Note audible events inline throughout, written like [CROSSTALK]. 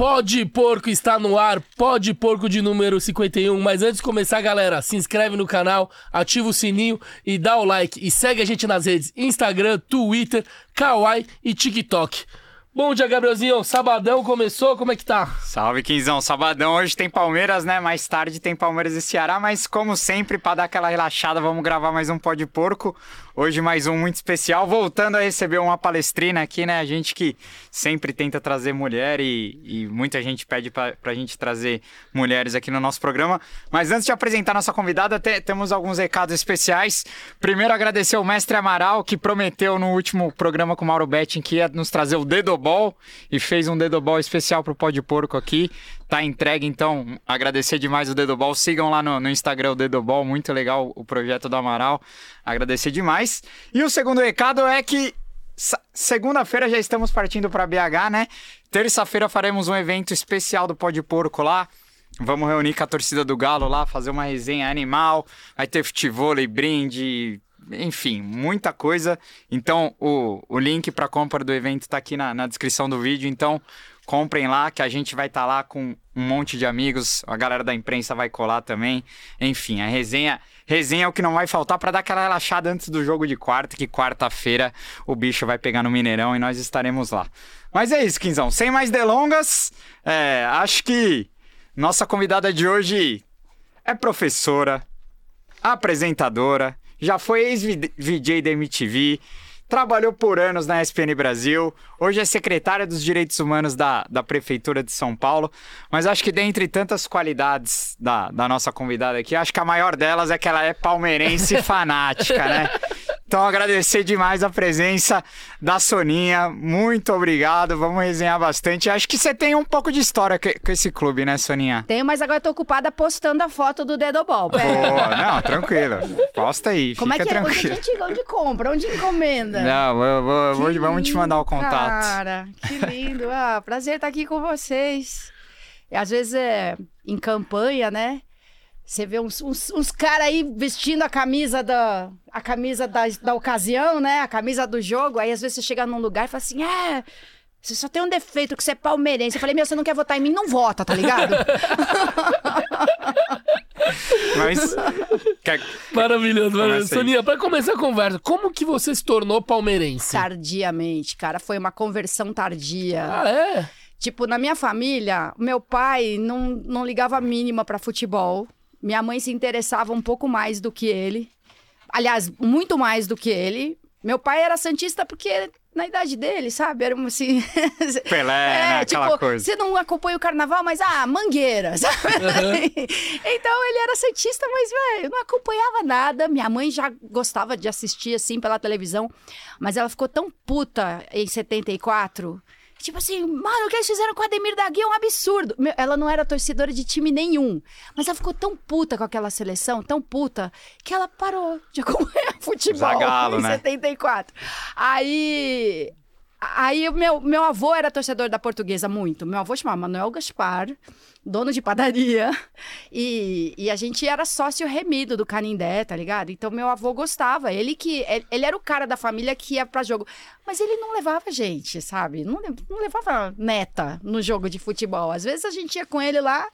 Pode Porco está no ar, Pode Porco de número 51. Mas antes de começar, galera, se inscreve no canal, ativa o sininho e dá o like. E segue a gente nas redes Instagram, Twitter, Kawaii e TikTok. Bom dia, Gabrielzinho. Sabadão começou, como é que tá? Salve, Quinzão. Sabadão hoje tem Palmeiras, né? Mais tarde tem Palmeiras e Ceará, mas como sempre, para dar aquela relaxada, vamos gravar mais um pó de porco. Hoje mais um muito especial, voltando a receber uma palestrina aqui, né? A gente que sempre tenta trazer mulher e, e muita gente pede para a gente trazer mulheres aqui no nosso programa. Mas antes de apresentar nossa convidada, te, temos alguns recados especiais. Primeiro, agradecer ao mestre Amaral, que prometeu no último programa com o Mauro Betting que ia nos trazer o Dedobol e fez um Dedobol especial para o Pó de Porco aqui tá entregue, então agradecer demais o Dedobol. Sigam lá no, no Instagram o Dedobol, muito legal o projeto do Amaral. Agradecer demais. E o segundo recado é que segunda-feira já estamos partindo para BH, né? Terça-feira faremos um evento especial do Pó de Porco lá. Vamos reunir com a torcida do Galo lá, fazer uma resenha animal. Vai ter futebol, brinde, enfim, muita coisa. Então, o, o link para compra do evento está aqui na, na descrição do vídeo. Então, comprem lá, que a gente vai estar tá lá com um monte de amigos, a galera da imprensa vai colar também. Enfim, a resenha, resenha é o que não vai faltar para dar aquela relaxada antes do jogo de quarta, que quarta-feira o bicho vai pegar no Mineirão e nós estaremos lá. Mas é isso, Quinzão. Sem mais delongas, é, acho que nossa convidada de hoje é professora, apresentadora, já foi ex-VJ da MTV, trabalhou por anos na SPN Brasil, hoje é secretária dos Direitos Humanos da, da Prefeitura de São Paulo, mas acho que dentre tantas qualidades da, da nossa convidada aqui, acho que a maior delas é que ela é palmeirense [LAUGHS] fanática, né? Então, agradecer demais a presença da Soninha. Muito obrigado. Vamos resenhar bastante. Acho que você tem um pouco de história com esse clube, né, Soninha? Tenho, mas agora eu tô ocupada postando a foto do Dedobol. Pô, não, tranquilo. Posta aí. Como fica é que tranquilo. é? Onde, a gente, onde compra? Onde encomenda? Não, eu vou, vou, vamos te mandar o contato. Cara, que lindo. Ah, prazer estar aqui com vocês. E às vezes é em campanha, né? Você vê uns, uns, uns caras aí vestindo a camisa da a camisa da, da ocasião, né? A camisa do jogo. Aí às vezes você chega num lugar e fala assim: é. Você só tem um defeito que você é palmeirense. Eu falei, meu, você não quer votar em mim? Não vota, tá ligado? [LAUGHS] Mas. Maravilhoso, maravilhoso. Soninha, pra começar a conversa, como que você se tornou palmeirense? Tardiamente, cara. Foi uma conversão tardia. Ah, é? Tipo, na minha família, meu pai não, não ligava a mínima pra futebol. Minha mãe se interessava um pouco mais do que ele. Aliás, muito mais do que ele. Meu pai era santista porque na idade dele, sabe? Era assim. [LAUGHS] Pelé, é, né? Aquela tipo, coisa. Você não acompanha o carnaval, mas ah, mangueira, [LAUGHS] sabe? Uhum. então ele era santista, mas, velho, não acompanhava nada. Minha mãe já gostava de assistir assim pela televisão, mas ela ficou tão puta em 74 Tipo assim, mano, o que eles fizeram com a Ademir da Guia é um absurdo. Meu, ela não era torcedora de time nenhum. Mas ela ficou tão puta com aquela seleção, tão puta, que ela parou de acompanhar [LAUGHS] futebol Zagalo, em né? 74. Aí. Aí meu, meu avô era torcedor da portuguesa muito. Meu avô chamava Manuel Gaspar dono de padaria. [LAUGHS] E, e a gente era sócio remido do Canindé, tá ligado? Então meu avô gostava. Ele que. Ele, era o cara da família que ia pra jogo. Mas ele não levava gente, sabe? Não, não levava neta no jogo de futebol. Às vezes a gente ia com ele lá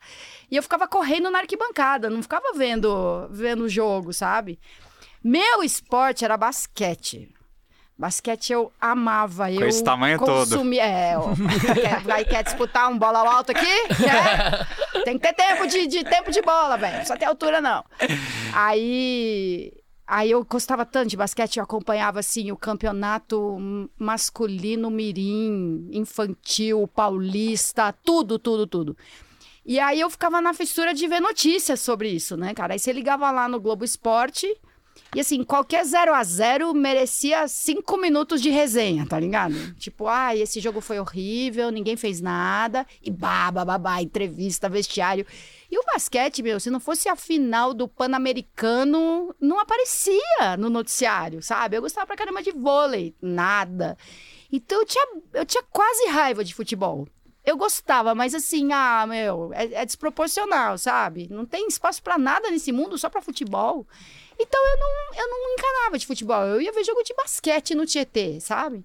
e eu ficava correndo na arquibancada, não ficava vendo vendo o jogo, sabe? Meu esporte era basquete. Basquete eu amava. Com eu esse tamanho consumi... todo. É, quer, aí quer disputar um bola alto aqui? Quer? Tem que ter tempo de, de tempo de bola, velho. Não precisa ter altura, não. Aí. Aí eu gostava tanto de basquete, eu acompanhava assim o campeonato masculino, mirim, infantil, paulista, tudo, tudo, tudo. E aí eu ficava na fissura de ver notícias sobre isso, né, cara? Aí você ligava lá no Globo Esporte, e assim, qualquer 0 a 0 merecia cinco minutos de resenha, tá ligado? Tipo, ah, esse jogo foi horrível, ninguém fez nada. E baba, babá, entrevista, vestiário. E o basquete, meu, se não fosse a final do Pan-Americano, não aparecia no noticiário, sabe? Eu gostava pra caramba de vôlei, nada. Então eu tinha, eu tinha quase raiva de futebol. Eu gostava, mas assim, ah, meu, é, é desproporcional, sabe? Não tem espaço para nada nesse mundo, só para futebol. Então eu não, eu não encanava de futebol. Eu ia ver jogo de basquete no Tietê, sabe?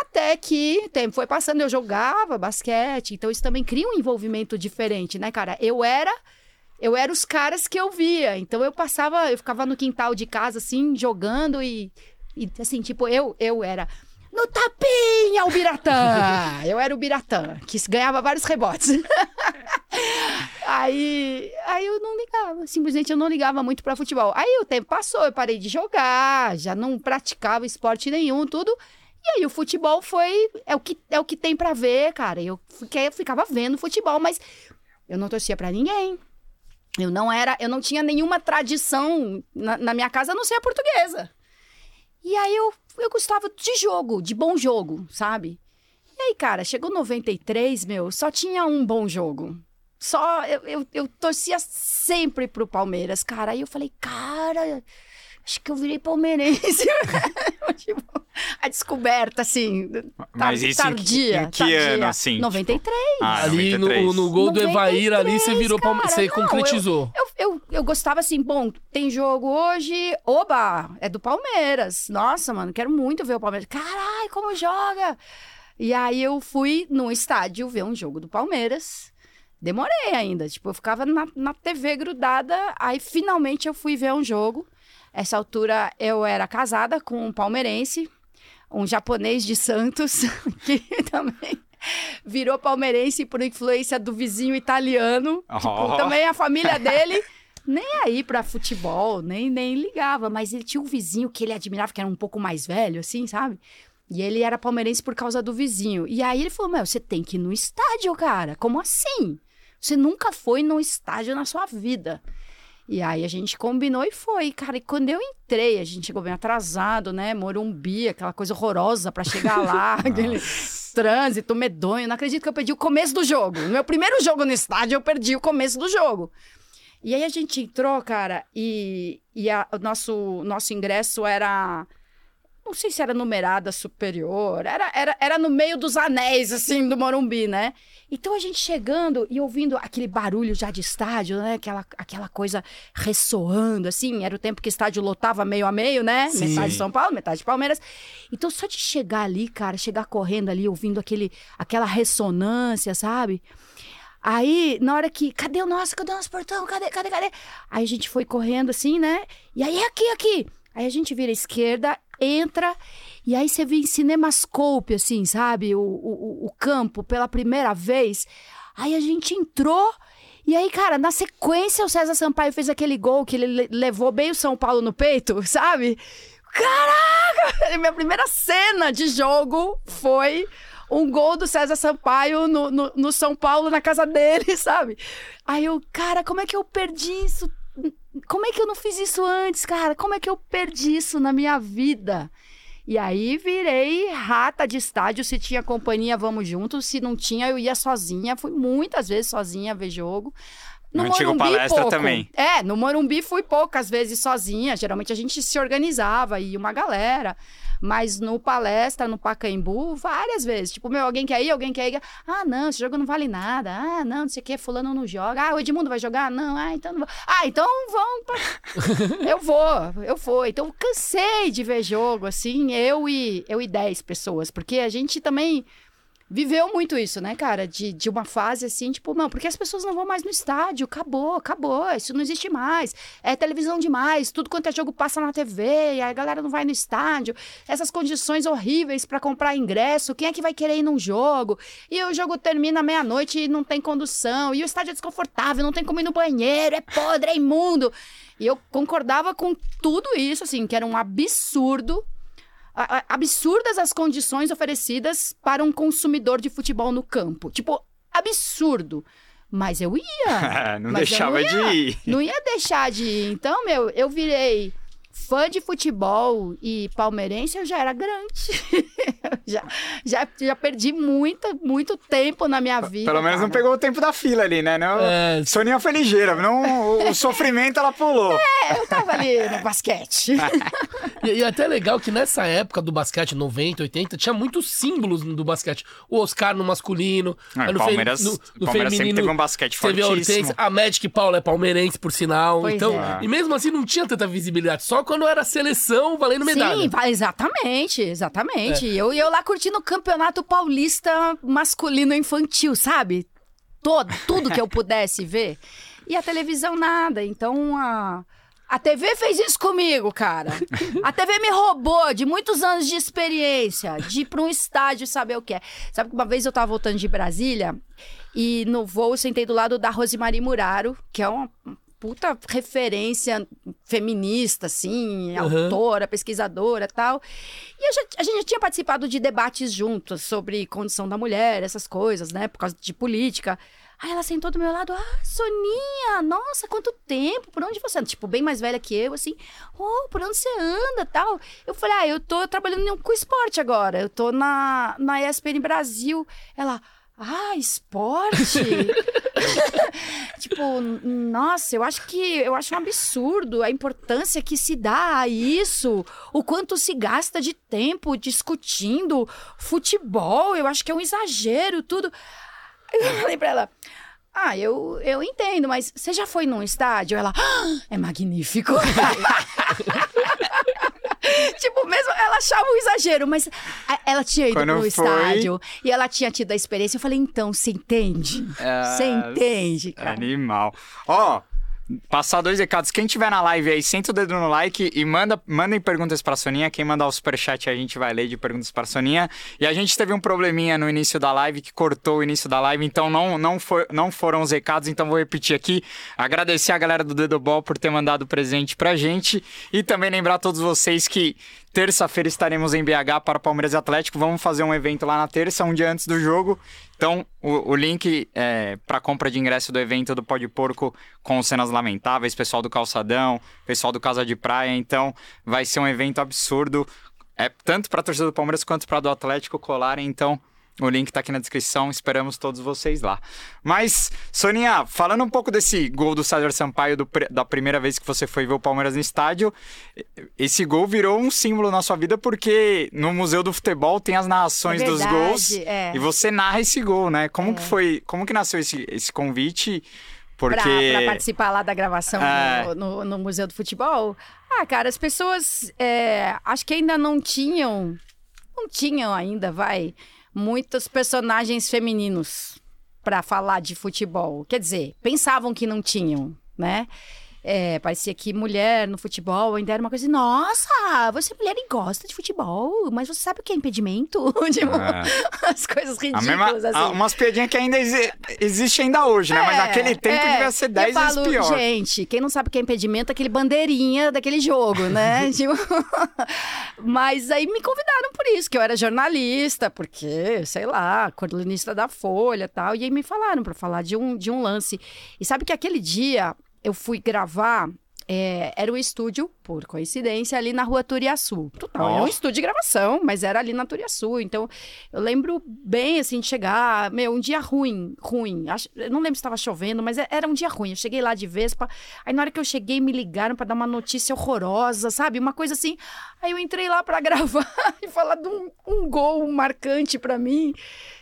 Até que o tempo foi passando, eu jogava basquete, então isso também cria um envolvimento diferente, né, cara? Eu era eu era os caras que eu via. Então eu passava, eu ficava no quintal de casa assim, jogando e, e assim, tipo, eu eu era no tapinha o Biratã. [LAUGHS] eu era o Biratã, que ganhava vários rebotes. [LAUGHS] aí, aí eu não ligava, simplesmente eu não ligava muito para futebol. Aí o tempo passou, eu parei de jogar, já não praticava esporte nenhum, tudo. E aí o futebol foi é o que é o que tem para ver, cara. Eu fiquei, eu ficava vendo futebol, mas eu não torcia para ninguém. Eu não era, eu não tinha nenhuma tradição na, na, minha casa a não ser a portuguesa. E aí eu, eu gostava de jogo, de bom jogo, sabe? E aí, cara, chegou 93, meu, só tinha um bom jogo. Só eu, eu, eu torcia sempre pro Palmeiras, cara. Aí eu falei, cara, acho que eu virei palmeirense. [LAUGHS] [LAUGHS] tipo, a descoberta, assim, Mas isso tardia. Em, em que tardia. ano, assim? 93. Ah, ali 93. No, no gol 93, do Evair, ali você virou palmeirense, você não, concretizou. Eu, eu, eu, eu, gostava assim, bom, tem jogo hoje, oba, é do Palmeiras. Nossa, mano, quero muito ver o Palmeiras. Caralho, como joga! E aí eu fui no estádio ver um jogo do Palmeiras. Demorei ainda, tipo, eu ficava na, na TV grudada, aí finalmente eu fui ver um jogo. Essa altura eu era casada com um palmeirense, um japonês de Santos, [LAUGHS] que também virou palmeirense por influência do vizinho italiano. Oh. Tipo, também a família dele nem aí pra futebol, nem, nem ligava. Mas ele tinha um vizinho que ele admirava, que era um pouco mais velho, assim, sabe? E ele era palmeirense por causa do vizinho. E aí ele falou: Meu, você tem que ir no estádio, cara. Como assim? Você nunca foi no estádio na sua vida. E aí a gente combinou e foi, cara. E quando eu entrei, a gente chegou bem atrasado, né? Morumbi, aquela coisa horrorosa para chegar lá, [LAUGHS] aquele trânsito medonho. Não acredito que eu perdi o começo do jogo. No meu primeiro jogo no estádio, eu perdi o começo do jogo. E aí a gente entrou, cara, e, e a, o nosso, nosso ingresso era não sei se era numerada superior, era, era, era no meio dos anéis, assim, do Morumbi, né? Então a gente chegando e ouvindo aquele barulho já de estádio, né? Aquela, aquela coisa ressoando, assim. Era o tempo que o estádio lotava meio a meio, né? Sim. Metade de São Paulo, metade de Palmeiras. Então só de chegar ali, cara, chegar correndo ali, ouvindo aquele, aquela ressonância, sabe? Aí, na hora que, cadê o nosso, cadê o nosso portão, cadê, cadê, cadê? Aí a gente foi correndo assim, né? E aí, aqui, aqui. Aí a gente vira à esquerda, entra e aí você vê em cinemascope, assim, sabe? O, o, o campo pela primeira vez. Aí a gente entrou. E aí, cara, na sequência, o César Sampaio fez aquele gol que ele levou bem o São Paulo no peito, [LAUGHS] sabe? Caraca! [LAUGHS] Minha primeira cena de jogo foi um gol do César Sampaio no, no, no, São Paulo, na casa dele, [LAUGHS] sabe? Aí eu, cara, como é que eu perdi isso como é que eu não fiz isso antes, cara? Como é que eu perdi isso na minha vida? E aí virei rata de estádio. Se tinha companhia, vamos juntos. Se não tinha, eu ia sozinha. Fui muitas vezes sozinha ver jogo. No, no Morumbi, palestra pouco. também. É, no Morumbi fui poucas vezes sozinha. Geralmente a gente se organizava, e uma galera. Mas no palestra, no Pacaembu, várias vezes. Tipo, meu, alguém quer ir, alguém quer ir. Ah, não, esse jogo não vale nada. Ah, não, não sei o que, fulano não joga. Ah, o Edmundo vai jogar? Não, ah, então não vou. Ah, então vão. Pra... [LAUGHS] eu vou, eu vou. Então cansei de ver jogo, assim, eu e, eu e 10 pessoas. Porque a gente também viveu muito isso, né, cara? De, de uma fase assim, tipo, não, porque as pessoas não vão mais no estádio, acabou, acabou, isso não existe mais. É televisão demais, tudo quanto é jogo passa na TV, e a galera não vai no estádio. Essas condições horríveis para comprar ingresso, quem é que vai querer ir num jogo? E o jogo termina meia-noite e não tem condução, e o estádio é desconfortável, não tem como ir no banheiro, é podre, é imundo. E eu concordava com tudo isso, assim, que era um absurdo absurdas as condições oferecidas para um consumidor de futebol no campo. Tipo, absurdo. Mas eu ia. [LAUGHS] não deixava não ia, de ir. Não ia deixar de ir. Então, meu, eu virei fã de futebol e palmeirense, eu já era grande. [LAUGHS] já, já, já perdi muito, muito tempo na minha vida. Pelo menos cara. não pegou o tempo da fila ali, né? Não, é... Soninha foi ligeira, não, o sofrimento ela pulou. É, eu tava ali no basquete. [LAUGHS] e, e é até legal que nessa época do basquete, 90, 80, tinha muitos símbolos do basquete. O Oscar no masculino, ah, no, Palmeiras, no, no Palmeiras feminino. teve um basquete teve fortíssimo. A, a Magic Paula é palmeirense, por sinal. Pois então, é. E mesmo assim não tinha tanta visibilidade. Só quando era seleção valendo medalha. Sim, exatamente, exatamente. É. Eu, eu lá curtindo o Campeonato Paulista masculino infantil, sabe? Todo, tudo que eu pudesse ver. E a televisão nada. Então a. A TV fez isso comigo, cara. A TV me roubou de muitos anos de experiência, de ir pra um estádio saber o que é. Sabe que uma vez eu tava voltando de Brasília e no voo eu sentei do lado da Rosemary Muraro, que é uma puta referência feminista, assim, Uhum. autora, pesquisadora tal. E já- a gente já tinha participado de debates juntos sobre condição da mulher, essas coisas, né? Por causa de política. Aí ela sentou do meu lado, ah, Soninha, nossa, quanto tempo, por onde você anda? Tipo, bem mais velha que eu, assim, oh, por onde você anda, tal. Eu falei, ah, eu tô trabalhando com esporte agora, eu tô na, na ESPN Brasil. Ela, ah, esporte? [LAUGHS] tipo, nossa, eu acho que eu acho um absurdo a importância que se dá a isso, o quanto se gasta de tempo discutindo futebol, eu acho que é um exagero, tudo. Eu falei pra ela. Ah, eu, eu entendo, mas você já foi num estádio? Ela, "Ah, é magnífico. [LAUGHS] [LAUGHS] tipo, mesmo ela achava um exagero, mas ela tinha ido Quando no foi- estádio e ela tinha tido a experiência. Eu falei, então, você entende? Você É, entende, cara? Animal. Ó, passar dois recados. Quem tiver na live aí, senta o dedo no like e manda, mandem perguntas pra Soninha. Quem mandar o superchat a gente vai ler de perguntas pra Soninha. E a gente teve um probleminha no início da live que cortou o início da live, então não, não, foi, não foram os recados, então vou repetir aqui. Agradecer a galera do Dedo Ball por ter mandado presente pra gente. E também lembrar a todos vocês que terça-feira estaremos em BH para Palmeiras e Atlético. Vamos fazer um evento lá na terça, um dia antes do jogo. Então, o, o link é, para compra de ingresso do evento do Pode Porco com cenas lamentáveis, pessoal do Calçadão, pessoal do Casa de Praia. Então, vai ser um evento absurdo. É tanto para a torcida do Palmeiras quanto para do Atlético colarem. Então, o link tá aqui na descrição. Esperamos todos vocês lá. Mas, Soninha, falando um pouco desse gol do César Sampaio do da primeira vez que você foi ver o Palmeiras no estádio, esse gol virou um símbolo na sua vida porque no Museu do Futebol tem as narrações É dos verdade, gols é. e você narra esse gol, né? Como que foi? Como que nasceu esse, esse convite? Porque Pra, pra participar lá da gravação É. no, no- no Museu do Futebol. Ah, cara, as pessoas é, acho que ainda não tinham. Não tinham ainda, vai, muitos personagens femininos pra falar de futebol. Quer dizer, pensavam que não tinham, né? É, parecia que mulher no futebol ainda era uma coisa. Nossa, você é mulher e gosta de futebol, mas você sabe o que é impedimento? [LAUGHS] tipo, É. as coisas ridículas, mesma, assim. a- umas piadinhas que ainda exi existe ainda hoje, né? Mas É, naquele tempo é. devia ser Eu 10 vezes pior. Gente, quem não sabe o que é impedimento é aquele bandeirinha daquele jogo, né? [LAUGHS] Tipo, Mas aí me convidaram por isso, que eu era jornalista, porque, sei lá, colunista da Folha e tal. E aí me falaram para falar de um, de um lance. E sabe que aquele dia eu fui gravar. é, era um estúdio, por coincidência, ali na rua Turiaçu. Total, era Ó. um estúdio de gravação, mas era ali na Turiaçu. Então, eu lembro bem, assim, de chegar... Meu, um dia ruim, ruim. Eu não lembro se estava chovendo, mas é- era um dia ruim. Eu cheguei lá de Vespa, aí na hora que eu cheguei, me ligaram para dar uma notícia horrorosa, sabe? Uma coisa assim. Aí eu entrei lá para [LAUGHS] gravar e falar de um, um gol marcante para mim.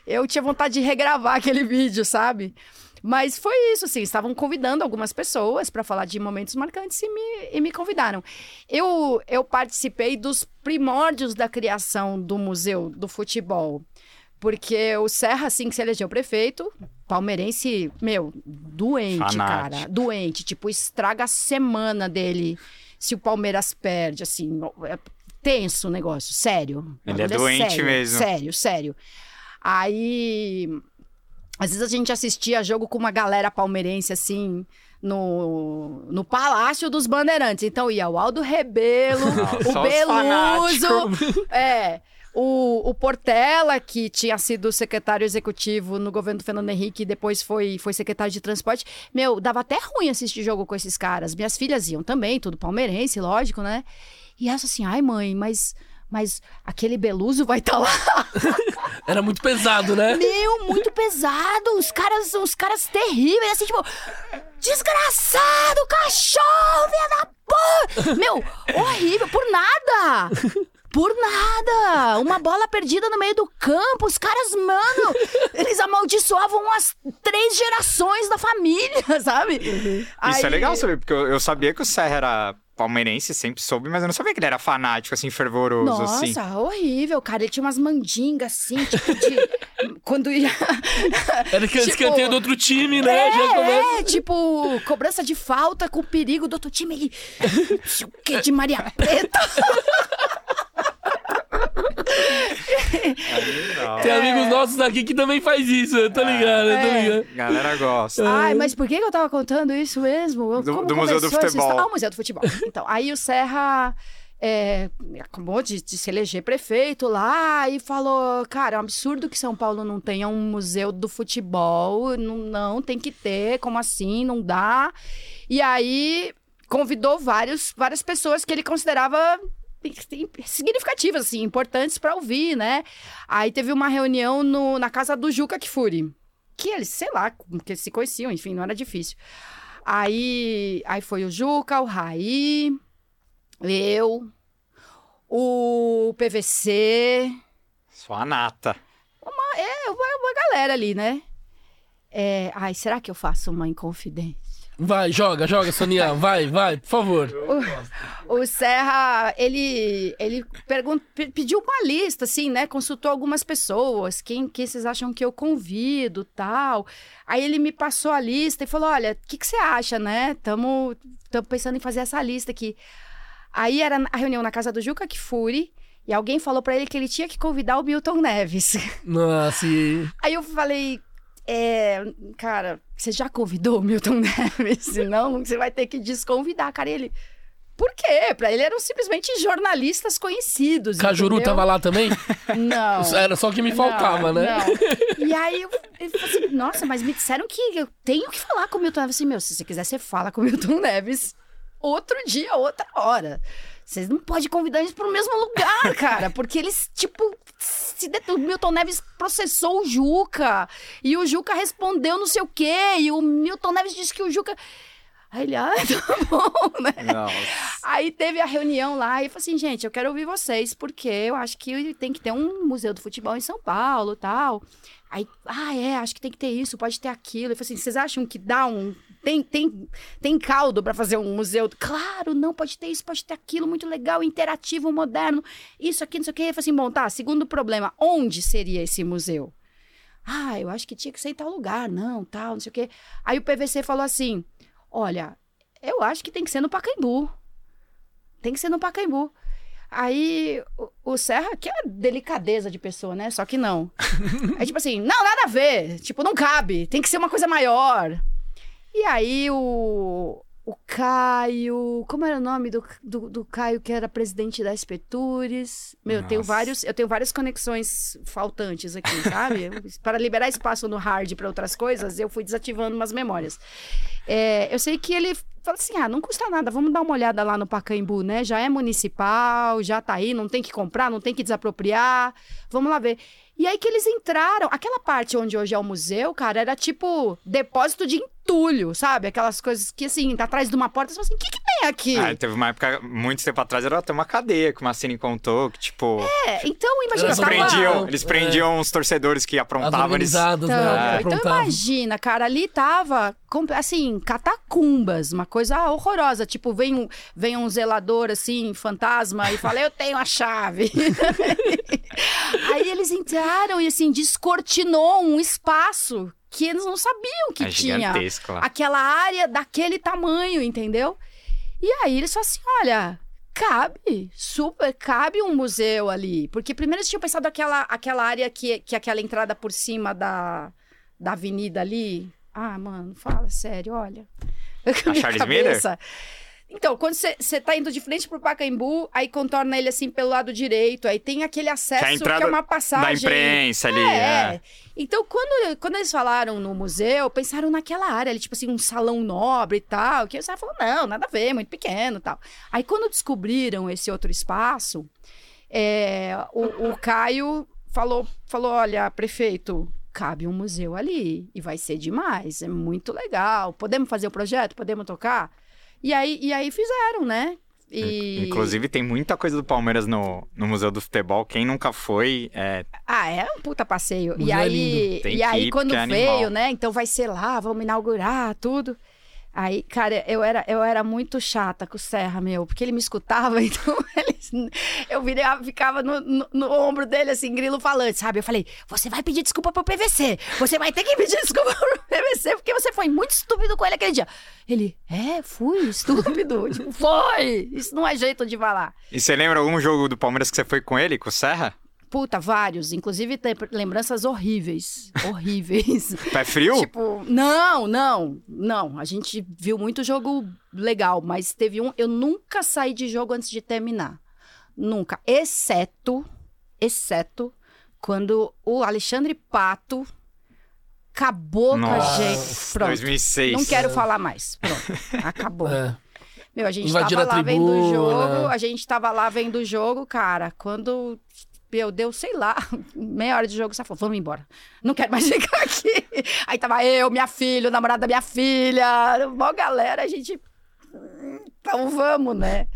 Eu tinha vontade de regravar aquele vídeo, sabe? Mas foi isso, assim, estavam convidando algumas pessoas para falar de momentos marcantes e me, e me convidaram. Eu, eu participei dos primórdios da criação do Museu do Futebol, porque o Serra, assim que se elegeu prefeito, palmeirense, meu, doente, Fanático. cara, doente, tipo, estraga a semana dele se o Palmeiras perde, assim, é tenso o negócio, sério. Ele é doente sério, mesmo. Sério, sério. Aí às vezes a gente assistia jogo com uma galera palmeirense, assim, no, no Palácio dos Bandeirantes. Então ia o Aldo Rebelo, [LAUGHS] o Beluso, [LAUGHS] é, o, o Portela, que tinha sido secretário executivo no governo do Fernando Henrique e depois foi, foi secretário de transporte. Meu, dava até ruim assistir jogo com esses caras. Minhas filhas iam também, tudo palmeirense, lógico, né? E essa assim, ai mãe, mas... Mas aquele Beluso vai estar lá. [LAUGHS] Era muito pesado, né? Meu, muito pesado. Os caras, os caras terríveis, assim, tipo, desgraçado, cachorro, filha da porra. Meu, horrível, por nada. Por nada! Uma bola perdida no meio do campo. Os caras, mano, eles amaldiçoavam as três gerações da família, [LAUGHS] sabe? Isso é legal saber, porque eu, eu sabia que o Serra era palmeirense, sempre soube, mas eu não sabia que ele era fanático, assim, fervoroso, Nossa, assim. horrível, cara. Ele tinha umas mandingas assim, tipo de. [LAUGHS] quando ia. [LAUGHS] Era que Tipo- escanteio do outro time, né? Já começa. É, é, tipo, cobrança de falta com perigo do outro time. Ele, [LAUGHS] o que de Maria Preta. Tem amigos nossos aqui que também faz isso, eu tô ligado, eu tô É. ligado. Galera gosta. Ai, mas por que eu tava contando isso mesmo? Eu- Do- como do Museu do Futebol. Ah, o Museu do Futebol. Então, aí o Serra é, acabou de, de se eleger prefeito lá e falou: cara, é um absurdo que São Paulo não tenha um museu do futebol. Não, não tem que ter, como assim? Não dá. E aí convidou vários, várias pessoas que ele considerava [LAUGHS] significativas, assim, importantes para ouvir, né? Aí teve uma reunião no- na casa do Juca Kfouri que eles, sei lá, que eles se conheciam, enfim, não era difícil. Aí, aí foi o Juca, o Raí, eu, o PVC, Sua nata. é, uma, uma galera ali, né? É, ai, será que eu faço uma inconfidência? Vai, joga, joga, Sonia, [LAUGHS] vai, vai, por favor. O Serra, ele, ele pergun- pe- pediu uma lista, assim, né? Consultou algumas pessoas, quem, quem vocês acham que eu convido, tal. Aí ele me passou a lista e falou, olha, o que, que você acha, né? Tamo, tamo pensando em fazer essa lista aqui. Aí era a reunião na casa do Juca Kfouri, e alguém falou pra ele que ele tinha que convidar o Milton Neves. Nossa, e... Aí eu falei, é, cara, você já convidou o Milton [LAUGHS] Neves? Senão você vai ter que desconvidar, cara. E ele, por quê? Pra ele eram simplesmente jornalistas conhecidos. Cajuru entendeu? tava lá também? [LAUGHS] Não. [LAUGHS] Era só o que me faltava, Não, né? não. E aí eu, eu falei assim, nossa, mas me disseram que eu tenho que falar com o Milton Neves. Assim, meu, se você quiser, você fala com o Milton Neves outro dia, outra hora. Vocês não podem convidar eles pro mesmo lugar, [LAUGHS] cara. Porque eles, tipo, se det- o Milton Neves processou o Juca. E o Juca respondeu não sei o quê. E o Milton Neves disse que o Juca. Aí ele, ah, [LAUGHS] tá bom, né? Nossa. Aí teve a reunião lá e eu falei assim, gente, eu quero ouvir vocês, porque eu acho que tem que ter um museu do futebol em São Paulo tal. Aí, ah, é, acho que tem que ter isso, pode ter aquilo. Eu falei assim, vocês acham que dá um. Tem, tem, tem caldo pra fazer um museu? Claro, não, pode ter isso, pode ter aquilo, muito legal, interativo, moderno, isso aqui, não sei o quê. Eu falei assim, bom, tá, segundo problema, onde seria esse museu? Ah, eu acho que tinha que ser em tal lugar, não, tal, não sei o quê. Aí o PVC falou assim: olha, eu acho que tem que ser no Pacaembu. Tem que ser no Pacaembu. Aí o, o Serra, que é delicadeza de pessoa, né? Só que não. [LAUGHS] É tipo assim, não, nada a ver. Tipo, não cabe. Tem que ser uma coisa maior. E aí o, o Caio. Como era o nome do, do, do Caio que era presidente da Espetures? Meu, eu tenho vários, eu tenho várias conexões faltantes aqui, sabe? [LAUGHS] para liberar espaço no hard para outras coisas, eu fui desativando umas memórias. É, eu sei que ele falou assim: ah, não custa nada, vamos dar uma olhada lá no Pacaembu, né? Já é municipal, já tá aí, não tem que comprar, não tem que desapropriar, vamos lá ver. E aí que eles entraram, aquela parte onde hoje é o museu, cara, era tipo depósito de entulho, sabe? Aquelas coisas que assim, tá atrás de uma porta, você fala assim: o que, que tem aqui? Ah, teve uma época, muito tempo atrás, era até uma cadeia que uma Cine contou, que, tipo, É, então imagina, Eles eles tava... prendiam, É. eles prendiam os torcedores que aprontavam, eles... Então, né? então Aprontavam. imagina, cara, ali tava, assim, catacumbas, uma coisa horrorosa. Tipo, vem um, vem um zelador, assim, fantasma, e fala, eu tenho a chave. [LAUGHS] Aí eles entraram e, assim, descortinou um espaço que eles não sabiam que É tinha. lá. Aquela área daquele tamanho, entendeu? E aí eles falaram assim, olha... Cabe, super, cabe um museu ali. Porque primeiro eles tinham pensado aquela, aquela área que, que aquela entrada por cima da, da avenida ali. Ah, mano, fala sério, olha. A [LAUGHS] Charles Miller? Então, quando você tá indo de frente pro Pacaembu, aí contorna ele assim pelo lado direito, aí tem aquele acesso Que é a que, entrada é uma Da passagem. imprensa ali, É. é. Então, quando, quando eles falaram no museu, pensaram naquela área ali, tipo assim, um salão nobre e tal. Que o Sarah falou, não, nada a ver, muito pequeno e tal. Aí, quando descobriram esse outro espaço, é, o, o Caio falou, falou: olha, prefeito, cabe um museu ali. E vai ser demais, é muito legal. Podemos fazer o projeto? Podemos tocar? E aí, e aí fizeram, né? E... Inclusive, tem muita coisa do Palmeiras no, no Museu do Futebol. Quem nunca foi, é, Ah, é um puta passeio. Museu e é aí. Tem e aí quando é veio, animal. né? Então vai ser lá, vamos inaugurar tudo. Aí, cara, eu era, eu era muito chata com o Serra, meu, porque ele me escutava, [LAUGHS] então ele, eu virava, ficava no, no, no ombro dele, assim, grilo falante, sabe? Eu falei, você vai pedir desculpa pro PVC, você vai ter que pedir [LAUGHS] desculpa pro PVC, porque você foi muito estúpido com ele aquele dia. Ele, é, fui estúpido, [LAUGHS] tipo, foi, isso não é jeito de falar. E você lembra algum jogo do Palmeiras que você foi com ele, com o Serra? Puta, vários. Inclusive, tem lembranças horríveis. [LAUGHS] Horríveis. Pé frio? tipo, não, não, não. A gente viu muito jogo legal, mas teve um. Eu nunca saí de jogo antes de terminar. Nunca. Exceto, exceto, quando o Alexandre Pato acabou com a Nossa, gente. Pronto. 2006. Não quero falar mais. Pronto. Acabou. [LAUGHS] É. Meu, a gente Invadir tava a lá vendo o tribuna. jogo, a gente tava lá vendo o jogo, cara, quando meu, deu, sei lá, [LAUGHS] meia hora de jogo, você falou, vamos embora. Não quero mais [LAUGHS] ficar aqui. Aí tava eu, minha filha, o namorado da minha filha, mó galera, a gente, "Hum, então vamos, né?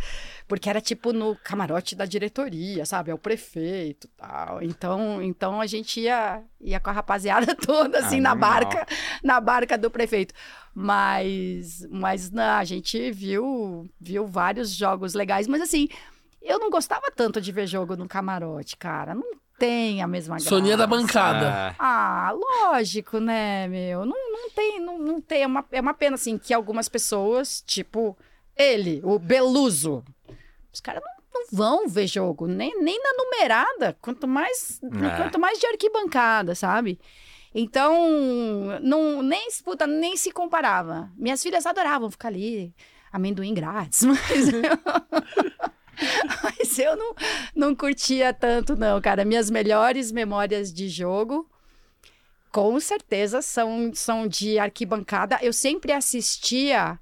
Porque era tipo no camarote da diretoria, sabe? É o prefeito e tal. Então, então a gente ia, ia com a rapaziada [LAUGHS] toda, assim, Ah, na barca, na barca do prefeito. Mas, mas não, a gente viu, viu vários jogos legais, mas assim, eu não gostava tanto de ver jogo no camarote, cara. Não tem a mesma graça. Soninha da bancada. É. Ah, lógico, né, meu? Não, não tem, não, não tem. É uma, é uma pena, assim, que algumas pessoas, tipo ele, o Beluso, os caras não, não vão ver jogo, nem, nem na numerada, quanto mais, É. quanto mais de arquibancada, sabe? Então, não, nem, puta, nem se comparava. Minhas filhas adoravam ficar ali, amendoim grátis, [LAUGHS] mas eu, [LAUGHS] [LAUGHS] mas eu não, não curtia tanto, não, cara. Minhas melhores memórias de jogo, com certeza, são, são de arquibancada. Eu sempre assistia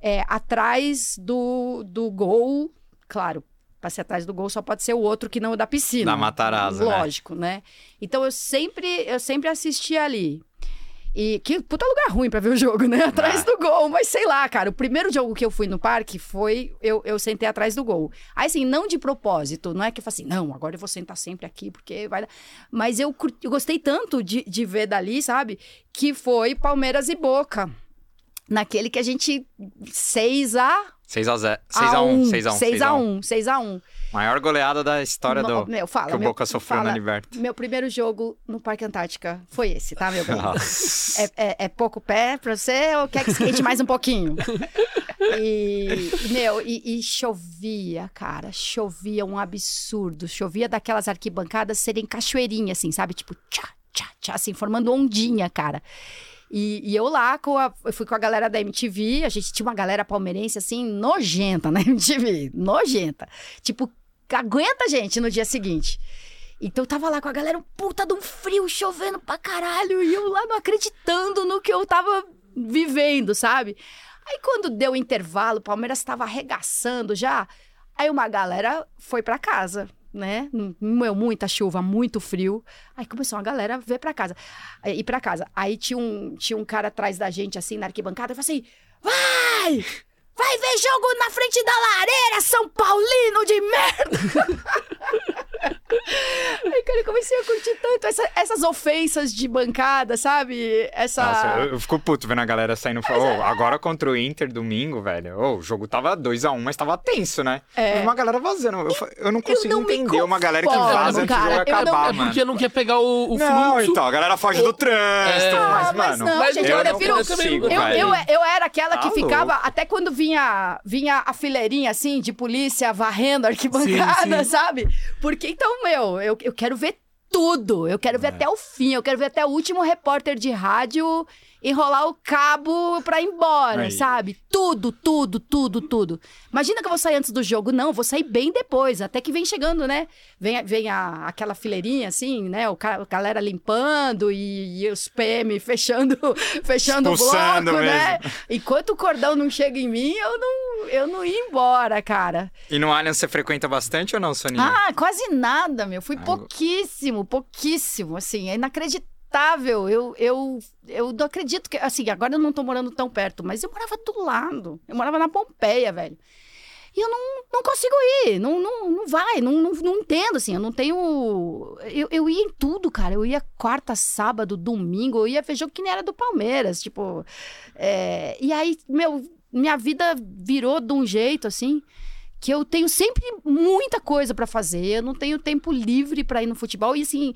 é, atrás do, do gol, claro. Pra ser atrás do gol só pode ser o outro que não o da piscina. Da Matarazzo, né? Lógico, né? Então eu sempre, eu sempre assistia ali. E que puta lugar ruim pra ver o jogo, né? Atrás Ah. do gol. Mas sei lá, cara. O primeiro jogo que eu fui no parque foi eu, eu sentei atrás do gol. Aí, assim, não de propósito. Não é que eu falei assim, não, agora eu vou sentar sempre aqui, porque vai dar. Mas eu, eu gostei tanto de, de ver dali, sabe? Que foi Palmeiras e Boca. Naquele que a gente 6 a 6x0. a 6x1. 6 6x1. a 1, 6 a 1. Maior goleada da história do. meu, fala, que o meu- Boca sofreu fala. na Liberta. Meu primeiro jogo no Parque Antártica foi esse, tá, meu. É, é- é pouco pé pra você ou quer que esquente mais um pouquinho? [LAUGHS] E, meu, e, e chovia, cara. Chovia um absurdo. Chovia daquelas arquibancadas serem cachoeirinha, assim, sabe? Tipo, tchá, tchá, tchá, assim, formando ondinha, cara. E, e eu lá, com a, eu fui com a galera da MTV, a gente tinha uma galera palmeirense, assim, nojenta na MTV, nojenta. Tipo, aguenta, gente, no dia seguinte. Então eu tava lá com a galera, um puta de um frio, chovendo pra caralho, e eu lá não acreditando no que eu tava vivendo, sabe? Aí quando deu o intervalo, o Palmeiras tava arregaçando já, aí uma galera foi pra casa, né? Meu, muita chuva, muito frio. Aí começou a galera ver pra casa, ir pra casa. Aí tinha um, tinha um cara atrás da gente, assim, na arquibancada, e falou assim, vai! Vai ver jogo na frente da lareira, São Paulino de merda! [LAUGHS] Aí, cara, eu comecei a curtir tanto essa- essas ofensas de bancada, sabe? Essa. Nossa, eu, eu fico puto vendo a galera saindo e falando, "Ô, agora contra o Inter domingo, velho. Ô, o jogo tava 2x1, mas tava tenso, né? É. E Uma galera vazando. Eu, eu não consigo não me entender uma galera que vaza antes do jogo. Eu não- acabar, É mano. porque não quer pegar o, o Não, fluxo. então, a galera foge do trânsito. É. Mas, Ah, mas mano, não, Mas gente, eu eu não prefiro. consigo, Eu, eu, eu era aquela que Tá ficava, louco. até quando vinha, vinha a fileirinha assim de polícia varrendo a arquibancada, Sim, sim. sabe? Porque então, meu, eu, eu quero ver tudo. Eu quero ver É. até o fim. Eu quero ver até o último repórter de rádio enrolar o cabo pra ir embora, Aí. sabe? Tudo, tudo, tudo, tudo. Imagina que eu vou sair antes do jogo. Não, vou sair bem depois. Até que vem chegando, né? Vem, vem a, aquela fileirinha, assim, né? O ca- a galera limpando e, e os PM fechando, [LAUGHS] fechando o bloco, né? mesmo. Enquanto o cordão não chega em mim, eu não, eu não ia embora, cara. E no Allianz você frequenta bastante ou não, Soninha? Ah, quase nada, meu. Fui Ah, pouquíssimo, pouquíssimo. Assim, é inacreditável. Eu, eu, eu não acredito que. Assim, agora eu não tô morando tão perto, mas eu morava do lado. Eu morava na Pompeia, velho. E eu não, não consigo ir, não, não, não vai, não, não, não entendo, assim, eu não tenho... Eu, eu ia em tudo, cara, eu ia quarta, sábado, domingo, eu ia jogo que nem era do Palmeiras, tipo... é, E aí, meu, minha vida virou de um jeito, assim, que eu tenho sempre muita coisa pra fazer, eu não tenho tempo livre pra ir no futebol, e assim,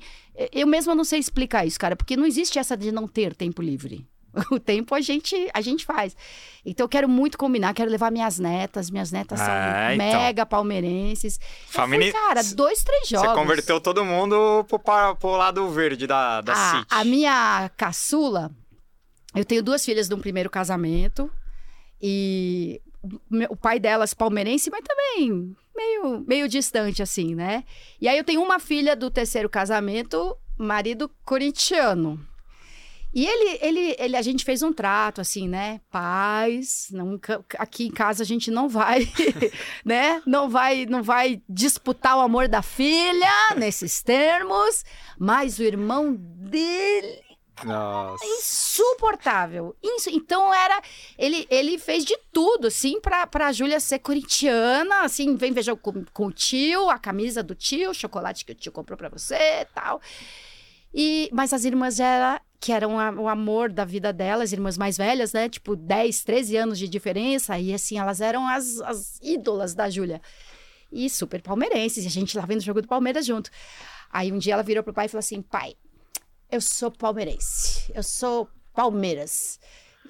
eu mesma não sei explicar isso, cara, porque não existe essa de não ter tempo livre. [LAUGHS] O tempo a gente, a gente faz. Então eu quero muito combinar, quero levar minhas netas. Minhas netas são É, então. mega palmeirenses. Família- fui, cara, dois, três jogos. Você converteu todo mundo pro, pro lado verde da, da a, City. a minha caçula, eu tenho duas filhas de um primeiro casamento. E o pai delas palmeirense, mas também meio, meio distante, assim, né? E aí eu tenho uma filha do terceiro casamento, marido corintiano. E ele, ele, ele, a gente fez um trato, assim, né? Paz, nunca, aqui em casa a gente não vai, [LAUGHS] né? Não vai, não vai disputar o amor da filha nesses termos, mas o irmão dele Nossa. insuportável. Isso, então era. Ele, ele fez de tudo, assim, pra, pra Júlia ser corintiana, assim, vem jogo com, com o tio, a camisa do tio, o chocolate que o tio comprou pra você tal. E, mas as irmãs era, que eram a- o amor da vida delas, irmãs mais velhas, né? Tipo, 10, 13 anos de diferença. E assim, elas eram as, as ídolas da Júlia. E super palmeirenses. E a gente lá vendo o jogo do Palmeiras junto. Aí um dia ela virou pro pai e falou assim: pai, eu sou palmeirense. Eu sou Palmeiras.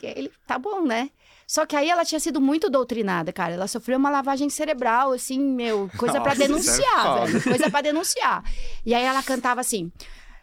E ele, tá bom, né? Só que aí ela tinha sido muito doutrinada, cara. Ela sofreu uma lavagem cerebral, assim, meu, coisa denunciar, isso é foda. velho. Coisa pra denunciar. E aí ela cantava assim: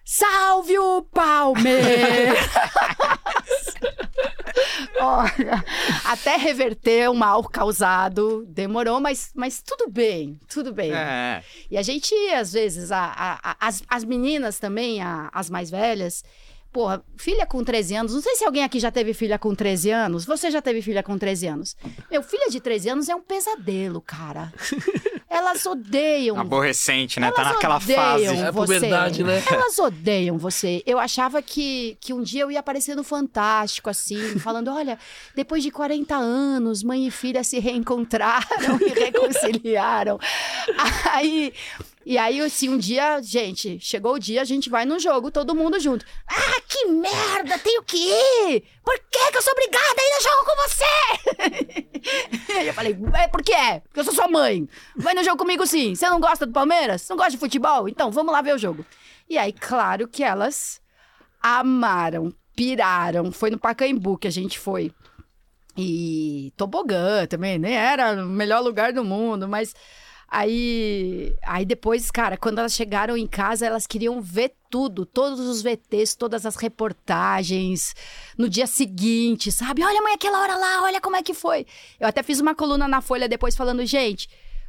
Salve o Palmeiras! [LAUGHS] [LAUGHS] Olha, até reverter o mal causado demorou, mas, mas tudo bem, tudo bem. É. E a gente, às vezes, a- a- a- as, as meninas também, as mais velhas, porra, filha com 13 anos, não sei se alguém aqui já teve filha com 13 anos. Você já teve filha com 13 anos? Meu, filha de 13 anos é um pesadelo, cara. [LAUGHS] Elas odeiam. Aborrecente, né? Tá Elas naquela odeiam fase. É você. puberdade, né? Elas odeiam você. Eu achava que, que um dia eu ia aparecer no Fantástico, assim, falando: olha, depois de 40 anos, mãe e filha se reencontraram e [LAUGHS] reconciliaram. Aí. E aí, assim, um dia, gente, chegou o dia, a gente vai no jogo, todo mundo junto. Ah, que merda, tenho que ir! Por que, que eu sou obrigada a ir no jogo com você? [LAUGHS] Eu falei, é por quê? Porque eu sou sua mãe. Vai no jogo comigo sim. Você não gosta do Palmeiras? Não gosta de futebol? Então, vamos lá ver o jogo. E aí, claro que elas amaram, piraram. Foi no Pacaembu que a gente foi. E tobogã também, nem era o melhor lugar do mundo, mas aí, aí depois, cara, quando elas chegaram em casa, elas queriam ver tudo, todos os VTs, todas as reportagens, no dia seguinte, sabe? Olha, mãe, aquela hora lá, olha como é que foi. Eu até fiz uma coluna na Folha depois falando, gente,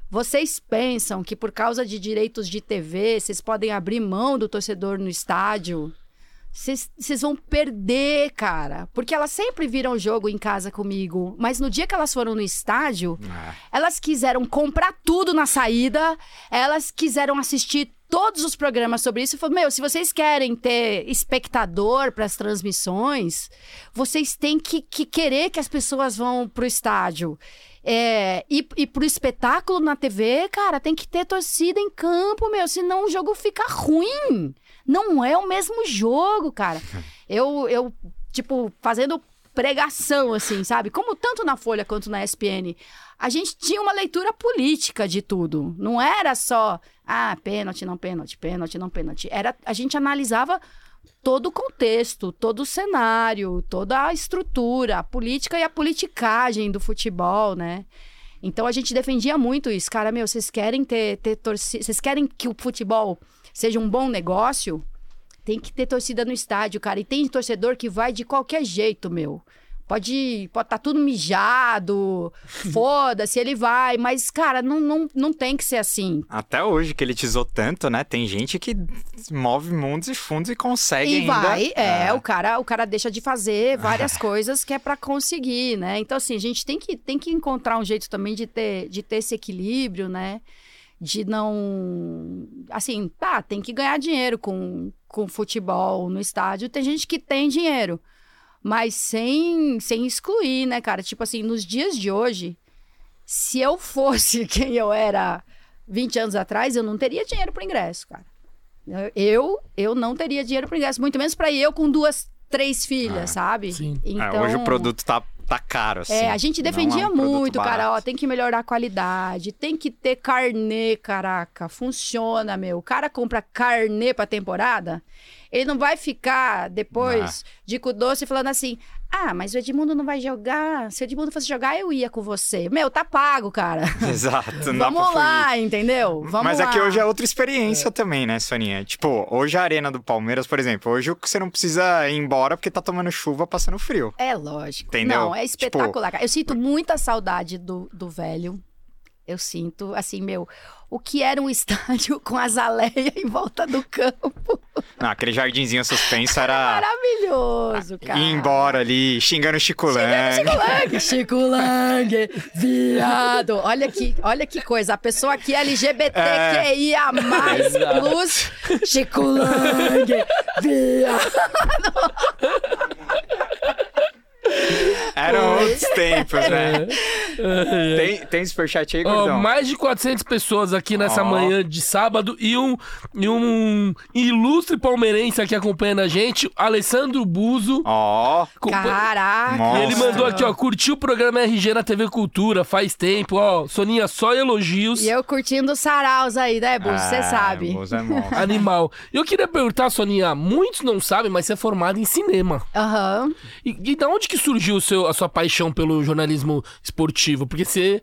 vocês pensam que por causa de direitos de TV, vocês podem abrir mão do torcedor no estádio? Vocês vão perder, cara. Porque elas sempre viram o jogo em casa comigo. Mas no dia que elas foram no estádio, É. elas quiseram comprar tudo na saída. Elas quiseram assistir todos os programas sobre isso. Eu falei, meu, se vocês querem ter espectador para as transmissões, vocês têm que, que querer que as pessoas vão pro estádio. É, e, e pro espetáculo na TV, cara, tem que ter torcida em campo, meu. Senão o jogo fica ruim. Não é o mesmo jogo, cara. [LAUGHS] Eu, eu tipo, fazendo pregação, assim, sabe? Como tanto na Folha quanto na ESPN, a gente tinha uma leitura política de tudo. Não era só, ah, pênalti, não pênalti, pênalti, não pênalti. Era, a gente analisava todo o contexto, todo o cenário, toda a estrutura, a política e a politicagem do futebol, né? Então a gente defendia muito isso. Cara, meu, vocês querem ter, ter torcida. Vocês querem que o futebol seja um bom negócio? Tem que ter torcida no estádio, cara. E tem torcedor que vai de qualquer jeito, meu. Pode estar tá tudo mijado, [LAUGHS] foda-se, ele vai. Mas, cara, não, não, não tem que ser assim. Até hoje, que ele tizou tanto, né? Tem gente que move mundos e fundos e consegue E ainda. vai, é, O, cara, o cara deixa de fazer [LAUGHS] várias coisas que é pra conseguir, né? Então, assim, a gente tem que, tem que encontrar um jeito também de ter, de ter esse equilíbrio, né? De não. Assim, tá, tem que ganhar dinheiro com, com futebol no estádio. Tem gente que tem dinheiro, mas sem, sem excluir, né, cara? Tipo assim, nos dias de hoje, se eu fosse [LAUGHS] quem eu era 20 anos atrás, eu não teria dinheiro pro ingresso, cara. Eu, eu não teria dinheiro pro ingresso, muito menos pra ir eu com duas, três filhas, sabe? sim. É, Então, hoje o produto tá, tá caro, assim. é, a gente é um defendia produto muito, cara, ó, tem que melhorar a qualidade, tem que ter carnê, caraca, funciona, meu. O cara compra carnê pra temporada, ele não vai ficar depois de com doce falando assim, ah, mas o Edmundo não vai jogar, se o Edmundo fosse jogar, eu ia com você. Meu, tá pago, cara. [LAUGHS] Exato, Vamos lá, entendeu? Vamos Mas lá. é que hoje é outra experiência também, né, Soninha? Tipo, hoje a arena do Palmeiras, por exemplo, hoje você não precisa ir embora porque tá tomando chuva, passando frio. É lógico. Entendeu? Não, é Tipo- espetacular. cara. Eu sinto muita saudade do, do velho. Eu sinto, assim, meu, o que era um estádio [LAUGHS] com azaleia em volta do campo. Não, aquele jardinzinho suspenso era [LAUGHS] Maravilhoso, cara. ir embora ali, xingando o Chico Lang. Chico Lang, Chico Lang, viado. Olha que, olha que coisa. A pessoa aqui é LGBTQIA+, [LAUGHS] Exato. plus, Chico Lang, viado. Eram outros tempos, né? tem, tem superchat aí, gordão? mais de 400 pessoas aqui nessa Ó. manhã de sábado e um, e um ilustre palmeirense aqui acompanhando a gente, Alessandro Buzo. Ó, Acompa- Caraca. Nossa. Ele mandou aqui, ó, curtiu o programa RG na TV Cultura faz tempo, ó. Soninha, só elogios. E eu curtindo os saraus aí, né, Bus? Você Ah, sabe. Bozo é monstro. Animal. E eu queria perguntar, Soninha, muitos não sabem, mas você é formada em cinema. Aham. E, e da onde que surgiu o seu, a sua paixão pelo jornalismo esportivo? Porque você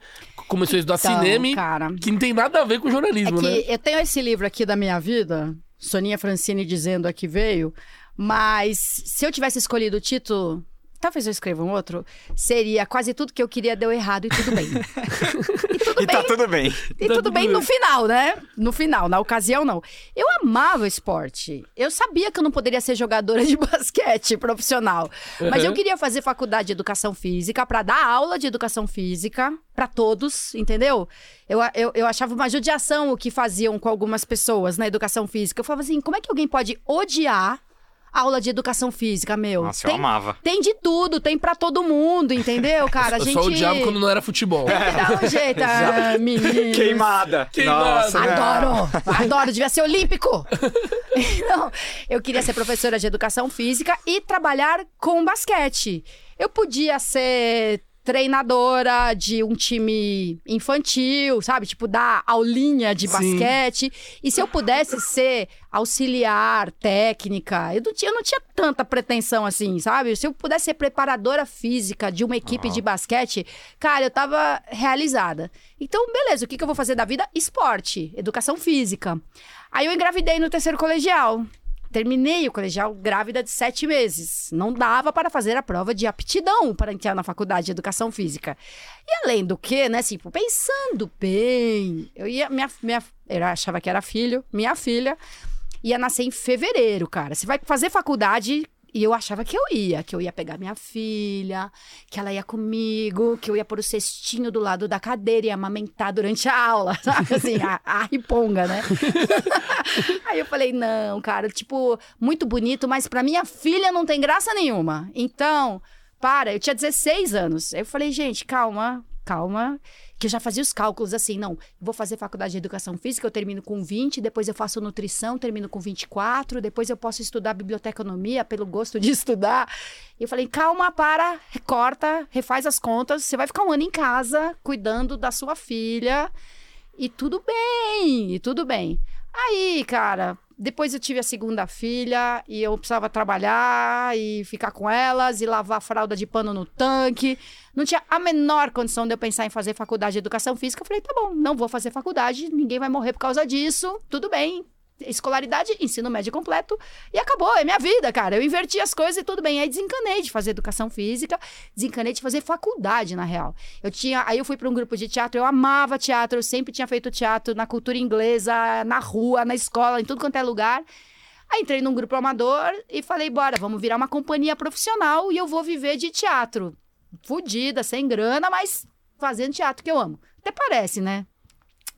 começou a estudar Então, cinema, cara. que não tem nada a ver com É jornalismo, que né? eu tenho esse livro aqui da minha vida, Soninha Francine dizendo aqui veio, mas se eu tivesse escolhido o título, talvez eu escreva um outro, seria quase tudo que eu queria deu errado e tudo bem. [LAUGHS] e tudo E bem. tá tudo bem. E Tá tudo tudo bem bem. no final, né? No final, na ocasião não. Eu amava o esporte. Eu sabia que eu não poderia ser jogadora de [LAUGHS] basquete profissional, mas eu Uhum. queria fazer faculdade de educação física pra dar aula de educação física pra todos, entendeu? Eu, eu, eu achava uma judiação o que faziam com algumas pessoas na educação física. Eu falava assim, como é que alguém pode odiar aula de educação física, meu? Nossa, eu tem, amava. tem de tudo, tem pra todo mundo, entendeu, [LAUGHS] cara? A eu gente só odiava quando não era futebol. [LAUGHS] Dá um jeito, ah, menino. Queimada. Queimada. Nossa, né? Adoro, adoro, devia ser olímpico. [LAUGHS] Não, eu queria ser professora de educação física e trabalhar com basquete. Eu podia ser treinadora de um time infantil, sabe? Tipo, dar aulinha de Sim. basquete. E se eu pudesse ser auxiliar, técnica, eu não tinha, eu não tinha tanta pretensão assim, sabe? Se eu pudesse ser preparadora física de uma equipe de basquete, cara, eu tava realizada. Então, beleza, o que, que eu vou fazer da vida? Esporte, educação física. Aí eu engravidei no terceiro colegial. Terminei o colegial grávida de sete meses. Não dava para fazer a prova de aptidão para entrar na faculdade de educação física. E além do que, né, assim, pensando bem, eu ia, minha, minha, eu achava que era filho, minha filha ia nascer em fevereiro, cara. Você vai fazer faculdade e eu achava que eu ia, que eu ia pegar minha filha, que ela ia comigo, que eu ia pôr o cestinho do lado da cadeira e amamentar durante a aula, [LAUGHS] sabe? Assim, a, a riponga, né? [LAUGHS] Aí eu falei, não, cara, tipo, muito bonito, mas pra minha filha não tem graça nenhuma. Então, para, eu tinha 16 anos. Aí eu falei, gente, calma, calma. Que já fazia os cálculos assim, não, vou fazer faculdade de educação física, eu termino com 20, depois eu faço nutrição, termino com 24, depois eu posso estudar biblioteconomia pelo gosto de [LAUGHS] estudar. E eu falei, calma, para, recorta, refaz as contas, você vai ficar um ano em casa cuidando da sua filha. E tudo bem, e tudo bem. Aí, cara, depois eu tive a segunda filha e eu precisava trabalhar e ficar com elas e lavar fralda de pano no tanque. Não tinha a menor condição de eu pensar em fazer faculdade de educação física. Eu falei, tá bom, não vou fazer faculdade, ninguém vai morrer por causa disso, tudo bem. Escolaridade, ensino médio completo e acabou, é minha vida, cara. Eu inverti as coisas e tudo bem. Aí desencanei de fazer educação física, desencanei de fazer faculdade, na real. Eu tinha, aí eu fui para um grupo de teatro, eu amava teatro, eu sempre tinha feito teatro na cultura inglesa, na rua, na escola, em tudo quanto é lugar. Aí entrei num grupo amador e falei, bora, vamos virar uma companhia profissional e eu vou viver de teatro. Fudida, sem grana, mas fazendo teatro que eu amo. Até parece, né?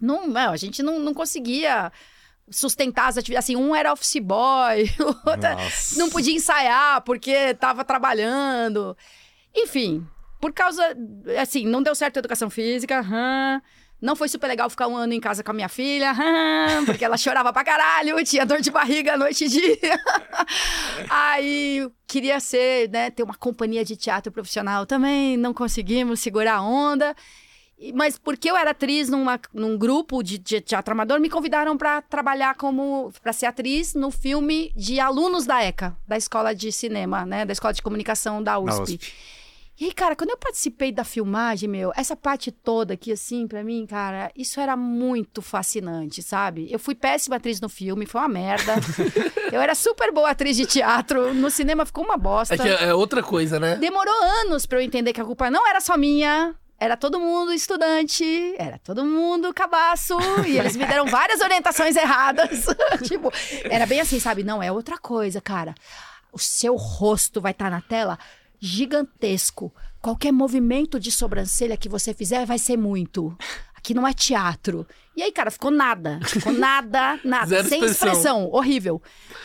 Não, não, a gente não, não conseguia sustentar as atividades. Assim, um era office boy, [LAUGHS] outra Nossa. não podia ensaiar porque estava trabalhando. Enfim, por causa. Assim, não deu certo a educação física. aham. Não foi super legal ficar um ano em casa com a minha filha, [LAUGHS] porque ela chorava pra caralho, tinha dor de barriga noite e dia. [LAUGHS] Aí queria ser, né, ter uma companhia de teatro profissional também, não conseguimos segurar a onda. Mas porque eu era atriz numa, num grupo de, de teatro amador, me convidaram para trabalhar como para ser atriz no filme de alunos da ECA, da escola de cinema, né, da escola de comunicação da USP. USP. E aí, cara, quando eu participei da filmagem, meu, essa parte toda aqui, assim, pra mim, cara, isso era muito fascinante, sabe? Eu fui péssima atriz no filme, foi uma merda. [LAUGHS] eu era super boa atriz de teatro, no cinema ficou uma bosta. É que é outra coisa, né? Demorou anos pra eu entender que a culpa não era só minha. Era todo mundo estudante, era todo mundo cabaço, e eles me deram várias orientações erradas. [LAUGHS] tipo, era bem assim, sabe? Não, é outra coisa, cara. O seu rosto vai estar na tela gigantesco. Qualquer movimento de sobrancelha que você fizer vai ser muito. Aqui não é teatro. E aí, cara, ficou nada. Ficou nada, [LAUGHS] nada. Zero sem expressão. expressão. Horrível.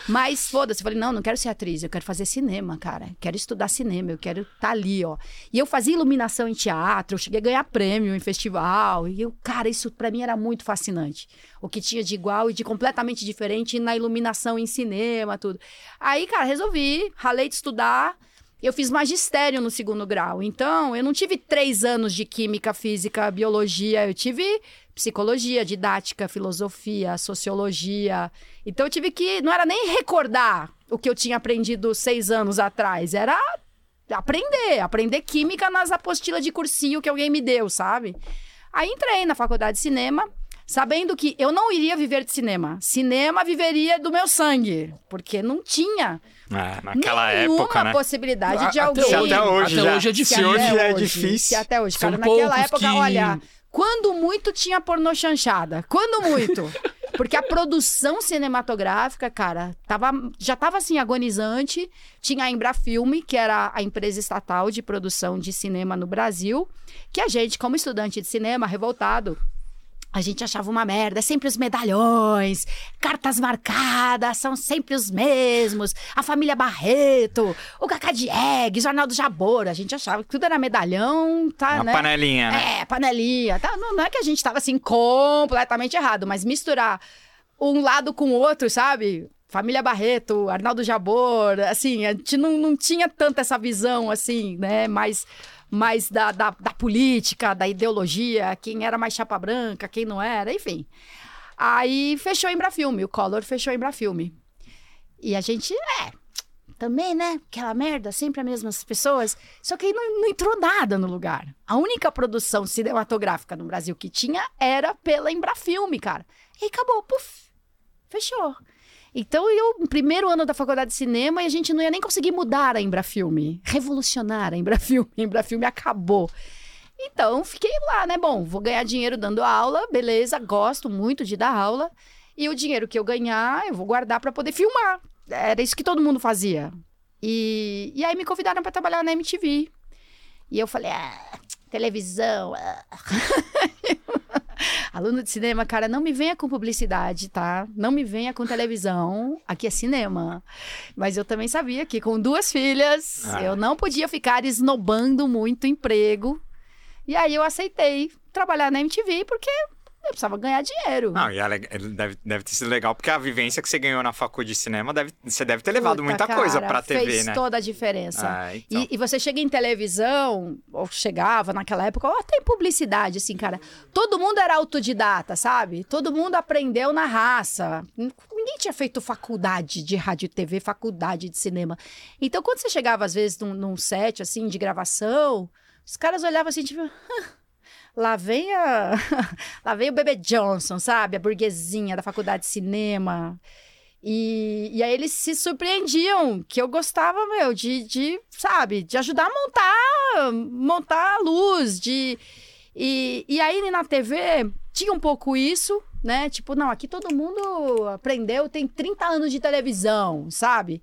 Mas foda-se. Eu falei, não, não quero ser atriz. Eu quero fazer cinema, cara. Quero estudar cinema. Eu quero estar ali, ó. E eu fazia iluminação em teatro. Eu cheguei a ganhar prêmio em festival. E eu, cara, isso pra mim era muito fascinante. O que tinha de igual e de completamente diferente na iluminação em cinema, tudo. Aí, cara, resolvi. Ralei de estudar. Eu fiz magistério no segundo grau. Então, eu não tive três anos de química, física, biologia. Eu tive psicologia, didática, filosofia, sociologia. Então, eu tive que. Não era nem recordar o que eu tinha aprendido seis anos atrás. Era aprender. Aprender química nas apostilas de cursinho que alguém me deu, sabe? Aí entrei na faculdade de cinema. Sabendo que eu não iria viver de cinema. Cinema viveria do meu sangue. Porque não tinha É, naquela nenhuma época, né? possibilidade de até alguém. Se até hoje, Até já, hoje é difícil. Se hoje até já é hoje, difícil. Se até hoje, São cara, naquela época, que- olha, quando muito tinha pornô chanchada. Quando muito. [LAUGHS] Porque a produção cinematográfica, cara, tava, já tava assim, agonizante. Tinha a Embrafilme, que era a empresa estatal de produção de cinema no Brasil, que a gente, como estudante de cinema, revoltado, a gente achava uma merda, é sempre os medalhões, cartas marcadas, são sempre os mesmos. A família Barreto, o Cacá Diegues, o Arnaldo Jabor. A gente achava que tudo era medalhão, tá, Uma né? panelinha, né? É, panelinha. Tá? Não, não é que a gente tava assim completamente errado, mas misturar um lado com o outro, sabe? Família Barreto, Arnaldo Jabor, assim, a gente não, não tinha tanta essa visão, assim, né? Mais, mais da, da, da política, da ideologia, quem era mais chapa branca, quem não era, enfim. Aí fechou em Embrafilme, o Collor fechou em Embrafilme. E a gente, é, também, né? Aquela merda, sempre as mesmas pessoas. Só que aí não, não entrou nada no lugar. A única produção cinematográfica no Brasil que tinha era pela Embrafilme, cara. E acabou, puf, fechou. Então, eu, primeiro ano da faculdade de cinema, e a gente não ia nem conseguir mudar a Embrafilme, revolucionar a Embrafilme. [LAUGHS] A Embrafilme acabou. Então, fiquei lá, né? Bom, vou ganhar dinheiro dando aula, beleza, gosto muito de dar aula. E o dinheiro que eu ganhar, eu vou guardar para poder filmar. Era isso que todo mundo fazia. E, e aí me convidaram para trabalhar na MTV. E eu falei, ah, televisão. ah." [LAUGHS] [LAUGHS] Aluno de cinema, cara, não me venha com publicidade, tá? Não me venha com televisão. Aqui é cinema. Mas eu também sabia que com duas filhas, Ah. eu não podia ficar esnobando muito emprego. E aí eu aceitei trabalhar na MTV porque eu precisava ganhar dinheiro. Não, e leg- deve, deve ter sido legal, porque a vivência que você ganhou na faculdade de cinema, deve, você deve ter levado Puta, muita coisa cara, pra TV, fez né? toda a diferença. Ah, então. E, e você chega em televisão, ou chegava naquela época, ou até em publicidade, assim, cara. Todo mundo era autodidata, sabe? Todo mundo aprendeu na raça. Ninguém tinha feito faculdade de rádio e TV, faculdade de cinema. Então, quando você chegava, às vezes, num, num set, assim, de gravação, os caras olhavam assim, tipo... Lá vem a. [LAUGHS] Lá vem o Bebê Johnson, sabe? A burguesinha da faculdade de cinema. E, e aí eles se surpreendiam que eu gostava, meu, de, de sabe, de ajudar a montar, montar a luz, de... E, e aí na TV tinha um pouco isso, né? Tipo, não, aqui todo mundo aprendeu, tem 30 anos de televisão, sabe?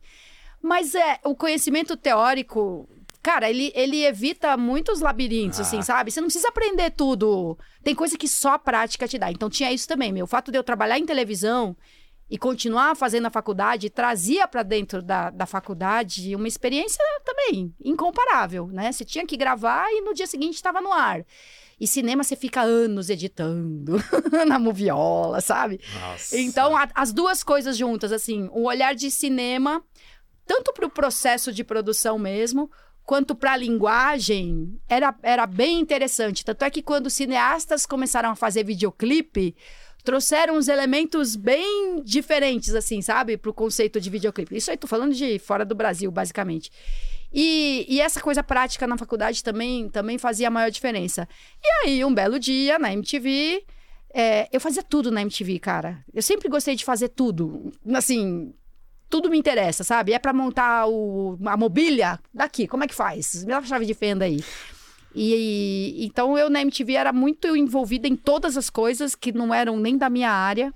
Mas é, o conhecimento teórico, cara, ele, ele evita muitos labirintos, Ah. assim, sabe? Você não precisa aprender tudo. Tem coisa que só a prática te dá. Então tinha isso também, meu. O fato de eu trabalhar em televisão e continuar fazendo a faculdade trazia para dentro da, da faculdade uma experiência também incomparável, né? Você tinha que gravar e no dia seguinte estava no ar. E cinema você fica anos editando [LAUGHS] na moviola, sabe? Nossa. Então, a- as duas coisas juntas, assim, o olhar de cinema, tanto para o processo de produção mesmo, quanto para a linguagem, era, era bem interessante. Tanto é que quando cineastas começaram a fazer videoclipe, trouxeram uns elementos bem diferentes, assim, sabe? Para o conceito de videoclipe. Isso aí, tô falando de fora do Brasil, basicamente. E, e essa coisa prática na faculdade também, também fazia a maior diferença. E aí, um belo dia, na MTV, é, eu fazia tudo na MTV, cara. Eu sempre gostei de fazer tudo. Assim, tudo me interessa, sabe? É pra montar o, a mobília daqui, como é que faz? Me dá a chave de fenda aí. E, então eu na MTV era muito envolvida em todas as coisas que não eram nem da minha área.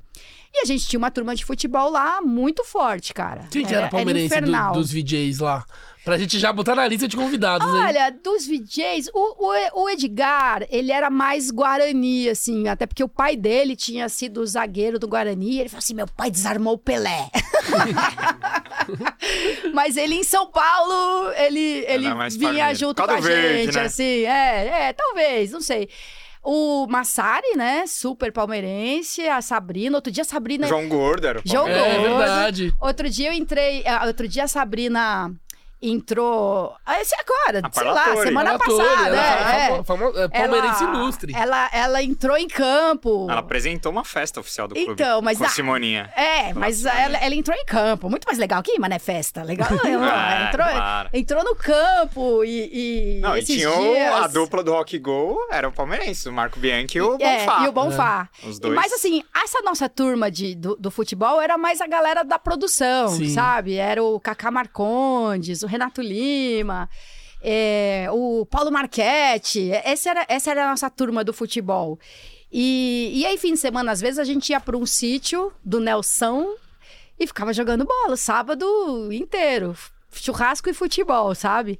E a gente tinha uma turma de futebol lá muito forte, cara. Quem que era palmeirense do- infernal. dos VJs lá? Pra gente já botar na lista de convidados, hein? Olha, dos VJs, o, o, o Edgar, ele era mais Guarani, assim, até porque o pai dele tinha sido zagueiro do Guarani. Ele falou assim: meu pai desarmou o Pelé. [LAUGHS] Mas ele em São Paulo, ele, ele mais vinha junto Caldo com a verde, gente, né? assim. É, é, talvez, não sei. O Massari, né? Super palmeirense. A Sabrina. Outro dia a Sabrina. João Gordo era o João. É Gordo. verdade. Outro dia eu entrei. ah, Outro dia a Sabrina entrou. ah, Esse agora, A sei lá, semana passada. ela é, é, é. é palmeirense Ela- ilustre. Ela, ela entrou em campo. Ela apresentou uma festa oficial do clube. Então, mas com a- Simoninha. É, mas Nossa, ela, ela entrou em campo. Muito mais legal que Mané Festa. Legal. [LAUGHS] Ela É, entrou, claro. entrou no campo e. e Não, e esses tinha o- dias... a dupla do Rock Go, era o palmeirense, o Marco Bianchi e o É, Bonfá. e o Bonfá. Os E dois. Mas assim, essa nossa turma de, do, do futebol era mais a galera da produção, Sim. sabe? Era o Cacá Marcondes, o Renato Lima, é, o Paulo Marchetti. Essa era, essa era a nossa turma do futebol. E, e aí, fim de semana, às vezes, a gente ia para um sítio do Nelson e ficava jogando bola sábado inteiro. Churrasco e futebol, sabe?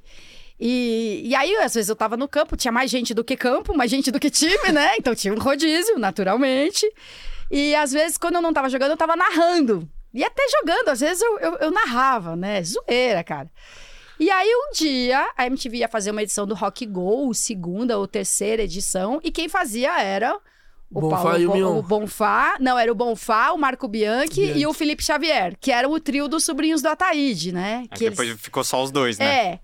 E, e aí, às vezes, eu tava no campo, tinha mais gente do que campo, mais gente do que time, né? Então tinha um rodízio, naturalmente. E às vezes, quando eu não tava jogando, eu tava narrando. E até jogando, às vezes eu, eu, eu narrava, né? Zoeira, cara. E aí, um dia, a MTV ia fazer uma edição do Rock Go, segunda ou terceira edição, e quem fazia era o Bonfá Paulo, e o Mion. o Bonfá, não, era o Bonfá, o Marco Bianchi, Bianchi. e o Felipe Xavier, que eram o trio dos sobrinhos do Ataíde, né? Aí Que eles- depois ficou só os dois, né? é.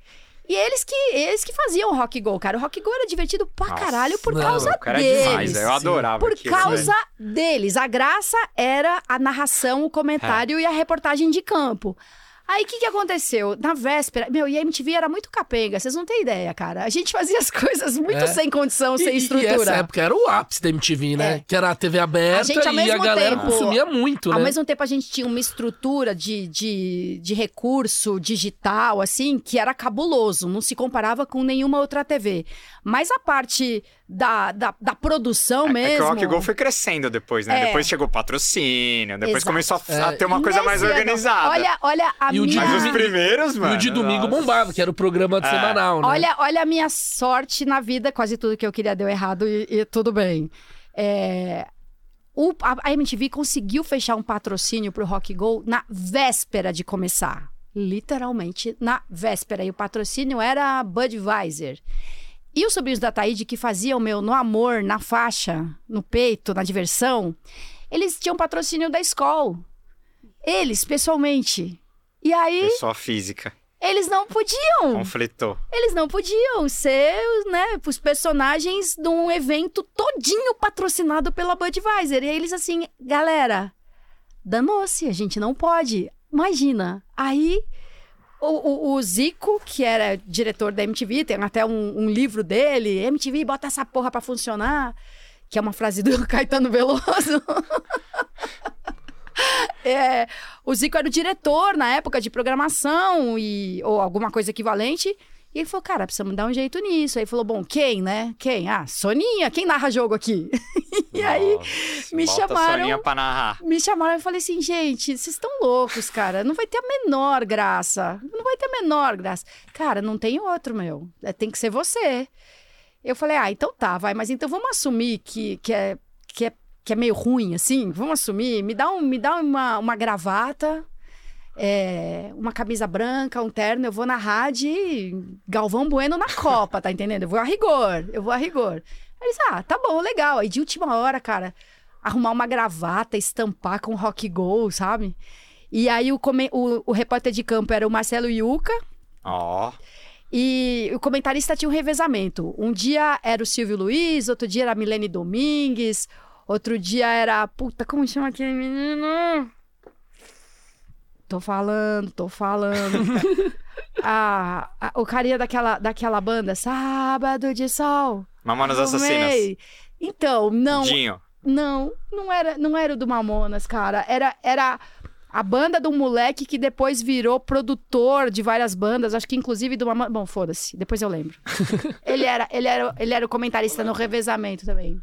E eles que, eles que faziam o Rock Go, cara. O Rock Go era divertido pra Nossa, caralho por não, causa O cara é deles. demais, eu adorava Por aquilo, causa velho. deles. A graça era a narração, o comentário É. e a reportagem de campo. Aí, o que, que aconteceu? Na véspera... Meu, e a MTV era muito capenga, vocês não têm ideia, cara. A gente fazia as [LAUGHS] coisas muito É. sem condição, sem E- estrutura. E essa época era o ápice da MTV, né? É. Que era a TV aberta A gente, ao e a galera tempo- consumia muito, Ao né? mesmo tempo, a gente tinha uma estrutura de, de, de recurso digital, assim, que era cabuloso. Não se comparava com nenhuma outra TV. Mas a parte da, da, da produção É que mesmo... o Rock Go foi crescendo depois, né? É. Depois chegou o patrocínio, depois Exato. começou a, a É. ter uma coisa mais Nesse ano- organizada. Olha, olha a E o de minha... Mas os domingo- primeiros, mano. E o de domingo nossa. bombava, que era o programa de É. semanal, né? Olha, olha a minha sorte na vida, quase tudo que eu queria deu errado e, e tudo bem. É, o- a, a MTV conseguiu fechar um patrocínio pro Rock Go na véspera de começar. Literalmente na véspera. E o patrocínio era a Budweiser. E os sobrinhos da Taíde que faziam meu no amor, na faixa, no peito, na diversão, eles tinham patrocínio da escola. Eles, pessoalmente. E aí, Só física. eles não podiam. Conflitou. Eles não podiam ser, né, os personagens de um evento todinho patrocinado pela Budweiser. E aí eles assim, galera, danou-se, a gente não pode. Imagina. Aí o, o- o Zico, que era diretor da MTV, tem até um, um livro dele, MTV, bota essa porra pra funcionar, que é uma frase do [LAUGHS] Caetano Veloso. [LAUGHS] É, o Zico era o diretor na época de programação e, ou alguma coisa equivalente. E ele falou, cara, precisamos dar um jeito nisso. Aí falou, bom, quem, né? Quem? Ah, Soninha, quem narra jogo aqui? [LAUGHS] e aí Nossa, me bota a chamaram- Soninha pra narrar. me chamaram e falei assim, gente, vocês estão loucos, cara. Não vai ter a menor graça. Não vai ter a menor graça. Cara, não tem outro, meu. É, tem que ser você. Eu falei, ah, então tá, vai, mas então vamos assumir que, que, é, que, é, que é meio ruim, assim. Vamos assumir. Me dá, um, me dá uma, uma gravata, é, uma camisa branca, um terno. Eu vou na rádio Galvão Bueno na Copa, tá entendendo? Eu vou a rigor, eu vou a rigor. Aí eles, ah, tá bom, legal. Aí de última hora, cara, arrumar uma gravata, estampar com rock go, sabe? E aí o, o, o repórter de campo era o Marcelo Yuca. Ó. E o comentarista tinha um revezamento. Um dia era o Silvio Luiz, outro dia era a Milene Domingues, outro dia era. Puta, como chama aquele menino? Tô falando, tô falando. [LAUGHS] Ah, a- o carinha daquela, daquela banda, Sábado de Sol. Mamonas Assassinas. Então, não, Dinho. não, não era, não era o do Mamonas, cara. Era, era a banda do moleque que depois virou produtor de várias bandas, acho que inclusive do Mamonas. Bom, foda-se, depois eu lembro. [LAUGHS] ele, era, ele, era, ele era o comentarista no revezamento também.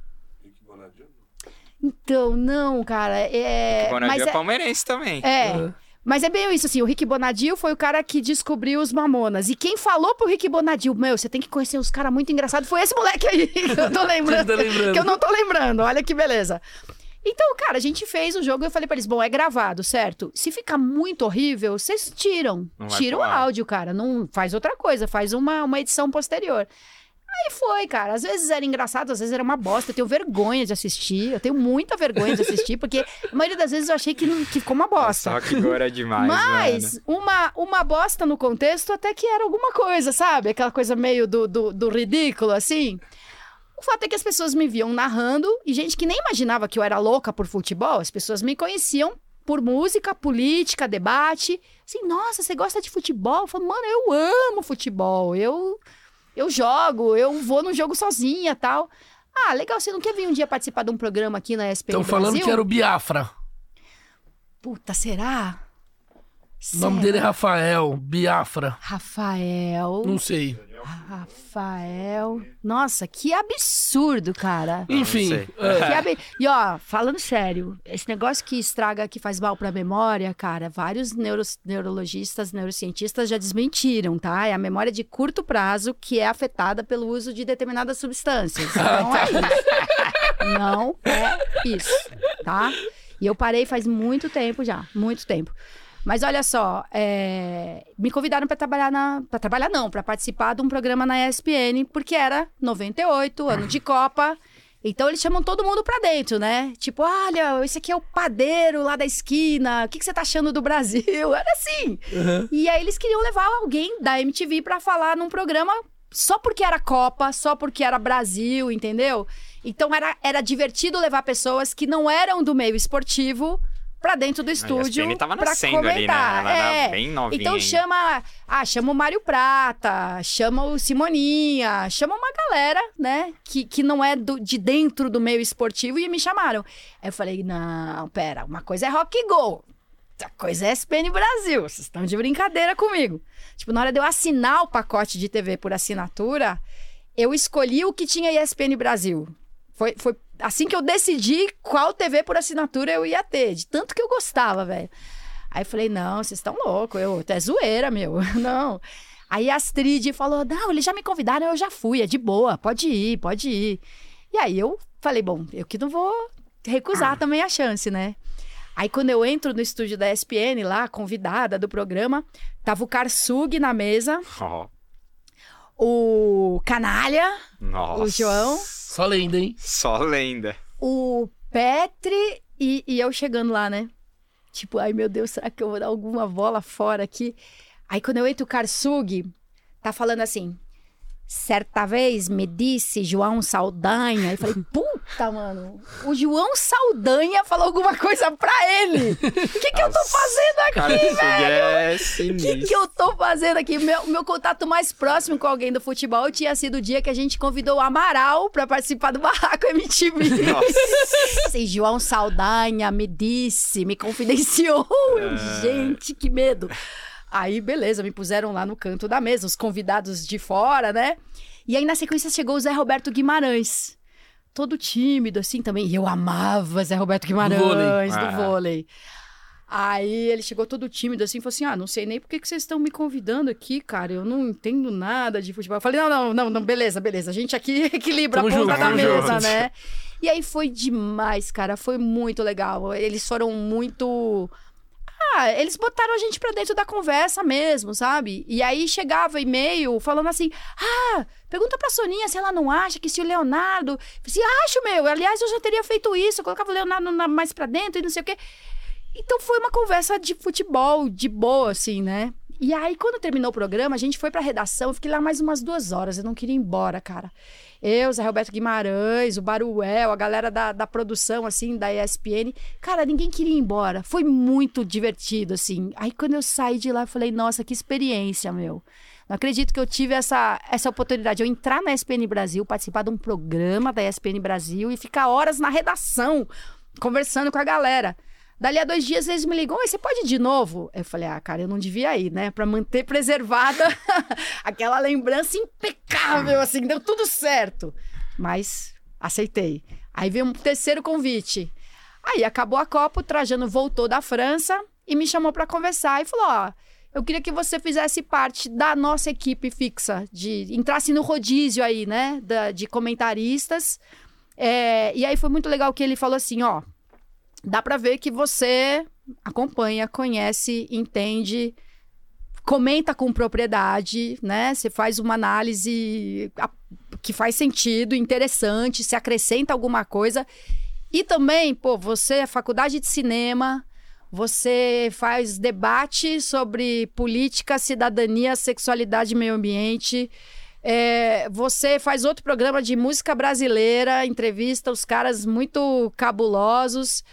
Então, não, cara. É, Bonadio mas é é, palmeirense também. é, mas é bem isso, assim, o Rick Bonadio foi o cara que descobriu os Mamonas. E quem falou pro Rick Bonadio, meu, você tem que conhecer uns caras muito engraçados, foi esse moleque aí [LAUGHS] [LAUGHS] que eu tô lembrando. Tá lembrando. que eu não tô lembrando, olha que beleza. Então, cara, a gente fez o jogo e eu falei pra eles, bom, é gravado, certo? Se ficar muito horrível, vocês tiram. Não Tiram o áudio, cara. Não faz outra coisa, faz uma, uma edição posterior. Aí foi, cara. Às vezes era engraçado, às vezes era uma bosta. Eu tenho vergonha de assistir. Eu tenho muita vergonha de assistir, porque a maioria das vezes eu achei que, não- que ficou uma bosta. Só que agora é demais, Mas uma, uma bosta no contexto até que era alguma coisa, sabe? Aquela coisa meio do, do, do ridículo, assim. O fato é que as pessoas me viam narrando e gente que nem imaginava que eu era louca por futebol, as pessoas me conheciam por música, política, debate. Assim, nossa, você gosta de futebol? Eu falo, mano, eu amo futebol. Eu, eu jogo, eu vou no jogo sozinha tal. Ah, legal, você não quer vir um dia participar de um programa aqui na SPN Estão falando Brasil? que era o Biafra. Puta, será? O nome dele é Rafael Biafra. Rafael. Não sei. Rafael. Nossa, que absurdo, cara. Enfim. sei. é. Que abi- E ó, falando sério, esse negócio que estraga, que faz mal pra memória, cara, vários neuros- neurologistas, neurocientistas já desmentiram, tá? É a memória de curto prazo que é afetada pelo uso de determinadas substâncias. Não é isso. Não é isso, tá? E eu parei faz muito tempo já, muito tempo. Mas olha só, é, me convidaram para trabalhar na. Para trabalhar, não, para participar de um programa na ESPN, porque era 98, ano de Copa. Então eles chamam todo mundo pra dentro, né? Tipo, olha, esse aqui é o padeiro lá da esquina. O que, que você tá achando do Brasil? [LAUGHS] Era assim. E aí eles queriam levar alguém da MTV pra falar num programa só porque era Copa, só porque era Brasil, entendeu? Então era, era divertido levar pessoas que não eram do meio esportivo pra dentro do estúdio ESPN tava pra nascendo ali, né? comentar. Ela é. bem novinha Então chama, ah, chama o Mário Prata, chama o Simoninha, chama uma galera, né, que, que não é do- de dentro do meio esportivo e me chamaram. Aí eu falei, não, pera, uma coisa é rock go, outra coisa é SPN Brasil, vocês estão de brincadeira comigo. Tipo, na hora de eu assinar o pacote de TV por assinatura, eu escolhi o que tinha ESPN Brasil. Foi, foi assim que eu decidi qual TV por assinatura eu ia ter, de tanto que eu gostava, velho. Aí eu falei, não, vocês estão loucos, eu, é zoeira, meu, [LAUGHS] não. Aí a Astrid falou, não, eles já me convidaram, eu já fui, é de boa, pode ir, pode ir. E aí eu falei, bom, eu que não vou recusar também a chance, né? Aí quando eu entro no estúdio da ESPN lá, convidada do programa, tava o Karsug na mesa, Ó, o Canalha, nossa. o João, Só lenda, hein? Só lenda. o Petri e, e eu chegando lá, né? Tipo, ai meu Deus, será que eu vou dar alguma bola fora aqui? Aí quando eu entro o Karsug, tá falando assim. Certa vez me disse João Saldanha. Eu falei, puta, mano. O João Saldanha falou alguma coisa pra ele. O que, que eu tô fazendo aqui, Cara, é O que, que eu tô fazendo aqui? Meu, meu contato mais próximo com alguém do futebol tinha sido o dia que a gente convidou o Amaral pra participar do Barraco MTV. Nossa. Assim, João Saldanha me disse, me confidenciou. Eu, gente, que medo. Aí, beleza, me puseram lá no canto da mesa, os convidados de fora, né? E aí, na sequência, chegou o Zé Roberto Guimarães. Todo tímido, assim, também. E eu amava Zé Roberto Guimarães, vôlei. do Ah. vôlei. Aí ele chegou todo tímido, assim, falou assim: Ah, não sei nem por que que vocês estão me convidando aqui, cara. Eu não entendo nada de futebol. Eu falei: Não, não, não, não beleza, beleza. A gente aqui [LAUGHS] equilibra Tamo a ponta junto, da mesa, junto. né? E aí foi demais, cara. Foi muito legal. Eles foram muito. Ah, eles botaram a gente pra dentro da conversa mesmo, sabe? E aí chegava e-mail falando assim: ah, pergunta pra Soninha se ela não acha que se o Leonardo. Se acho, meu, aliás, eu já teria feito isso, eu colocava o Leonardo na- mais pra dentro e não sei o quê. Então foi uma conversa de futebol, de boa, assim, né? E aí, quando terminou o programa, a gente foi pra redação, eu fiquei lá mais umas duas horas, eu não queria ir embora, cara. Eu, Zé Roberto Guimarães, o Baruel, a galera da, da produção, assim, da ESPN. Cara, ninguém queria ir embora. Foi muito divertido, assim. Aí, quando eu saí de lá, eu falei, nossa, que experiência, meu. Não acredito que eu tive essa, essa oportunidade de eu entrar na ESPN Brasil, participar de um programa da ESPN Brasil e ficar horas na redação, conversando com a galera. Dali a dois dias eles me ligam, você pode ir de novo? Eu falei, ah, cara, eu não devia ir, né? Pra manter preservada [LAUGHS] aquela lembrança impecável, assim, deu tudo certo. Mas aceitei. Aí veio um terceiro convite. Aí acabou a Copa, o Trajano voltou da França e me chamou pra conversar e falou: ó. Eu queria que você fizesse parte da nossa equipe fixa, de entrasse no rodízio aí, né, da- de comentaristas. É, e aí foi muito legal que ele falou assim, ó, dá pra ver que você acompanha, conhece, entende, comenta com propriedade, né? Você faz uma análise que faz sentido, interessante, se acrescenta alguma coisa. E também, pô, você é faculdade de cinema, você faz debate sobre política, cidadania, sexualidade e meio ambiente. É, você faz outro programa de música brasileira, entrevista os caras muito cabulosos.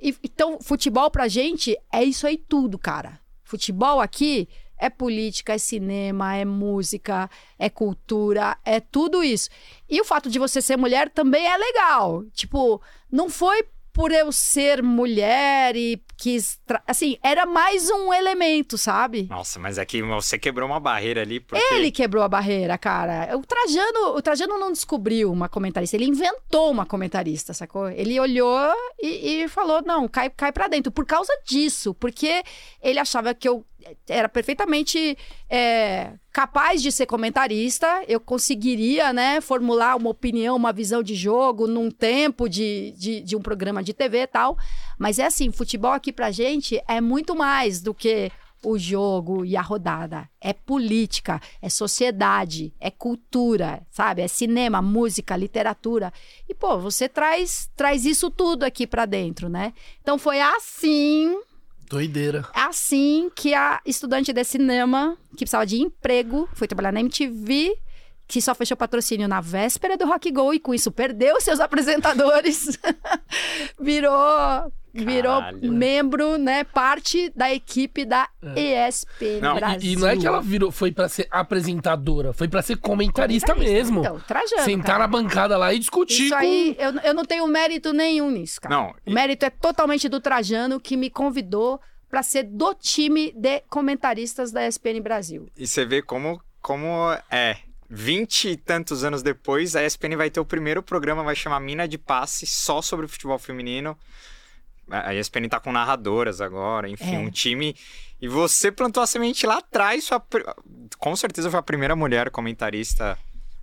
E- então, futebol pra gente é isso aí tudo, cara. Futebol aqui é política, é cinema, é música, é cultura, é tudo isso. E o fato de você ser mulher também é legal. Tipo, não foi por eu ser mulher e quis. tra- Assim, era mais um elemento, sabe? Nossa, mas é que você quebrou uma barreira ali, porque... Ele quebrou a barreira, cara. O Trajano, o Trajano não descobriu uma comentarista, ele inventou uma comentarista, sacou? Ele olhou e, e falou: não, cai, cai pra dentro. Por causa disso, porque ele achava que eu era perfeitamente é, capaz de ser comentarista, eu conseguiria, né, formular uma opinião, uma visão de jogo num tempo de, de, de um programa de TV e tal. Mas é assim, futebol aqui pra gente é muito mais do que o jogo e a rodada. É política, é sociedade, é cultura, sabe? É cinema, música, literatura. E pô, você traz traz isso tudo aqui pra dentro, né? Então foi assim, Doideira. assim que a estudante de cinema, que precisava de emprego, foi trabalhar na MTV, que só fechou patrocínio na véspera do Rock Go e com isso perdeu seus apresentadores, [LAUGHS] virou virou Caralho. membro, né, parte da equipe da ESPN Não, e- Brasil. E, e não é que ela virou, foi pra ser apresentadora, foi pra ser comentarista, Comentarista, mesmo. Então, trajando, Sentar cara. na bancada lá e discutir Isso com... aí, eu, eu não tenho mérito nenhum nisso, cara. Não, O mérito é totalmente do Trajano, que me convidou pra ser do time de comentaristas da ESPN Brasil. E você vê como, como é. Vinte e tantos anos depois, a ESPN vai ter o primeiro programa, vai chamar Mina de Passe, só sobre futebol feminino. A ESPN tá com narradoras agora, enfim, É. um time. E você plantou a semente lá atrás, sua, com certeza foi a primeira mulher comentarista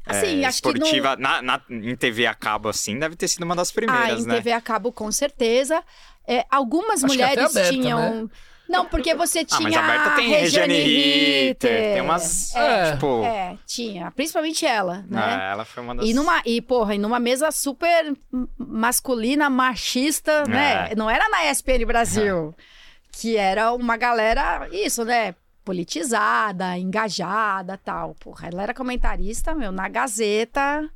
Assim, é, acho que no- esportiva na, na- em TV a cabo, assim, deve ter sido uma das primeiras, ah, em né? TV a cabo, com certeza. É, algumas Acho mulheres aberta, tinham. Não, porque você Ah, tinha. mas a Berta tem Regiane Regiane Ritter, tem umas. É. tipo. É, tinha. Principalmente ela, né? é, ela foi uma das. E numa, e, porra, e numa mesa super masculina, machista, né? É. Não era na ESPN Brasil. Que era uma galera, isso, né? Politizada, engajada tal. Porra, ela era comentarista, meu, na Gazeta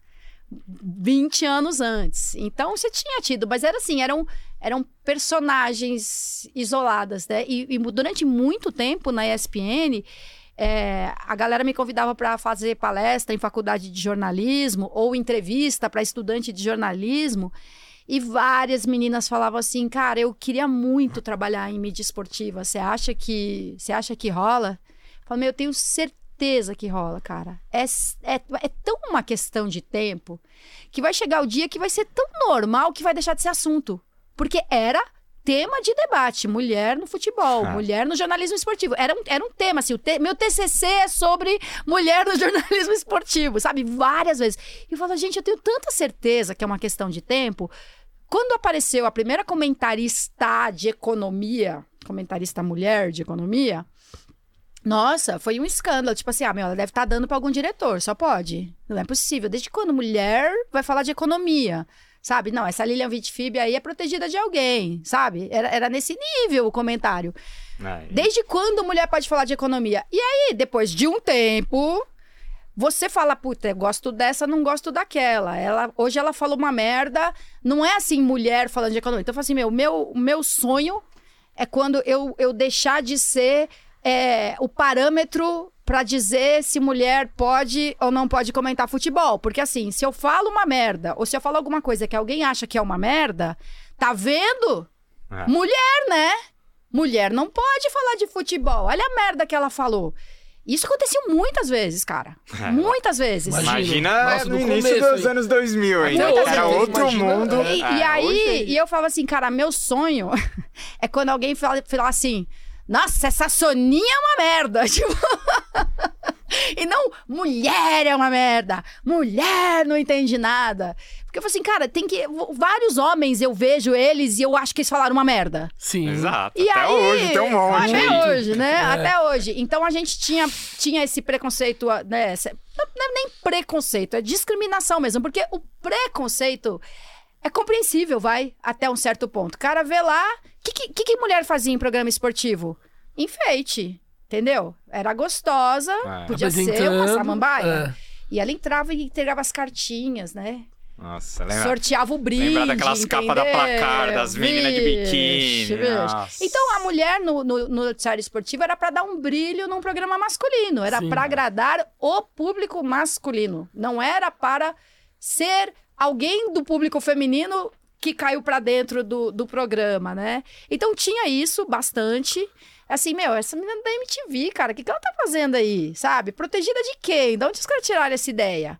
20 anos antes. Então você tinha tido, mas era assim, eram, eram personagens isoladas, né? E, e durante muito tempo na ESPN, é, a galera me convidava para fazer palestra em faculdade de jornalismo ou entrevista para estudante de jornalismo. E várias meninas falavam assim, cara, eu queria muito trabalhar em mídia esportiva. Você acha que você acha que rola? Eu falo, meu, eu tenho certeza que rola, cara. É, é, é tão uma questão de tempo que vai chegar o dia que vai ser tão normal que vai deixar de ser assunto. Porque era tema de debate, mulher no futebol, Ah. mulher no jornalismo esportivo. Era um, era um tema, assim, o te- meu TCC é sobre mulher no [LAUGHS] jornalismo esportivo, sabe? Várias vezes. E eu falo, gente, eu tenho tanta certeza que é uma questão de tempo. quando apareceu a primeira comentarista de economia, comentarista mulher de economia, nossa, foi um escândalo. Tipo assim, ah, meu, ela deve estar dando pra algum diretor, só pode. Não é possível. Desde quando mulher vai falar de economia? Sabe? Não, essa Lilian Vitfib aí é protegida de alguém, sabe? Era, era nesse nível o comentário. Aí. Desde quando mulher pode falar de economia? E aí, depois de um tempo, você fala, puta, gosto dessa, não gosto daquela. Ela, hoje ela falou uma merda. Não é assim, mulher falando de economia. Então, eu falo assim, meu, meu, meu sonho é quando eu, eu deixar de ser é, o parâmetro pra dizer se mulher pode ou não pode comentar futebol. Porque assim, se eu falo uma merda, ou se eu falo alguma coisa que alguém acha que é uma merda, tá vendo? É. Mulher, né? Mulher não pode falar de futebol. Olha a merda que ela falou. Isso aconteceu muitas vezes, cara. É. Muitas vezes. Imagina. Nossa, no no início começo, dos hein? anos 2000, hein? Era outro imagina, mundo. é. E, É, e aí, hoje- e eu falo assim, cara, meu sonho [LAUGHS] é quando alguém fala, fala assim: Nossa, essa Soninha é uma merda. [LAUGHS] Tipo... e não, mulher é uma merda. Mulher não entende nada. Porque eu falo assim, cara, tem que. Vários homens eu vejo eles e eu acho que eles falaram uma merda. Sim. Exato. E Até aí, hoje tem um monte. Até hoje, né? Até hoje. Então a gente tinha, tinha esse preconceito, né? esse- não é nem preconceito, é discriminação mesmo. Porque o preconceito é compreensível, vai, até um certo ponto. O cara vê lá. O que, que, que mulher fazia em programa esportivo? Enfeite. Entendeu? Era gostosa, É. podia ser uma samambaia. é. E ela entrava e entregava as cartinhas, né? Nossa, lembra? Sorteava o brinde. Lembrar daquelas capas da placar, das meninas de biquíni. vixe. Então a mulher no, no, no noticiário esportivo era pra dar um brilho num programa masculino, era pra agradar o público masculino, não era para ser alguém do público feminino que caiu pra dentro do, do programa, né? Então tinha isso bastante. Assim, meu, essa menina da MTV, cara, o que, que ela tá fazendo aí? Sabe? Protegida de quem? De onde os caras tiraram essa ideia?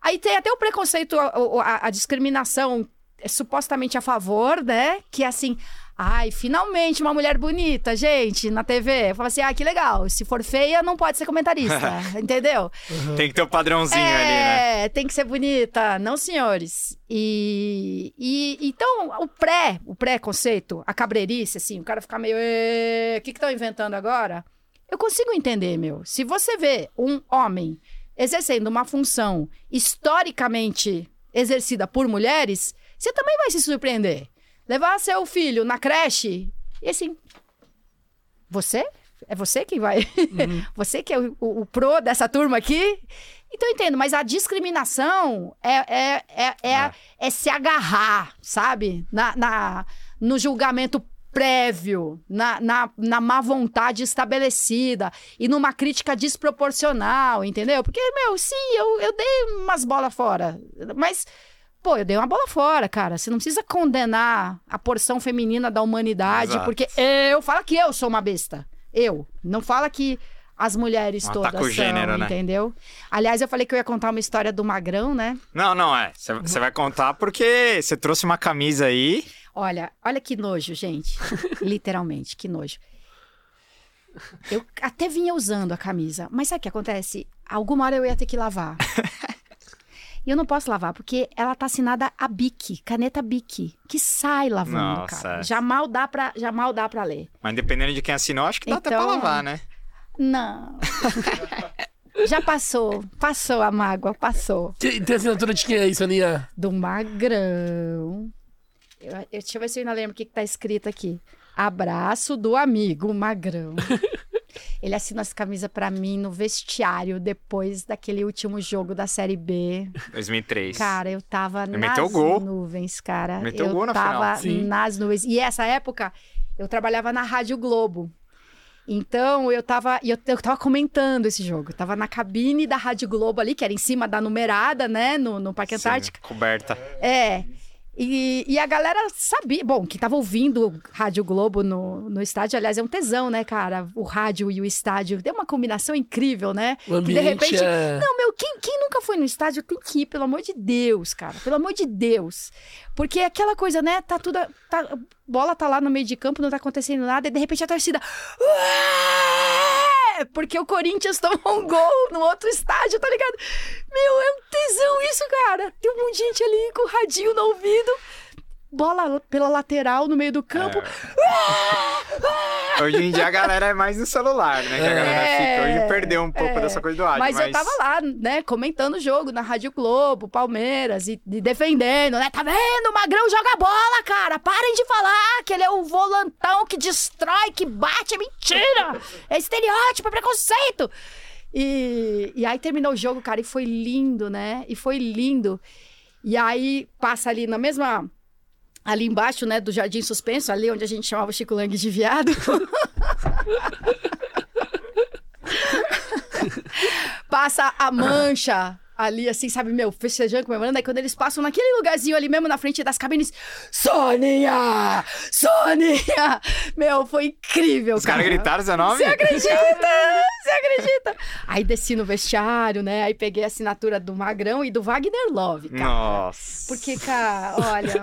Aí tem até o preconceito, a, a- a discriminação é supostamente a favor, né? Que é assim, ai, finalmente uma mulher bonita, gente, na TV. Fala assim, ah, que legal. Se for feia, não pode ser comentarista, [LAUGHS] entendeu? Tem que ter o padrãozinho ali, né? É, tem que ser bonita, não senhores. E, e então o pré, o pré-conceito, a cabreirice, assim, o cara ficar meio, "Ê, o que que estão inventando agora? Eu consigo entender, meu. Se você vê um homem exercendo uma função historicamente exercida por mulheres, você também vai se surpreender. Levar seu filho na creche e assim, você? É você que vai. [LAUGHS] você que é o, o, o pro dessa turma aqui? Então eu entendo, mas a discriminação é, é, é, é, É. é se agarrar, sabe? Na, na, no julgamento prévio, na, na, na má vontade estabelecida e numa crítica desproporcional, entendeu? Porque, meu, sim, eu, eu dei umas bolas fora, mas. Pô, eu dei uma bola fora, cara. Você não precisa condenar a porção feminina da humanidade, Exato. porque eu fala que eu sou uma besta. Eu. Não fala que as mulheres Um todas são, gênero, né? entendeu? Aliás, eu falei que eu ia contar uma história do Magrão, né? Não, não, é. Você vai contar porque você trouxe uma camisa aí. Olha, olha que nojo, gente. [LAUGHS] Literalmente, que nojo. Eu até vinha usando a camisa, mas sabe o que acontece? Alguma hora eu ia ter que lavar. [LAUGHS] E eu não posso lavar, porque ela tá assinada a Bic, caneta Bic, que sai lavando, Nossa, cara. é. Já mal dá pra, já mal dá pra ler. Mas dependendo de quem assinou, acho que dá até pra Então- lavar, né? Não. [LAUGHS] já passou, passou a mágoa, passou. Que- Tem assinatura de quem é isso, Aninha? do Magrão. Eu, eu- deixa eu ver se eu ainda lembro o que, que tá escrito aqui. Abraço do amigo Magrão. [LAUGHS] Ele assina essa camisa pra mim no vestiário depois daquele último jogo da Série B. 2003. Cara, eu tava Ele nas gol. nuvens, cara. Meteu eu gol na tava final. Nas nuvens. E essa época, eu trabalhava na Rádio Globo. Então, eu tava, eu, eu tava comentando esse jogo. Eu tava na cabine da Rádio Globo ali, que era em cima da numerada, né? No, no Parque Sim, Antártica. coberta. É. E, e a galera sabia, bom, que tava ouvindo Rádio Globo no, no estádio, aliás, é um tesão, né, cara? O rádio e o estádio, tem uma combinação incrível, né? O que de repente. é... Não, meu, quem, no estádio tem que ir, pelo amor de Deus, cara. Pelo amor de Deus. Porque é aquela coisa, né? Tá tudo. Tá, bola tá lá no meio de campo, não tá acontecendo nada, e de repente a torcida. "Ué!" Porque o Corinthians tomou um gol no outro estádio, tá ligado? Meu, é um tesão isso, cara. Tem um monte de gente ali com o radinho no ouvido. Bola pela lateral no meio do campo. Hoje em dia a galera é mais no celular, né? Que a galera É, fica. Hoje perdeu um pouco é. dessa coisa do áudio. Mas, Mas, eu tava lá, né, comentando o jogo na Rádio Globo, Palmeiras, e, e defendendo, né? Tá vendo? O Magrão joga bola, cara. Parem de falar que ele é o volantão que destrói, que bate. É mentira! É estereótipo, é preconceito. E, e aí terminou o jogo, cara, e foi lindo, né? E foi lindo. E aí passa ali na mesma. Ali embaixo, né, do Jardim Suspenso, ali onde a gente chamava o Chico Lang de viado. [LAUGHS] passa a mancha ali, assim, sabe, meu, festejando, comemorando. Aí quando eles passam naquele lugarzinho ali mesmo na frente das cabines, Sônia! Sônia! Meu, foi incrível, Os caras cara. gritaram seu nome? Você acredita? Você acredita? Aí desci no vestiário, né? Aí peguei a assinatura do Magrão e do Wagner Love, cara. Nossa. Porque, cara, olha,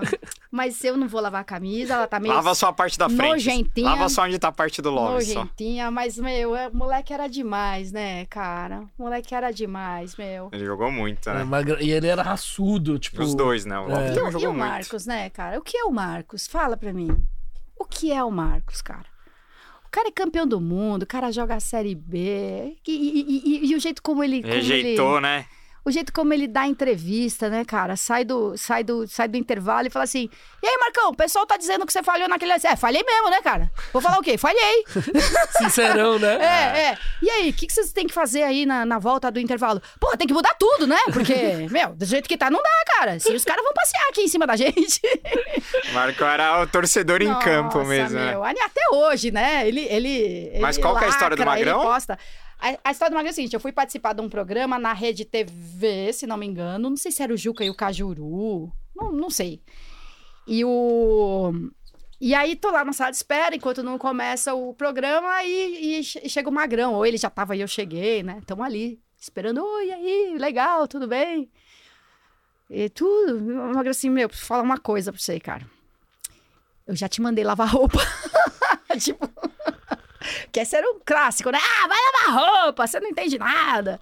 mas eu não vou lavar a camisa, ela tá meio Lava só a parte da frente. nojentinha. Lava só onde tá a parte do love só. nojentinha, mas, meu, é- o moleque era demais, né, cara? O moleque era demais, meu. Ele jogou muito, É, né? magra- E ele era raçudo, tipo. Os dois, né? O É. E, também o- e jogou o muito. Marcos, né, cara? O que é o Marcos? Fala pra mim. O que é o Marcos, cara? O cara é campeão do mundo, o cara joga a Série B. E, e- e- e o jeito como ele. como Rejeitou, ele- né? O jeito como ele dá entrevista, né, cara? Sai do, sai do, sai do intervalo e fala assim: E aí, Marcão, o pessoal tá dizendo que você falhou naquele. É, falhei mesmo, né, cara? Vou falar o quê? Falhei. [LAUGHS] Sincerão, né? [LAUGHS] É, é. E aí, o que, que vocês têm que fazer aí na, na volta do intervalo? Porra, tem que mudar tudo, né? Porque, [LAUGHS] meu, do jeito que tá, não dá, cara. Se os caras vão passear aqui em cima da gente. O Marco era o torcedor em campo Nossa, mesmo, né? meu. Ali Até hoje, né? Ele. ele Mas ele qual que é a história do lacra, ele Magrão? posta. A, história do Magrão é a seguinte: eu fui participar de um programa na Rede TV, se não me engano. Não sei se era o Juca e o Cajuru. Não, não sei. E o. E aí, tô lá na sala de espera, enquanto não começa o programa, e, e e chega o Magrão. Ou ele já tava e eu cheguei, né? Tamo ali, esperando. Oi, aí, legal, tudo bem? E tudo. O Magrão assim, meu, preciso falar uma coisa pra você, cara. Eu já te mandei lavar roupa. [LAUGHS] tipo. Que esse era um clássico, né? Ah, vai lavar roupa, você não entende nada.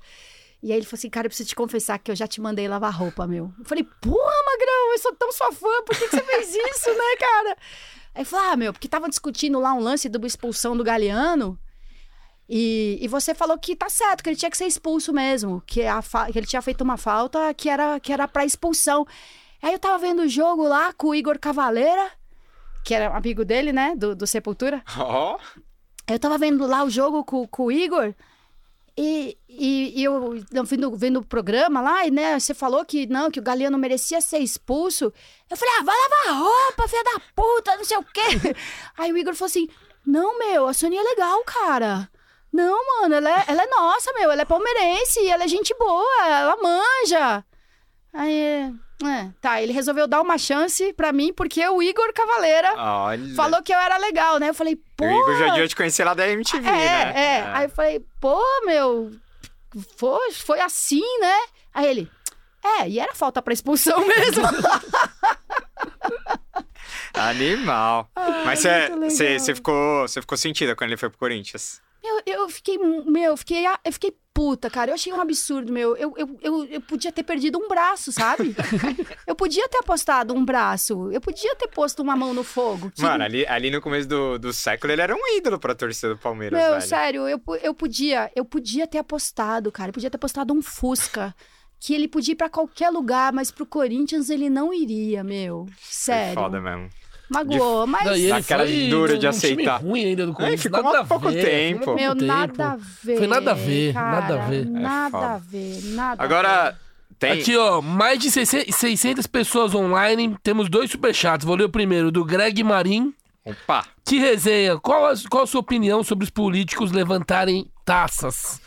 E aí ele falou assim, cara, eu preciso te confessar que eu já te mandei lavar roupa, meu. Eu falei, porra, Magrão, eu sou tão sua fã, por que, que você fez isso, né, cara? Aí falou, ah, meu, porque estavam discutindo lá um lance da expulsão do Galeano. E, e você falou que tá certo, que ele tinha que ser expulso mesmo, que, a que ele tinha feito uma falta que era, que era pra expulsão. Aí eu tava vendo o jogo lá com o Igor Cavaleira, que era amigo dele, né, do, do Sepultura. Ó, Eu tava vendo lá o jogo com, com o Igor e, e, e eu vendo, vendo o programa lá, e né, você falou que não, que o Galeano merecia ser expulso. Eu falei, ah, vai lavar roupa, filha da puta, não sei o quê. [LAUGHS] Aí o Igor falou assim: não, meu, a Sonia é legal, cara. Não, mano, ela é, ela é nossa, meu, ela é palmeirense, ela é gente boa, ela manja. Aí, é, tá, ele resolveu dar uma chance pra mim, porque o Igor Cavaleira olha. falou que eu era legal, né? Eu falei, pô. O Igor já devia te conhecer lá da MTV, É, né? é. Aí eu falei, pô, meu, foi, foi assim, né? Aí ele, é, e era falta pra expulsão [LAUGHS] mesmo. Animal. Mas Ah, muito você ficou, você ficou sentida quando ele foi pro Corinthians. Eu, eu fiquei, meu, eu fiquei, eu fiquei puta, cara. Eu achei um absurdo, meu. Eu, eu, eu, eu podia ter perdido um braço, sabe? [LAUGHS] eu podia ter apostado um braço. Eu podia ter posto uma mão no fogo. que- Mano, ali, ali no começo do, do século ele era um ídolo pra torcida do Palmeiras, Meu, velho. sério, eu, eu podia, eu podia ter apostado, cara. Eu podia ter apostado um Fusca. Que ele podia ir pra qualquer lugar, mas pro Corinthians ele não iria, meu. Foi Sério. foda mesmo. Magoou, mas. Não, e ele cara foi dura de time aceitar. ruim ainda do Corinthians. ficou nada pouco a ver, tempo. há Meu, pouco nada tempo. a ver. Foi nada a ver, cara, nada a ver. Nada a ver, nada a Agora, ver. tem... Aqui, ó, mais de 600 600 pessoas online. Temos dois superchats. Vou ler o primeiro, do Greg Marim. Opa, Que resenha. Qual a, qual a sua opinião sobre os políticos levantarem taças?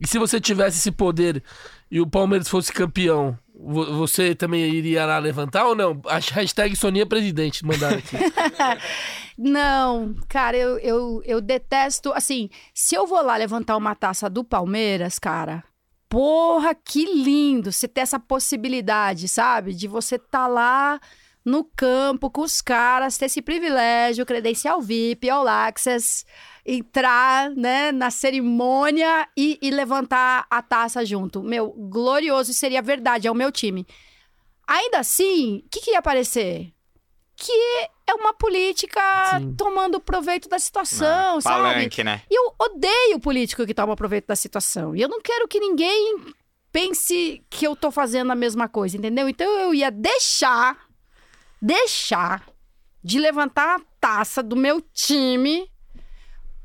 E se você tivesse esse poder e o Palmeiras fosse campeão, você também iria lá levantar ou não? A hashtag Sonia Presidente mandaram aqui. [LAUGHS] Não, cara, eu, eu, eu detesto. Assim, se eu vou lá levantar uma taça do Palmeiras, cara. Porra, que lindo você ter essa possibilidade, sabe? De você tá lá no campo com os caras, ter esse privilégio, credencial VIP, All Access, entrar, né, na cerimônia e, e levantar a taça junto. Meu, glorioso, seria verdade, é o meu time. Ainda assim, o que, que ia aparecer? porque é uma política Sim. tomando proveito da situação, Ah, sabe? Palanque, né? E eu odeio político que toma proveito da situação. E eu não quero que ninguém pense que eu tô fazendo a mesma coisa, entendeu? Então eu ia deixar, deixar de levantar a taça do meu time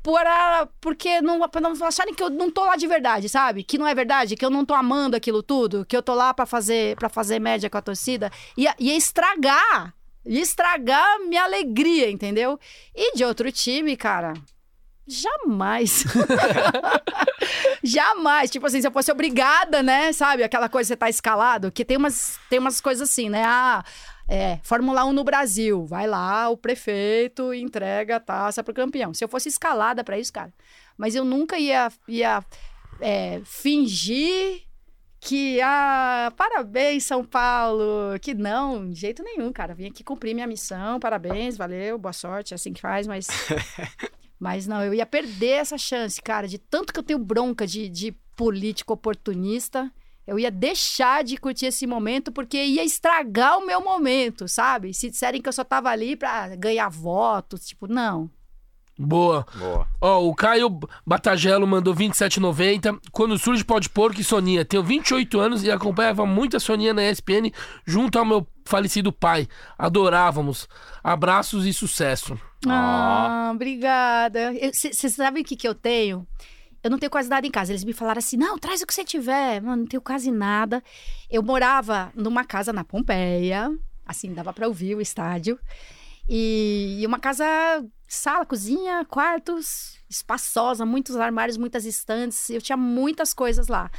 para, porque não, pra não acharem que eu não tô lá de verdade, sabe? Que não é verdade, que eu não tô amando aquilo tudo, que eu tô lá pra fazer, pra fazer média com a torcida. Ia, ia estragar, ia estragar minha alegria, entendeu? E de outro time, cara, jamais. [LAUGHS] jamais. Tipo assim, se eu fosse obrigada, né? Sabe? Aquela coisa você tá escalado, que tem umas, tem umas coisas assim, né? Ah, é, Fórmula 1 no Brasil. Vai lá, o prefeito entrega a taça pro campeão. Se eu fosse escalada pra isso, cara. Mas eu nunca ia, ia é, fingir que, ah, parabéns, São Paulo. Que não, de jeito nenhum, cara. Vim aqui cumprir minha missão, parabéns, valeu, boa sorte, é assim que faz, mas. [LAUGHS] mas não, eu ia perder essa chance, cara, de tanto que eu tenho bronca de, de político oportunista. Eu ia deixar de curtir esse momento porque ia estragar o meu momento, sabe? Se disserem que eu só tava ali pra ganhar votos, tipo, não. Boa. Boa. Ó, o Caio Batagelo mandou 27,90. Quando surge Pode Porco e Soninha. Tenho 28 anos e acompanhava muito a Soninha na ESPN junto ao meu falecido pai. Adorávamos. Abraços e sucesso. Ah, obrigada. Você sabe o que, que eu tenho? Eu não tenho quase nada em casa. Eles me falaram assim: não, traz o que você tiver. Mano, não tenho quase nada. Eu morava numa casa na Pompeia. Assim, dava pra ouvir o estádio. E, e uma casa, sala, cozinha, quartos, espaçosa, muitos armários, muitas estantes. Eu tinha muitas coisas lá.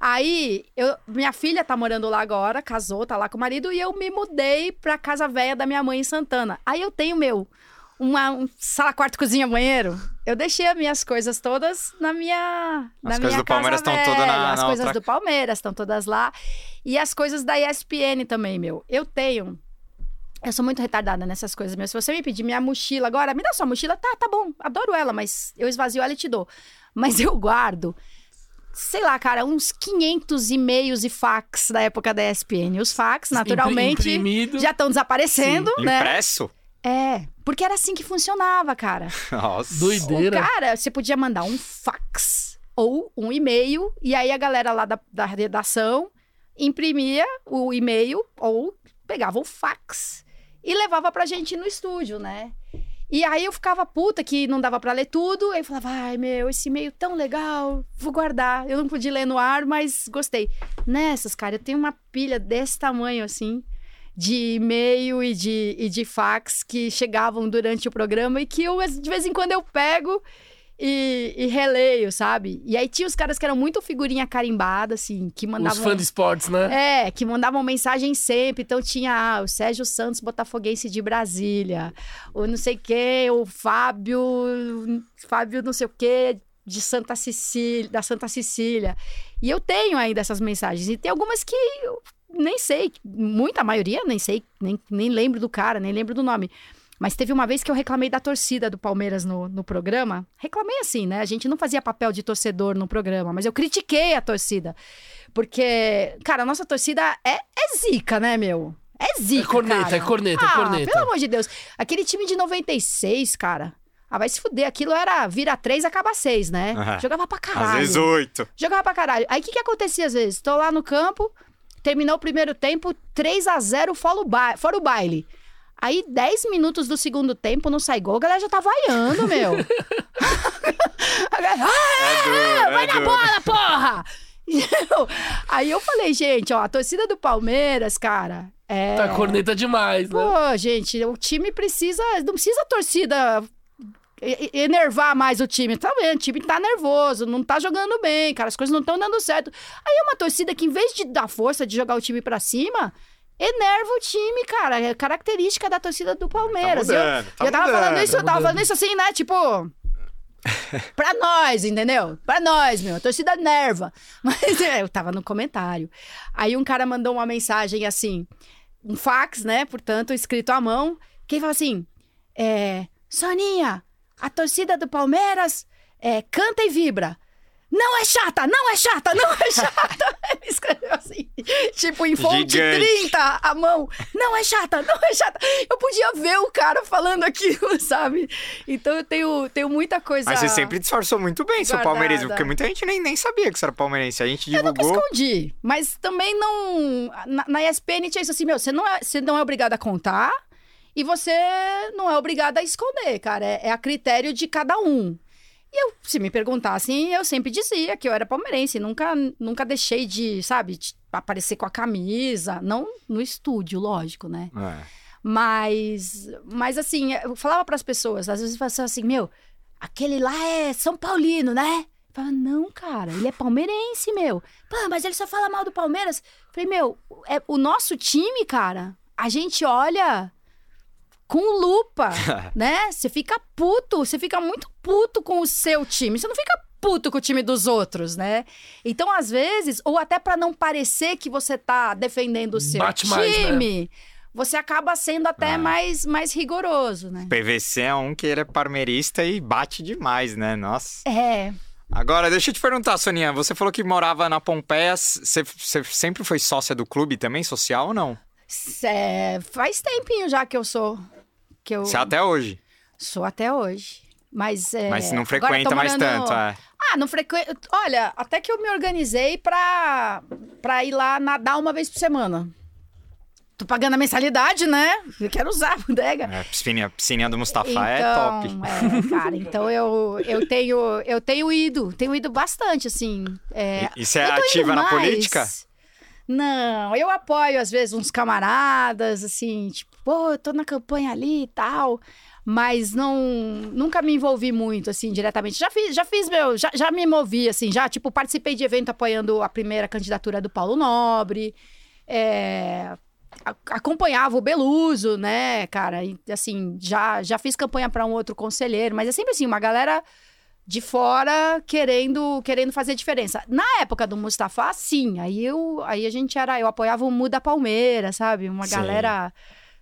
Aí, eu, minha filha tá morando lá agora, casou, tá lá com o marido, e eu me mudei pra casa velha da minha mãe em Santana. Aí eu tenho meu, uma um sala, quarto, cozinha, banheiro. Eu deixei as minhas coisas todas na minha. na As minha coisas do casa Palmeiras estão todas na- As na coisas outra- do Palmeiras estão todas lá. E as coisas da ESPN também, meu. Eu tenho. Eu sou muito retardada nessas coisas, meu. Se você me pedir minha mochila agora, me dá sua mochila, tá, tá bom. Adoro ela, mas eu esvazio ela e te dou. Mas eu guardo, sei lá, cara, uns 500 e-mails e fax da época da ESPN. Os fax, naturalmente, Imprimido. já estão desaparecendo, né? Impresso? É, porque era assim que funcionava, cara. [LAUGHS] Nossa. Doideira. O cara, você podia mandar um fax ou um e-mail, e aí a galera lá da, da redação imprimia o e-mail ou pegava o fax e levava pra gente no estúdio, né? E aí eu ficava puta que não dava pra ler tudo, aí eu falava, ai meu, esse e-mail tão legal, vou guardar. Eu não podia ler no ar, mas gostei. Nessas, cara, eu tenho uma pilha desse tamanho assim de e-mail e de, e de fax que chegavam durante o programa e que eu, de vez em quando, eu pego e, e releio, sabe? E aí tinha os caras que eram muito figurinha carimbada, assim, que Os mandavam. fãs de esportes, né? É, que mandavam mensagem sempre. Então tinha ah, o Sérgio Santos, botafoguense de Brasília. O não sei quê, o Fábio. Fábio não sei o quê, de Santa Cecília, da Santa Cecília. E eu tenho ainda essas mensagens. E tem algumas que eu nem sei, muita maioria, nem sei, nem, nem lembro do cara, nem lembro do nome. Mas teve uma vez que eu reclamei da torcida do Palmeiras no, no programa. Reclamei assim, né? A gente não fazia papel de torcedor no programa, mas eu critiquei a torcida. Porque, cara, a nossa torcida é, é zica, né, meu? É zica. É corneta, cara. é corneta, é ah, corneta. Pelo amor de Deus. Aquele time de 96, cara. Ah, vai se fuder. Aquilo era vira três, acaba seis, né? Aham. Jogava pra caralho. Às vezes oito. Jogava pra caralho. Aí o que, que acontecia às vezes? Tô lá no campo, terminou o primeiro tempo, 3 a 0 fora o, ba fora o baile. Aí, 10 minutos do segundo tempo, não sai gol, a galera já tá vaiando, meu. [LAUGHS] A galera, É duro, "Ah, vai é na duro. bola, porra! Aí eu falei, gente, ó, a torcida do Palmeiras, cara, é... Tá corneta demais, né? Pô, gente, o time precisa. Não precisa a torcida enervar mais o time. Tá vendo? O time tá nervoso, não tá jogando bem, cara. As coisas não estão dando certo. Aí é uma torcida que, em vez de dar força de jogar o time pra cima. Enerva o time, cara. É característica da torcida do Palmeiras. Tá eu, mudando, tá eu tava mudando, falando isso, tá eu tava falando isso assim, né? Tipo. pra nós, entendeu? Pra nós, meu. A torcida nerva. [LAUGHS] Mas é, eu tava no comentário. Aí um cara mandou uma mensagem assim, um fax, né? Portanto, escrito à mão. Que fala assim: é, Soninha, a torcida do Palmeiras é, canta e vibra. Não é chata, não é chata, não é chata. [LAUGHS] Ele escreveu assim, tipo em fonte Gigante. 30, a mão. Não é chata, não é chata. Eu podia ver o cara falando aquilo, [LAUGHS] sabe? Então eu tenho, tenho muita coisa. Mas você sempre disfarçou muito bem seu Guardada. palmeirense, porque muita gente nem, nem sabia que você era palmeirense. A gente Eu nunca divulgou. escondi, mas também não. Na, na ESPN tinha isso assim, meu, você não, é, você não é obrigado a contar e você não é obrigado a esconder, cara. É, é a critério de cada um. E eu, se me perguntassem, eu sempre dizia que eu era palmeirense. Nunca, nunca deixei de, sabe, de aparecer com a camisa. Não no estúdio, lógico, né? É. Mas, mas assim, eu falava para as pessoas, às vezes falavam assim, meu, aquele lá é São Paulino, né? Eu falava, não, cara, ele é palmeirense, meu. Pô, mas ele só fala mal do Palmeiras. Eu Falei, meu, é, o nosso time, cara, a gente olha com lupa, [LAUGHS] né? Você fica puto, você fica muito puto com o seu time. Você não fica puto com o time dos outros, né? Então, às vezes, ou até para não parecer que você tá defendendo o seu Bate mais, né? time, você acaba sendo até Ah. mais, mais rigoroso, né? PVC é um que ele é parmeirista e bate demais, né? Nossa. É, Agora, deixa eu te perguntar, Soninha. Você falou que morava na Pompeia. Você, você sempre foi sócia do clube também, social ou não? é, faz tempinho já que eu sou. Que eu Você é até hoje. sou até hoje. Mas, é, Mas não frequenta mais morando- tanto. É. Ah, não frequento. Olha, até que eu me organizei pra, pra ir lá nadar uma vez por semana. Tô pagando a mensalidade, né? Eu quero usar a bodega. É, piscininha, piscininha do Mustafa então, é top. é, cara, então eu, eu tenho eu tenho ido, tenho ido bastante, assim. É, E, e você é ativa na mais. política? Não, eu apoio às vezes uns camaradas, assim, tipo, pô, eu tô na campanha ali e tal. Mas não, nunca me envolvi muito, assim, diretamente. Já fiz, já fiz meu, já, já me movi, assim, já, tipo, participei de evento apoiando a primeira candidatura do Paulo Nobre. É, acompanhava o Beluso, né, cara? E, assim, já, já fiz campanha para um outro conselheiro, mas é sempre assim, uma galera de fora querendo querendo fazer diferença. Na época do Mustafa, sim, aí eu aí a gente era, eu apoiava o Muda Palmeiras, sabe? Uma Sim. galera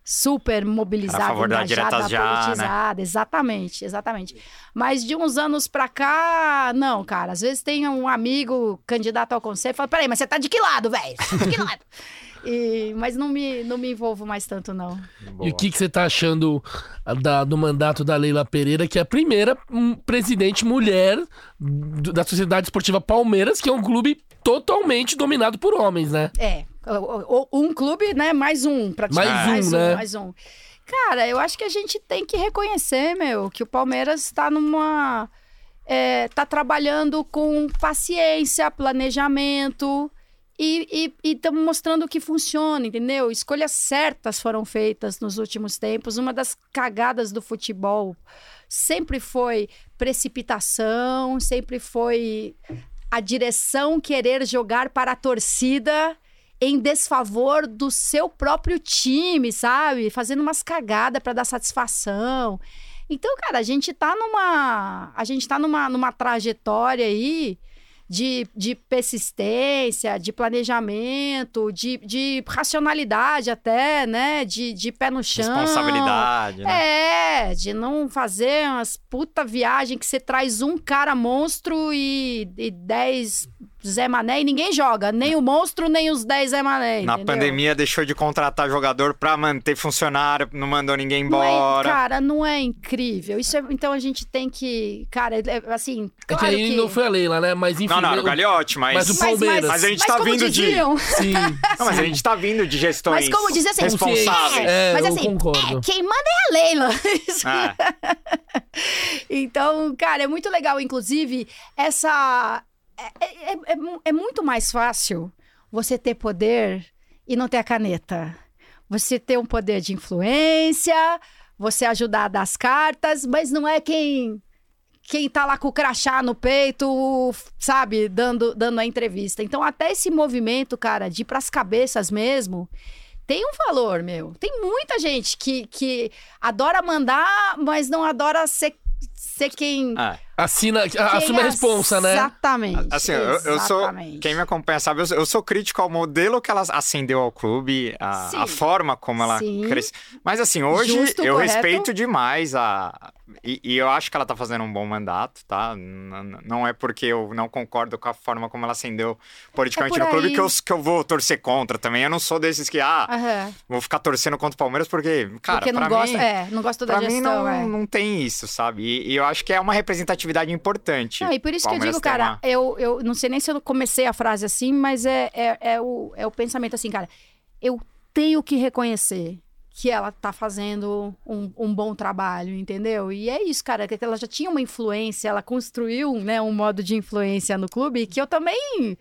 super mobilizada, a favor engajada, já, né? politizada, exatamente, exatamente. Mas de uns anos pra cá, não, cara, às vezes tem um amigo candidato ao conselho e fala: "Peraí, mas você tá de que lado, velho? Tá de que lado?" [LAUGHS] E, mas não me, não me envolvo mais tanto, não. E o que, que você tá achando da- do mandato da Leila Pereira, que é a primeira hum, presidente mulher do- da Sociedade Esportiva Palmeiras, que é um clube totalmente dominado por homens, né? É, um clube, né? Mais um, praticamente. Mais um, né? Mais um. Cara, eu acho que a gente tem que reconhecer, meu, que o Palmeiras está numa. É, tá trabalhando com paciência, planejamento e estamos mostrando que funciona, entendeu? Escolhas certas foram feitas nos últimos tempos. Uma das cagadas do futebol sempre foi precipitação, sempre foi a direção querer jogar para a torcida em desfavor do seu próprio time, sabe? Fazendo umas cagadas para dar satisfação. Então, cara, a gente tá numa. A gente tá numa, numa trajetória aí de, de persistência, de planejamento, de, de racionalidade até, né? De, de pé no chão. Responsabilidade, né? É, de não fazer umas puta viagem que você traz um cara monstro e, e 10 Zé Mané e ninguém joga. Nem o monstro, nem os 10 Zé Mané. Na entendeu? pandemia deixou de contratar jogador pra manter funcionário, não mandou ninguém Não é- embora. cara, não é incrível. Isso é- então a gente tem que. Cara, é- assim. É Claro que aí que... não foi a Leila, né? Mas enfim. não, não, era o- Gagliotti, mas. mas o Mas, Palmeiras. Mas a gente mas tá como vindo de- diziam, Sim. Não, mas a gente tá vindo de gestões Mas como dizer assim, responsáveis. É, mas eu assim, concordo. é, quem manda é a Leila. Isso É. [LAUGHS] Então, cara, é muito legal, inclusive, essa. É, é- é- é é muito mais fácil você ter poder e não ter a caneta. Você ter um poder de influência, você ajudar a dar as cartas, mas não é quem. Quem tá lá com o crachá no peito, sabe, dando, dando a entrevista. Então, até esse movimento, cara, de ir pras cabeças mesmo, tem um valor, meu. Tem muita gente que, que adora mandar, mas não adora ser ser quem. É. Assina, quem assume a responsa, né? Exatamente. Assim, eu, eu sou. exatamente. Quem me acompanha sabe, eu sou, eu sou crítico ao modelo que ela acendeu ao clube, a, a forma como ela Sim. cresceu. Mas assim, hoje Justo, eu correto. respeito demais a. E, e eu acho que ela tá fazendo um bom mandato, tá? N- Não é porque eu não concordo com a forma como ela acendeu politicamente É no clube que eu, que eu vou torcer contra também. Eu não sou desses que, ah, Aham. vou ficar torcendo contra o Palmeiras porque, cara, Porque não gosta, mim, é, não gosta da pra mim gestão, não, é. não tem isso, sabe? E, e eu acho que é uma representatividade importante. Não, e por isso que eu digo, cara, uma- eu, eu não sei nem se eu comecei a frase assim, mas é, é, é, o, é o pensamento assim, cara. Eu tenho que reconhecer que ela tá fazendo um, um bom trabalho, entendeu? E é isso, cara, que ela já tinha uma influência, ela construiu né, um modo de influência no clube que eu também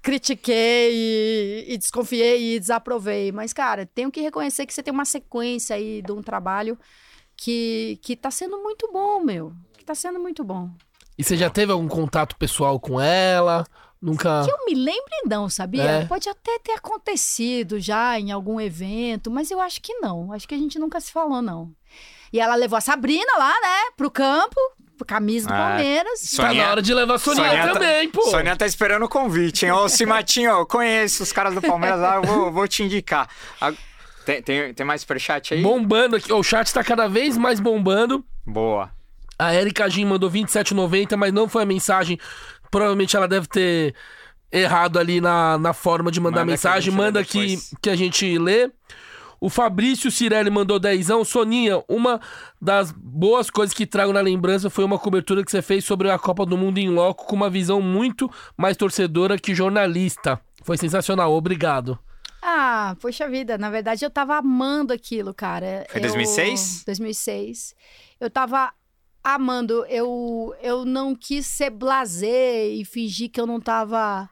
critiquei e, e desconfiei e desaprovei. Mas, cara, tenho que reconhecer que você tem uma sequência aí de um trabalho que, que tá sendo muito bom, meu. Que tá sendo muito bom. E você já teve algum contato pessoal com ela? Nunca. Que eu me lembre, não, sabia? É. Pode até ter acontecido já em algum evento, mas eu acho que não. Acho que a gente nunca se falou, não. E ela levou a Sabrina lá, né, pro campo, camisa do É. Palmeiras. Tá Soninha- na hora de levar a Soninha, Soninha tá- também, pô. Soninha tá esperando o convite, hein? Ô, Cimatinho, eu conheço os caras do Palmeiras lá, eu vou, vou te indicar. A- Tem, tem, tem mais superchat aí? Bombando aqui. O chat tá cada vez mais bombando. Boa. A Erika Jim mandou 27,90, mas não foi a mensagem. Provavelmente ela deve ter errado ali na, na forma de mandar Manda que mensagem. lê Manda aqui que a gente lê. O Fabrício Cirelli mandou dezão. Soninha, uma das boas coisas que trago na lembrança foi uma cobertura que você fez sobre a Copa do Mundo em loco com uma visão muito mais torcedora que jornalista. Foi sensacional, obrigado. Ah, poxa vida, na verdade eu tava amando aquilo, cara. Foi Eu- 2006? 2006. Eu tava amando, eu, eu não quis ser blasé e fingir que eu não tava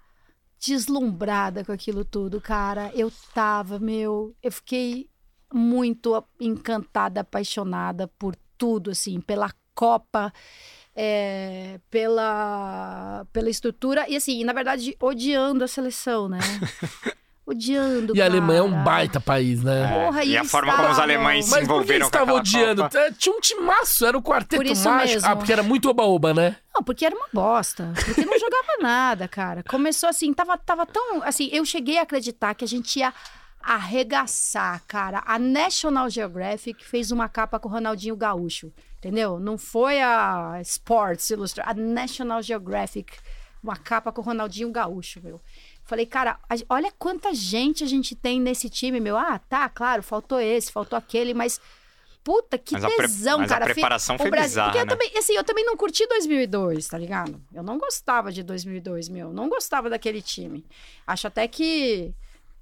deslumbrada com aquilo tudo, cara. Eu tava, meu, eu fiquei muito encantada, apaixonada por tudo, assim, pela Copa, é, pela, pela estrutura e, assim, na verdade, odiando a seleção, né? [LAUGHS] odiando, E a Alemanha é um cara. baita país, né? Porra, e e a forma como os alemães se Mas por que envolveram eles estavam odiando? Copa. É, Tinha um timaço, era o quarteto mágico. mesmo. Ah, porque era muito oba-oba, né? Não, porque era uma bosta. Porque não jogava [LAUGHS] nada, cara. Começou assim, tava, tava tão. Assim, eu cheguei a acreditar que a gente ia arregaçar, cara. A National Geographic fez uma capa com o Ronaldinho Gaúcho. Entendeu? Não foi a Sports Illustrated, a National Geographic, uma capa com o Ronaldinho Gaúcho, meu. Falei, cara, a- olha quanta gente a gente tem nesse time, meu. Ah, tá, claro, faltou esse, faltou aquele, mas. Puta, que Mas a tesão, mas a cara. Fi- preparação o foi Brasil- bizarra, Porque eu né? também, assim, eu também não curti 2002, tá ligado? Eu não gostava de 2002, meu. Não gostava daquele time. Acho até que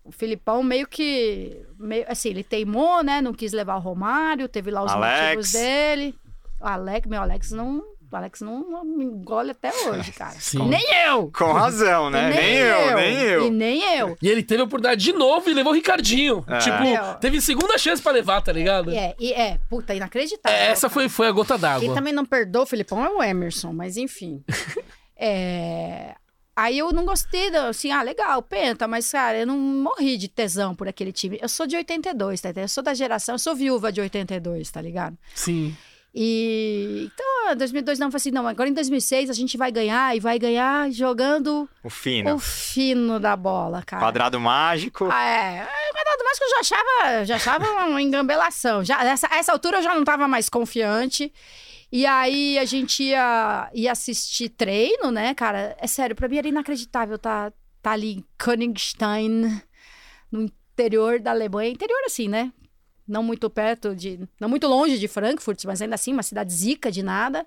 o Filipão meio que. Meio, assim, ele teimou, né? Não quis levar o Romário, teve lá os Alex. motivos dele. O Alex, meu Alex não. O Alex não, não me engole até hoje, cara. Sim. Nem eu! Com razão, né? E Nem, eu, nem E eu. nem eu. E ele teve a oportunidade de novo e levou o Ricardinho. É. Tipo, teve segunda chance pra levar, tá ligado? É, e é, puta, inacreditável. É, essa cara. foi, foi a gota Quem d'água. também não perdoa o Filipão é o Emerson, mas enfim. [LAUGHS] É, Aí eu não gostei, assim, ah, legal, penta, mas, cara, eu não morri de tesão por aquele time. Eu sou de 82, tá? entendendo? Eu sou da geração, eu sou viúva de 82, tá ligado? Sim. E então, em 2002 não, eu falei assim, não, agora em 2006 a gente vai ganhar e vai ganhar jogando O fino. o fino da bola, cara. Quadrado mágico. Ah, é, é, quadrado mágico eu já achava, já achava uma [LAUGHS] engambelação. Já, essa, essa altura eu já não estava mais confiante. E aí a gente ia, ia assistir treino, né, cara? É sério, pra mim era inacreditável tá, tá ali em Königstein, no interior da Alemanha. Interior assim, né? Não muito perto de. Não muito longe de Frankfurt, mas ainda assim, uma cidade zica de nada.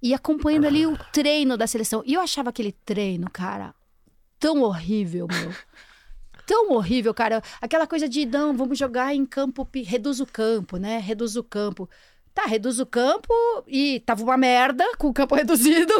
E acompanhando ali o treino da seleção. E eu achava aquele treino, cara, tão horrível, meu. [LAUGHS] Tão horrível, cara. Aquela coisa de, não, vamos jogar em campo, reduz o campo, né? Reduz o campo. Tá, reduz o campo e tava uma merda com o campo [LAUGHS] reduzido.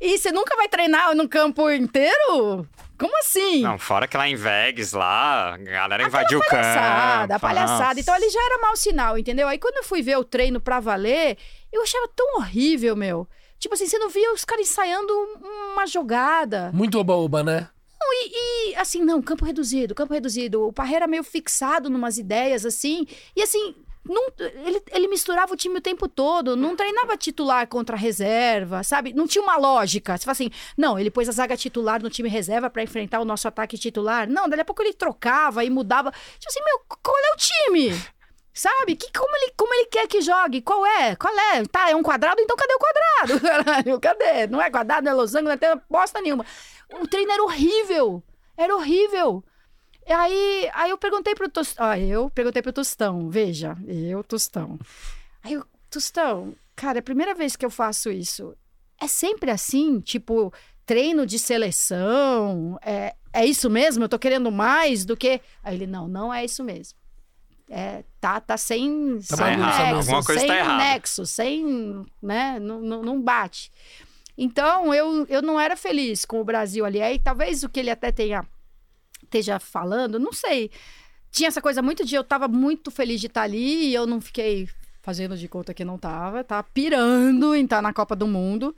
e você nunca vai treinar num campo inteiro? Como assim? Não, fora que lá em Vegas, lá, a galera invadiu o palhaçada, campo. palhaçada. Nossa. Então ali já era mau sinal, entendeu? Aí quando eu fui ver o treino pra valer, eu achava tão horrível, meu. Tipo assim, você não via os caras ensaiando um- uma jogada. Muito oba-oba, né? E, e, assim, não, campo reduzido, campo reduzido. O Parreira meio fixado numas ideias, assim. E assim, Não, ele, ele misturava o time o tempo todo, não treinava titular contra reserva, sabe? Não tinha uma lógica. Você fala assim, não, ele pôs a zaga titular no time reserva para enfrentar o nosso ataque titular. Não, dali a pouco ele trocava e mudava. Tipo assim, meu, qual é o time? Sabe? Que, como, ele, como ele quer que jogue? Qual é? Qual é? Tá, é um quadrado, então cadê o quadrado? [LAUGHS] Caralho, cadê? Não é quadrado, não é losango, não tem bosta nenhuma. O treino era horrível. Era horrível. E aí, aí eu perguntei pro Tostão. Ah, eu perguntei pro Tostão, veja, eu, Tostão. Aí eu, Tostão, cara, é a primeira vez que eu faço isso. É sempre assim, tipo, treino de seleção? É, é isso mesmo? Eu tô querendo mais do que. Aí ele, não, não é isso mesmo. É, tá, tá sem, Tá sem mesmo. nexo, coisa sem tá nexo, sem, né, não, não, não bate. Então, eu, eu não era feliz com o Brasil ali. Aí, talvez o que ele até tenha, esteja falando, não sei. Tinha essa coisa muito de eu tava muito feliz de estar ali e eu não fiquei fazendo de conta que não tava. Tava pirando em estar na Copa do Mundo.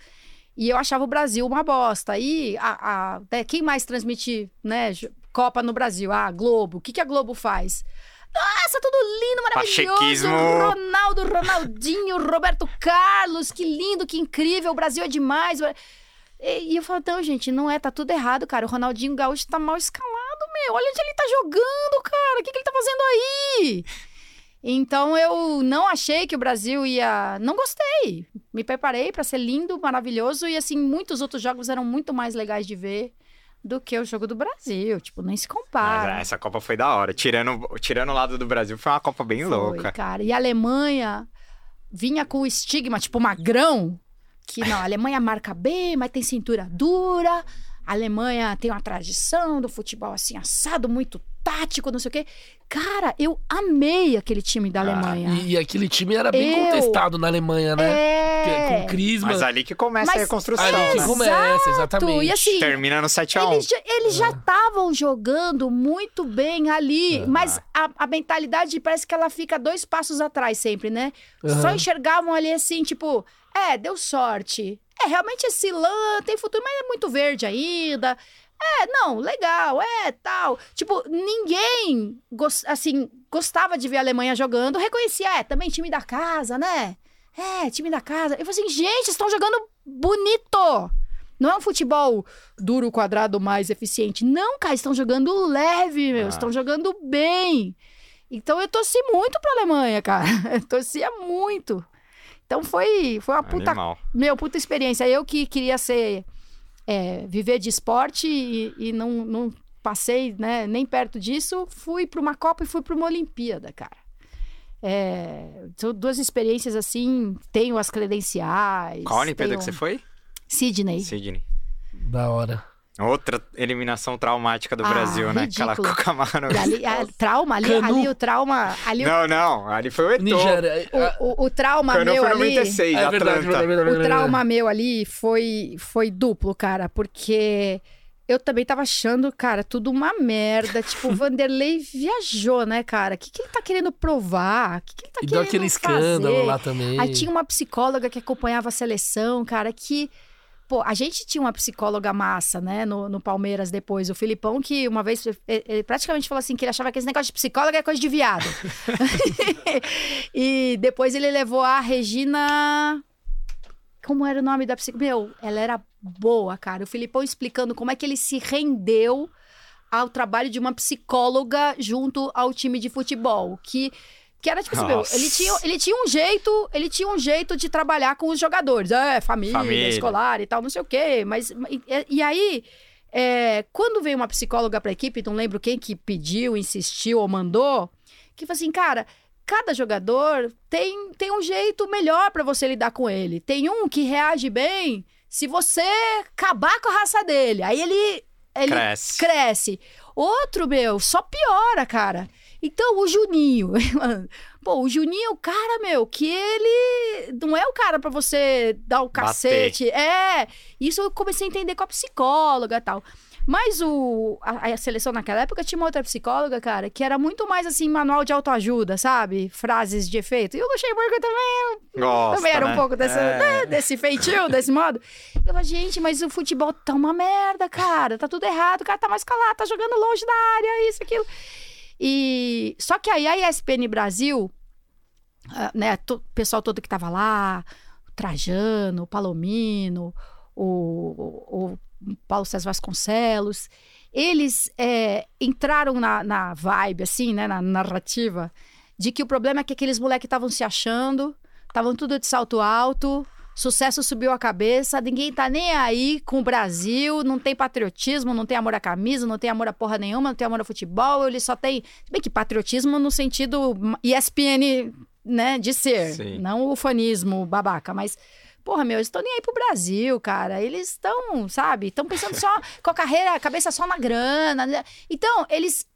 E eu achava o Brasil uma bosta. Aí, a, a- né, quem mais transmite né, Copa no Brasil? Ah, a Globo. O que, que a Globo faz? Nossa, tudo lindo, maravilhoso. Pachequismo. Ronaldo, Ronaldinho, Roberto Carlos, que lindo, que incrível. O Brasil é demais. E, eu falo, não, gente, não é, tá tudo errado, cara. O Ronaldinho Gaúcho tá mal escalado, meu. Olha onde ele tá jogando, cara. O que, que ele tá fazendo aí? Então eu não achei que o Brasil ia. Não gostei. Me preparei pra ser lindo, maravilhoso. E assim, muitos outros jogos eram muito mais legais de ver do que o jogo do Brasil. Tipo, nem se Mas, compara. é, essa Copa foi da hora. Tirando, tirando o lado do Brasil, foi uma Copa bem Foi, louca. cara. E a Alemanha vinha com o estigma, tipo, magrão, que não, a Alemanha marca bem, mas tem cintura dura. A Alemanha tem uma tradição do futebol assim, assado, muito tático, não sei o quê. Cara, eu amei aquele time da Alemanha. E, e aquele time era bem Eu- contestado na Alemanha, né? É. Com Crisma. Mas ali que começa a Mas- reconstrução, Ali que né? começa, exatamente. E assim, Termina no 7x1. Eles já eles já estavam jogando muito bem ali, É. mas a, a mentalidade parece que ela fica dois passos atrás sempre, né? Só enxergavam ali assim, tipo, é, deu sorte. É, realmente esse lã tem futuro, mas é muito verde ainda. É, não, legal, é, tal. Tipo, ninguém, assim, gostava de ver a Alemanha jogando, reconhecia, é, também time da casa, né? É, time da casa. Eu falei assim, gente, estão jogando bonito. Não é um futebol duro, quadrado, mais eficiente. Não, cara, estão jogando leve, meu. Ah. Estão jogando bem. Então eu torci muito pra Alemanha, cara. [LAUGHS] Eu torcia muito. Então foi, foi uma puta, Animal. meu, puta experiência. Eu que queria ser, é, viver de esporte e, e não, não passei né, nem perto disso, fui pra uma Copa e fui pra uma Olimpíada, cara. É, são duas experiências assim, tenho as credenciais. Qual a Olimpíada tenho- que você foi? Sydney. Sidney. Da hora. Outra eliminação traumática do Ah, Brasil, né? Aquela ridículo. com o Camaro. E ali, a- [LAUGHS] trauma, ali, ali o trauma. Ali o- Não, não. Ali foi o Eto'o. Nigéria. o, o, o trauma Cano meu foi ali. 96, É verdade, Atlanta. verdade, verdade, O verdade. trauma meu ali foi, foi duplo, cara, porque eu também tava achando, cara, tudo uma merda. Tipo, o [LAUGHS] Vanderlei viajou, né, cara? O que, que ele tá querendo provar? O que, que ele tá E querendo deu aquele escândalo fazer? lá também. Aí tinha uma psicóloga que acompanhava a seleção, cara, que. Pô, a gente tinha uma psicóloga massa, né, no, no Palmeiras depois. O Filipão, que uma vez praticamente falou assim: que ele achava que esse negócio de psicóloga é coisa de viado. [LAUGHS] e depois ele levou a Regina. Como era o nome da psicóloga? Meu, ela era boa, cara. O Filipão explicando como é que ele se rendeu ao trabalho de uma psicóloga junto ao time de futebol. Que, que era tipo assim, meu, ele tinha, ele tinha um jeito, ele tinha um jeito de trabalhar com os jogadores. É, família, Família. escolar e tal, não sei o quê. Mas, e, e aí, é, quando veio uma psicóloga pra equipe, não lembro quem que pediu, insistiu ou mandou, que falou assim, cara, cada jogador tem, tem um jeito melhor pra você lidar com ele. Tem um que reage bem se você acabar com a raça dele. Aí ele, ele Cresce. cresce. Outro, meu, só piora, cara. Então, o Juninho. [LAUGHS] Pô, o Juninho é o cara, meu, que ele não é o cara pra você dar o Bater. cacete. É. Isso eu comecei a entender com a psicóloga e tal. Mas o, a, a seleção naquela época tinha uma outra psicóloga, cara, que era muito mais assim, manual de autoajuda, sabe? Frases de efeito. E o Luxemburgo também Gosta, também era um né? pouco dessa, É. né, desse feitio, desse modo. Eu falei, gente, mas o futebol tá uma merda, cara. Tá tudo errado, o cara tá mais calado, tá jogando longe da área, isso, aquilo. E só que aí a ESPN Brasil ah, né, o pessoal todo que tava lá, o Trajano, o Palomino, o, o- o Paulo César Vasconcelos, eles é, entraram na, na vibe, assim, né, na narrativa, de que o problema é que aqueles moleques estavam se achando, estavam tudo de salto alto, sucesso subiu a cabeça, ninguém tá nem aí com o Brasil, não tem patriotismo, não tem amor à camisa, não tem amor a porra nenhuma, não tem amor ao futebol, ele só tem. se Bem que patriotismo no sentido ESPN, né, de ser, Sim. não o fanismo babaca, mas. Porra, meu, eles estão nem aí pro Brasil, cara. Eles estão, sabe? Estão pensando só [LAUGHS] com a carreira, a cabeça só na grana. né? Então, eles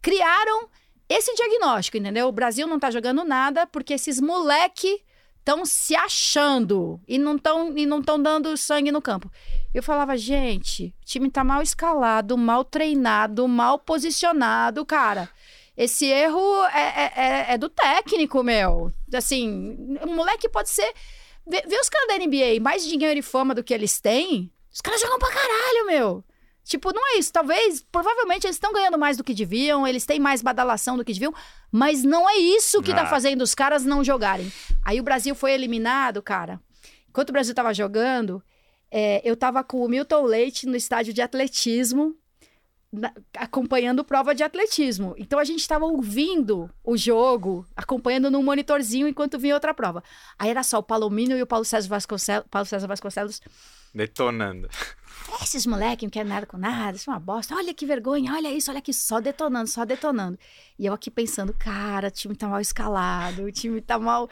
criaram esse diagnóstico, entendeu? O Brasil não tá jogando nada porque esses moleque estão se achando e não estão e não estão dando sangue no campo. Eu falava, gente, o time tá mal escalado, mal treinado, mal posicionado, cara. Esse erro é, é- é- é do técnico, meu. Assim, o moleque pode ser. Vê, vê os caras da NBA, mais dinheiro e fama do que eles têm. Os caras jogam pra caralho, meu. Tipo, não é isso. Talvez, provavelmente, eles estão ganhando mais do que deviam, eles têm mais badalação do que deviam, mas não é isso que tá Ah. fazendo os caras não jogarem. Aí o Brasil foi eliminado, cara. Enquanto o Brasil tava jogando, é, eu tava com o Milton Leite no estádio de atletismo, na- acompanhando prova de atletismo. Então a gente tava ouvindo o jogo, acompanhando num monitorzinho enquanto vinha outra prova. Aí era só o Palomino e o Paulo César Vasconcelos, Paulo César Vasconcelos Detonando. esses moleques não querem nada com nada, isso é uma bosta. Olha que vergonha, olha isso, olha aqui, só detonando, só detonando. E eu aqui pensando, cara, o time tá mal escalado, o time tá mal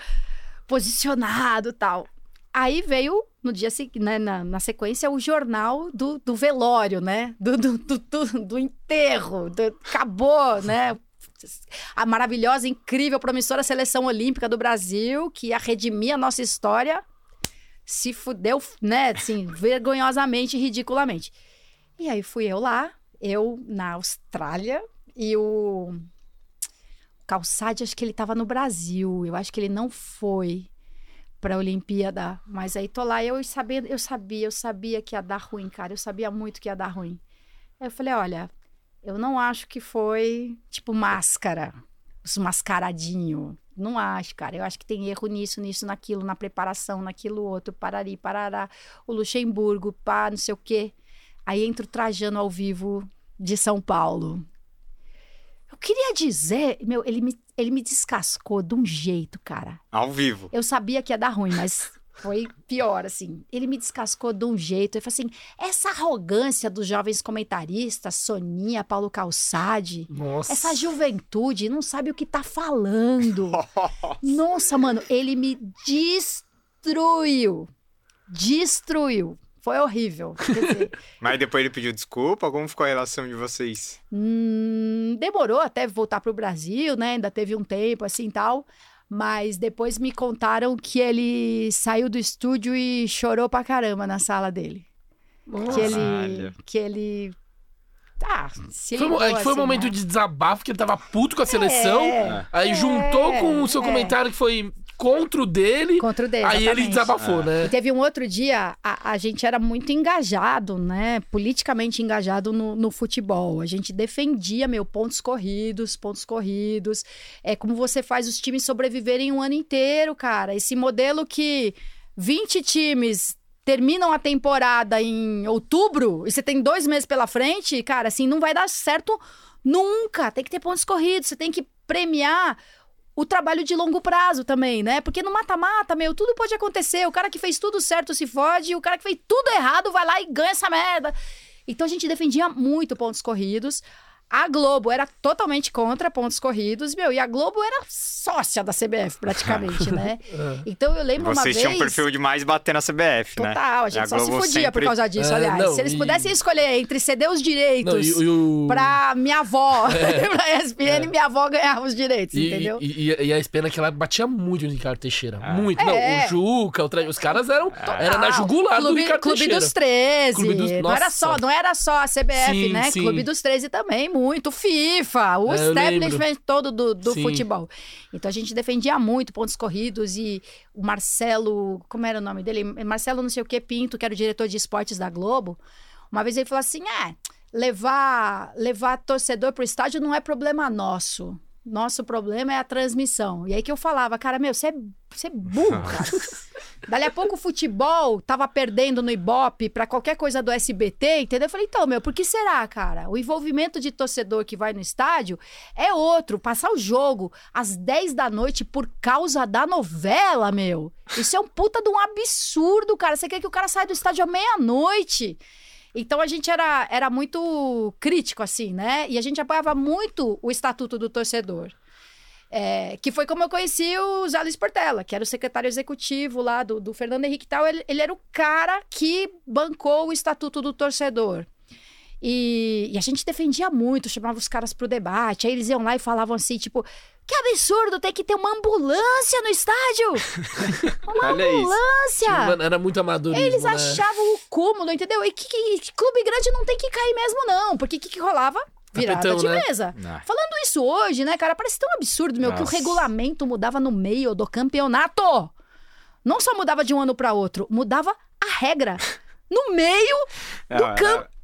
posicionado tal. Aí veio, no dia seguinte, né, na, na sequência, o jornal do, do velório, né? Do, do, do, do- enterro, acabou, né? A maravilhosa, incrível, promissora seleção olímpica do Brasil, que ia redimir a nossa história, se fudeu, né, assim, vergonhosamente, ridiculamente. E aí fui eu lá, eu na Austrália, e o Calçade, acho que ele tava no Brasil, eu acho que ele não foi pra Olimpíada, mas aí tô lá, eu sabia, eu sabia, eu sabia que ia dar ruim, cara, eu sabia muito que ia dar ruim. Aí eu falei, olha, eu não acho que foi, tipo, máscara, os mascaradinho. Não acho, cara. Eu acho que tem erro nisso, nisso, naquilo, na preparação, naquilo outro, parari, parará. O Luxemburgo, pá, não sei o quê. Aí entra o Trajano ao vivo de São Paulo. Eu queria dizer, meu, ele me, ele me descascou de um jeito, cara. Ao vivo. Eu sabia que ia dar ruim, mas foi pior, assim. Ele me descascou de um jeito. Ele falou assim: essa arrogância dos jovens comentaristas, Soninha, Paulo Calçade, Nossa. essa juventude não sabe o que tá falando. [LAUGHS] Nossa, mano, ele me destruiu. Destruiu. Foi horrível. Dizer, [LAUGHS] Mas depois ele pediu desculpa? Como ficou a relação de vocês? hum, demorou até voltar pro Brasil, né? Ainda teve um tempo assim e tal. Mas depois me contaram que ele saiu do estúdio e chorou pra caramba na sala dele. Nossa. Que ele. Que ele. Ah, se Foi, ligou, é que foi um assim, momento né? de desabafo, que ele tava puto com a seleção. É, Aí juntou com o seu é. comentário que foi contra o dele. Contra o dele. aí ele exatamente. desabafou, Ah. né? E teve um outro dia, a, a gente era muito engajado, né? Politicamente engajado no, no futebol. A gente defendia, meu, pontos corridos, pontos corridos. É como você faz os times sobreviverem um ano inteiro, cara. Esse modelo que 20 times terminam a temporada em outubro e você tem dois meses pela frente, cara, assim, não vai dar certo nunca. Tem que ter pontos corridos, você tem que premiar o trabalho de longo prazo também, né? Porque no mata-mata, meu, tudo pode acontecer. O cara que fez tudo certo se fode, o cara que fez tudo errado vai lá e ganha essa merda. Então a gente defendia muito pontos corridos. A Globo era totalmente contra pontos corridos, meu, e a Globo era sócia da CBF, praticamente, [LAUGHS] né? Então eu lembro uma Vocês vez... tinham um perfil demais bater na CBF, né? Total, a gente E só se Globo fudia por sempre- causa disso, É, aliás. não, Se eles e- pudessem escolher entre ceder os Não, direitos e, e o... pra minha avó, [LAUGHS] É. [LAUGHS] pra ESPN, minha avó ganhava os direitos, E, entendeu? e, e- e a Espena que ela batia muito no Ricardo Teixeira. Ah. Muito. Não, É. o Juca, o Tra... os caras eram. Era na Ah, jugular do Clube, Ricardo Clube Teixeira. dos 13. Clube dos- Não, era só, não era só a CBF, Sim, né? sim. Clube dos 13 também, muito. FIFA, o É, establishment todo do, do futebol. Então a gente defendia muito pontos corridos e o Marcelo, como era o nome dele? Marcelo não sei o que Pinto, que era o diretor de esportes da Globo. Uma vez ele falou assim: é, levar, levar torcedor pro estádio não é problema nosso. Nosso problema é a transmissão. E aí que eu falava, cara, meu, você é, você é burro, [LAUGHS] cara. Dali a pouco o futebol tava perdendo no Ibope pra qualquer coisa do SBT, entendeu? Eu falei, então, meu, por que será, cara? O envolvimento de torcedor que vai no estádio é outro. Passar o jogo às 10 da noite por causa da novela, meu. Isso é um puta de um absurdo, cara. Você quer que o cara saia do estádio à meia-noite? Então a gente era, era muito crítico, assim, né? E a gente apoiava muito o Estatuto do Torcedor. É, que foi como eu conheci o Zé Luiz Portela, que era o secretário executivo lá do, do Fernando Henrique tal. Ele, ele, era o cara que bancou o Estatuto do Torcedor. E, e, a gente defendia muito, chamava os caras pro debate. Aí eles iam lá e falavam assim, tipo, que absurdo, tem que ter uma ambulância no estádio! [LAUGHS] Uma Olha isso. ambulância! Mano, era muito amadorismo, Eles né? achavam o cúmulo, entendeu? E que, que- que clube grande não tem que cair mesmo, não. Porque o que, que rolava? Virada Tapetão, de né? mesa. Não. Falando isso hoje, né, cara, parece tão absurdo, meu, que o Nossa. regulamento mudava no meio do campeonato. Não só mudava de um ano para outro, mudava a regra. No meio [LAUGHS] do Não,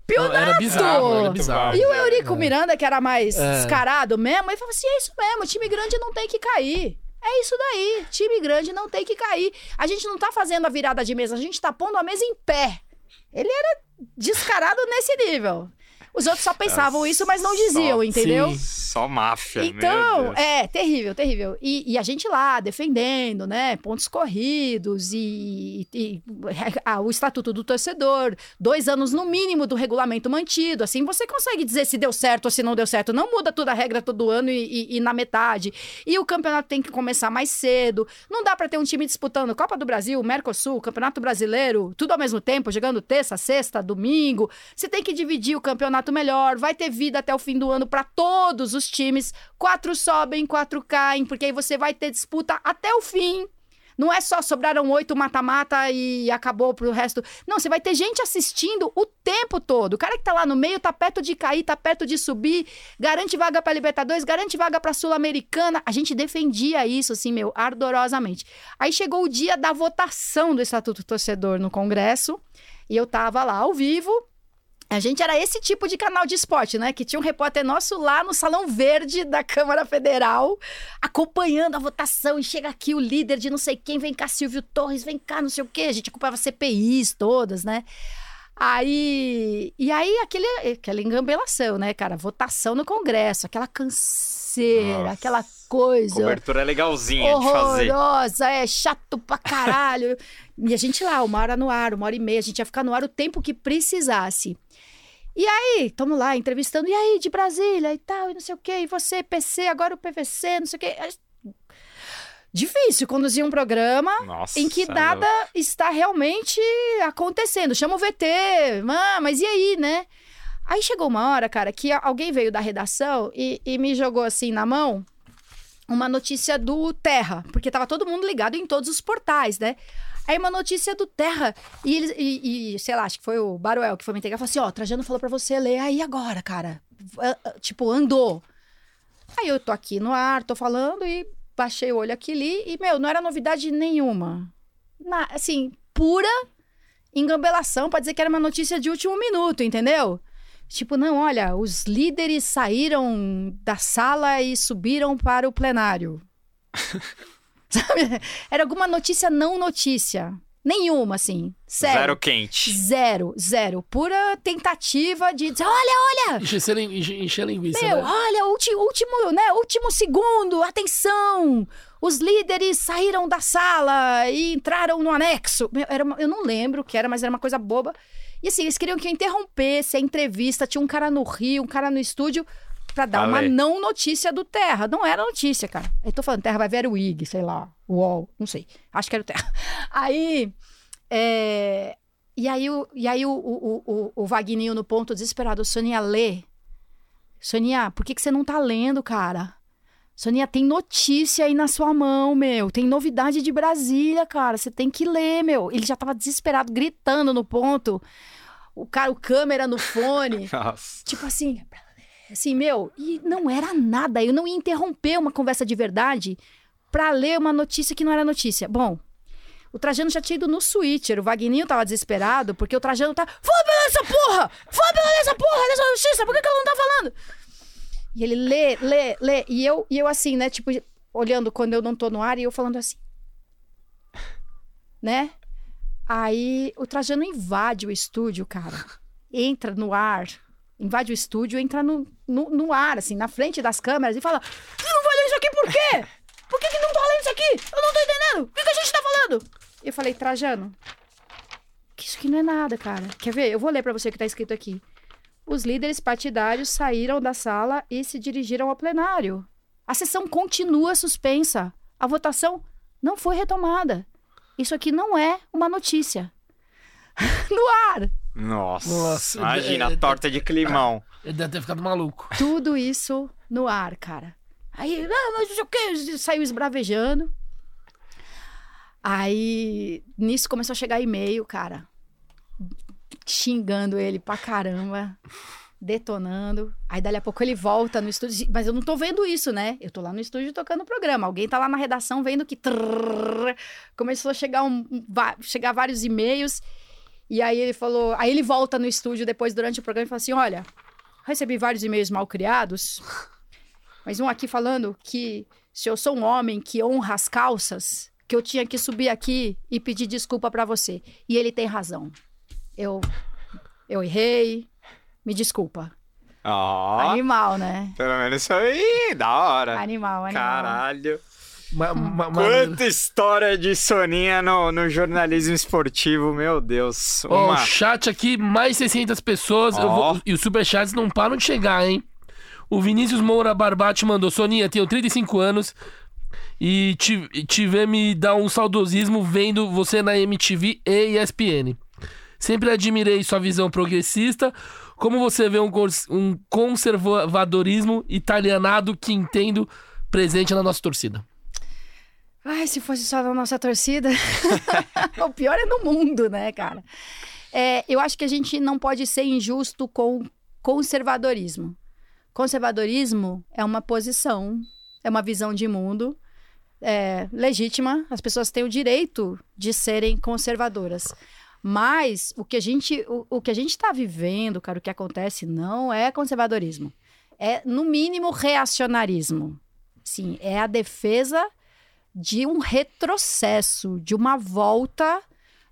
campeonato. Não, era bizarro, era bizarro. E o Eurico Miranda, que era mais É. descarado mesmo, ele falou assim: é isso mesmo, time grande não tem que cair. É isso daí, time grande não tem que cair. A gente não tá fazendo a virada de mesa, a gente tá pondo a mesa em pé. Ele era descarado nesse nível. Os outros só pensavam Nossa, isso, mas não diziam, só- entendeu? Sim. Só máfia, Então, é, terrível, terrível. E, e a gente lá defendendo, né? Pontos corridos e, e- ah, o estatuto do torcedor, dois anos no mínimo do regulamento mantido. Assim você consegue dizer se deu certo ou se não deu certo. Não muda toda a regra todo ano e, e- e na metade. E o campeonato tem que começar mais cedo. Não dá pra ter um time disputando Copa do Brasil, Mercosul, Campeonato Brasileiro, tudo ao mesmo tempo, jogando terça, sexta, domingo. Você tem que dividir o campeonato melhor. Vai ter vida até o fim do ano pra todos os times. Quatro sobem, quatro caem, porque aí você vai ter disputa até o fim. Não é só sobraram oito mata-mata e acabou pro resto. Não, você vai ter gente assistindo o tempo todo. O cara que tá lá no meio tá perto de cair, tá perto de subir, garante vaga pra Libertadores, garante vaga pra Sul-Americana. A gente defendia isso, assim, meu, ardorosamente. Aí chegou o dia da votação do Estatuto Torcedor no Congresso e eu tava lá ao vivo. A gente era esse tipo de canal de esporte, né? Que tinha um repórter nosso lá no Salão Verde da Câmara Federal, acompanhando a votação. E chega aqui o líder de não sei quem, vem cá, Silvio Torres, vem cá, não sei o quê. A gente ocupava CPIs todas, né? Aí. E aí, aquele, aquela engambelação, né, cara? Votação no Congresso, aquela canseira, Nossa. aquela coisa Cobertura legalzinha de fazer. horrorosa, é chato pra caralho. e a gente lá, uma hora no ar, uma hora e meia, a gente ia ficar no ar o tempo que precisasse. E aí, tamo lá entrevistando, e aí, de Brasília e tal, e não sei o quê, e você, PC, agora o PVC, não sei o quê. Difícil conduzir um programa Nossa. em que é nada está realmente acontecendo. Chama o VT, ah, mas e aí, né? Aí chegou uma hora, cara, que alguém veio da redação e, e me jogou assim na mão uma notícia do Terra, porque tava todo mundo ligado em todos os portais, né? Aí uma notícia do Terra, e, eles, e, e, sei lá, acho que foi o Baruel que foi me entregar, falou assim, ó, Trajano falou pra você ler aí agora, cara. Tipo, andou. Aí eu tô aqui no ar, tô falando e baixei o olho aqui ali e, meu, não era novidade nenhuma. Na- assim, pura engambelação pra dizer que era uma notícia de último minuto, entendeu? Tipo, não, olha, os líderes saíram da sala e subiram para o plenário. [LAUGHS] [LAUGHS] Sabe? Era alguma notícia não notícia. Nenhuma, assim. Sério. Zero quente. Zero, zero. Pura tentativa de dizer, olha, olha, Encher, encher- encher linguiça, meu, né? olha, ulti- último, né, último segundo, atenção! Os líderes saíram da sala e entraram no anexo. Meu, era uma- eu não lembro o que era, mas era uma coisa boba. E assim, eles queriam que eu interrompesse a entrevista. Tinha um cara no Rio, um cara no estúdio, pra dar uma Ale. não notícia do Terra. Não era notícia, cara. Eu tô falando, Terra vai ver o IG, sei lá, o UOL, não sei. Acho que era o Terra. [LAUGHS] Aí. é, E aí, o, e aí o, o, o, o Vagninho no ponto desesperado, Sonia, lê. Sonia, por que, que você não tá lendo, cara? Sonia, tem notícia aí na sua mão, meu. Tem novidade de Brasília, cara. Você tem que ler, meu. Ele já tava desesperado, gritando no ponto. O cara, o câmera no fone. [LAUGHS] Nossa. tipo assim, assim, meu. E não era nada. Eu não ia interromper uma conversa de verdade pra ler uma notícia que não era notícia. Bom, o Trajano já tinha ido no switcher. O Vagninho tava desesperado porque o Trajano tá. Foda dessa porra! Foda dessa porra dessa justiça! Por que, que ela não tá falando? E ele lê, lê, lê. E eu, e eu assim, né? Tipo, olhando quando eu não tô no ar e eu falando assim. Né? Aí o Trajano invade o estúdio, cara. Entra no ar, invade o estúdio, entra no, no, no ar, assim, na frente das câmeras e fala: Você não vai ler isso aqui por quê? Por que, que não tá lendo isso aqui? Eu não tô entendendo. O que, que a gente tá falando? Eu falei: Trajano, que isso aqui não é nada, cara. Quer ver? Eu vou ler pra você o que tá escrito aqui. Os líderes partidários saíram da sala e se dirigiram ao plenário. A sessão continua suspensa. A votação não foi retomada. Isso aqui não é uma notícia. [LAUGHS] no ar. Nossa. Nossa, Imagina é- a torta de climão. Ele deve ter ficado maluco. Tudo isso no ar, cara. Aí, ah, mas não sei o que, saiu esbravejando. Aí, nisso começou a chegar e-mail, cara. Xingando ele pra caramba. Detonando. Aí, dali a pouco, ele volta no estúdio. Mas eu não tô vendo isso, né? Eu tô lá no estúdio tocando o programa. Alguém tá lá na redação vendo que. trrr, começou a chegar, um, um- chegar vários e-mails. E aí ele falou. Aí ele volta no estúdio depois, durante o programa, e fala assim: olha, recebi vários e-mails mal criados, mas um aqui falando que se eu sou um homem que honra as calças, que eu tinha que subir aqui e pedir desculpa pra você. E ele tem razão. Eu eu errei. Me desculpa. Ó, Animal, né? pelo menos isso aí, da hora. Animal, animal. Caralho. Ma, ma, ma- Quanta história de Soninha no, no jornalismo esportivo, meu Deus. Ó, Uma... o chat aqui, mais 600 pessoas. eu Ó. vou- e os superchats não param de chegar, hein? O Vinícius Moura Barbate mandou: Soninha, tenho 35 anos e ti- e tive me dar um saudosismo vendo você na MTV e ESPN. Sempre admirei sua visão progressista. Como você vê um, um conservadorismo italianado que entendo presente na nossa torcida? Ai, se fosse só na nossa torcida. [LAUGHS] [LAUGHS] o pior é no mundo, né, cara? É, eu acho que a gente não pode ser injusto com conservadorismo. Conservadorismo é uma posição, é uma visão de mundo é, legítima. As pessoas têm o direito de serem conservadoras. Mas o que a gente o, o que a gente está vivendo, cara, o que acontece não é conservadorismo. É, no mínimo, reacionarismo. Sim, é a defesa de um retrocesso, de uma volta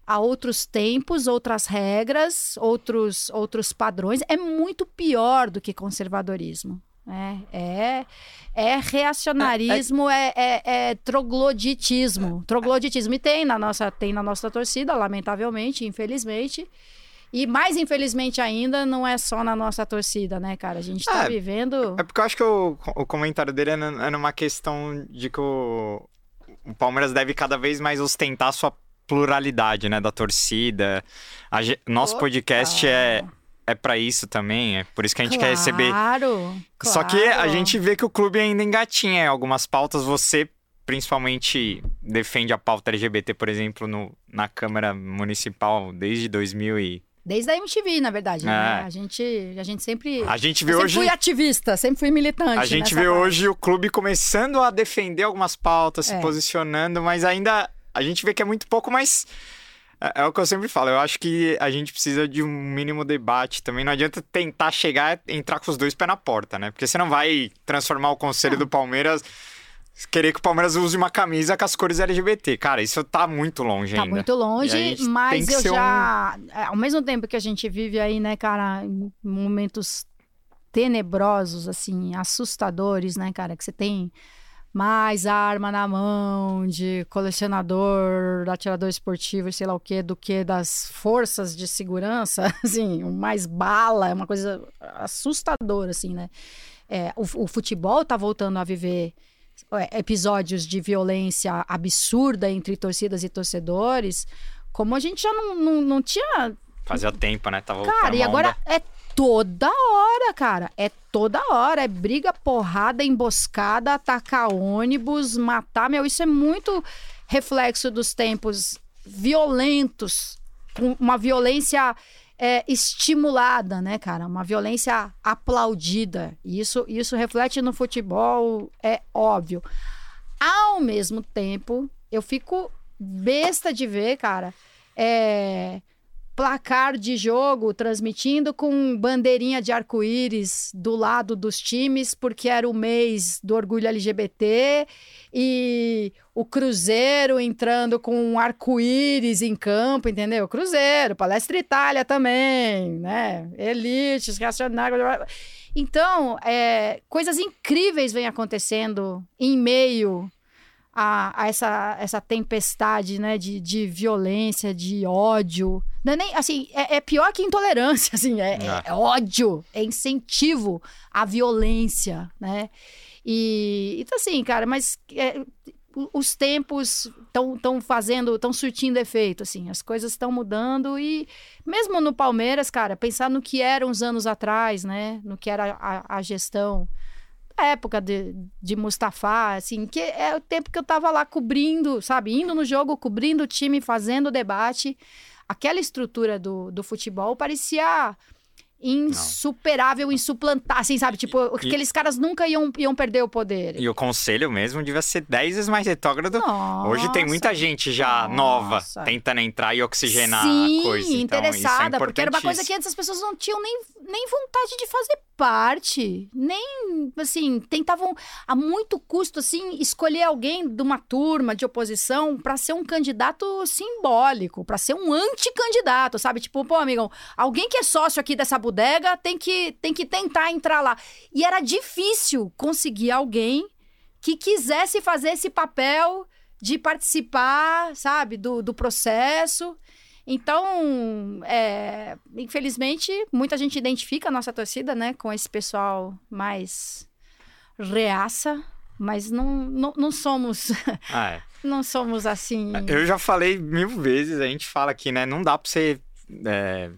a outros tempos, outras regras, outros, outros padrões. É muito pior do que conservadorismo. É, é, é reacionarismo, é, é, é trogloditismo. Trogloditismo. E tem na, nossa, tem na nossa torcida, lamentavelmente, infelizmente. E mais infelizmente ainda, não é só na nossa torcida, né, cara? A gente tá É, vivendo. É porque eu acho que o, o comentário dele é, é numa questão de que o, o Palmeiras deve cada vez mais ostentar a sua pluralidade, né, da torcida. A nosso podcast é, é para isso também, é por isso que a gente quer receber. Claro. Só que a claro. gente vê que o clube ainda engatinha em algumas pautas. Você, principalmente, defende a pauta LGBT, por exemplo, no, na Câmara Municipal desde 2000 e... Desde a MTV, na verdade. né? É. A, gente, a gente sempre. A gente vê sempre hoje... fui ativista, sempre fui militante. A gente vê parte. hoje o clube começando a defender algumas pautas, se É. posicionando, mas ainda a gente vê que é muito pouco, mas é, é o que eu sempre falo. Eu acho que a gente precisa de um mínimo debate também. Não adianta tentar chegar e entrar com os dois pés na porta, né? Porque você não vai transformar o conselho do Palmeiras. Querer que o Palmeiras use uma camisa com as cores LGBT. Cara, isso tá muito longe Tá ainda. muito E a longe, mas eu ser um já. é, Ao mesmo tempo que a gente vive aí, né, cara, momentos tenebrosos, assim, assustadores, né, cara, que você tem mais arma na mão de colecionador, atirador esportivo, e sei lá o quê, do que das forças de segurança, [LAUGHS] assim, mais bala, é uma coisa assustadora, assim, né? É, o, o futebol tá voltando a viver episódios de violência absurda entre torcidas e torcedores, como a gente já não, não, não tinha Fazia tempo, né? Tava Cara, e agora onda. é toda hora, cara. É toda hora. É briga, porrada, emboscada, atacar ônibus, matar. Meu, isso é muito reflexo dos tempos violentos. com Uma violência é, estimulada, né, cara? Uma violência aplaudida. Isso, isso reflete no futebol, é óbvio. Ao mesmo tempo, eu fico besta de ver, cara, é, placar de jogo transmitindo com bandeirinha de arco-íris do lado dos times, porque era o mês do orgulho LGBT, e o Cruzeiro entrando com um arco-íris em campo, entendeu? Cruzeiro, Palestra Itália também, né? Elites, Racionários. Então, é, coisas incríveis vêm acontecendo em meio a, a, essa, essa tempestade né, de, de violência, de ódio. Não é nem, assim, é, é pior que intolerância, [LAUGHS] assim, é, é, é ódio, é incentivo à violência, né? E, então, assim, cara, mas é, os tempos estão fazendo, estão surtindo efeito, assim, as coisas estão mudando e mesmo no Palmeiras, cara, pensar no que era uns anos atrás, né, no que era a, a gestão da época de, de Mustafa, assim, que é o tempo que eu tava lá cobrindo, sabe, indo no jogo, cobrindo o time, fazendo o debate, aquela estrutura do, do futebol parecia insuperável, insuplantar, assim, sabe? Tipo, e, aqueles caras nunca iam, iam perder o poder. E o conselho mesmo devia ser 10 vezes mais retrógrado. Hoje tem muita gente já nossa. nova tentando entrar e oxigenar Sim, a coisa. Então, interessada, é porque era uma coisa que antes as pessoas não tinham nem, nem vontade de fazer parte, nem, assim, tentavam a muito custo, assim, escolher alguém de uma turma de oposição para ser um candidato simbólico, para ser um anticandidato, sabe? Tipo, pô, amigão, alguém que é sócio aqui dessa bodega tem que, tem que tentar entrar lá. E era difícil conseguir alguém que quisesse fazer esse papel de participar, sabe, do, do processo. Então, é, infelizmente, muita gente identifica a nossa torcida, né, com esse pessoal mais reaça, mas não, não, não somos. Ah, é. [LAUGHS] não somos assim. Eu já falei mil vezes, a gente fala aqui, né? Não dá pra você. É,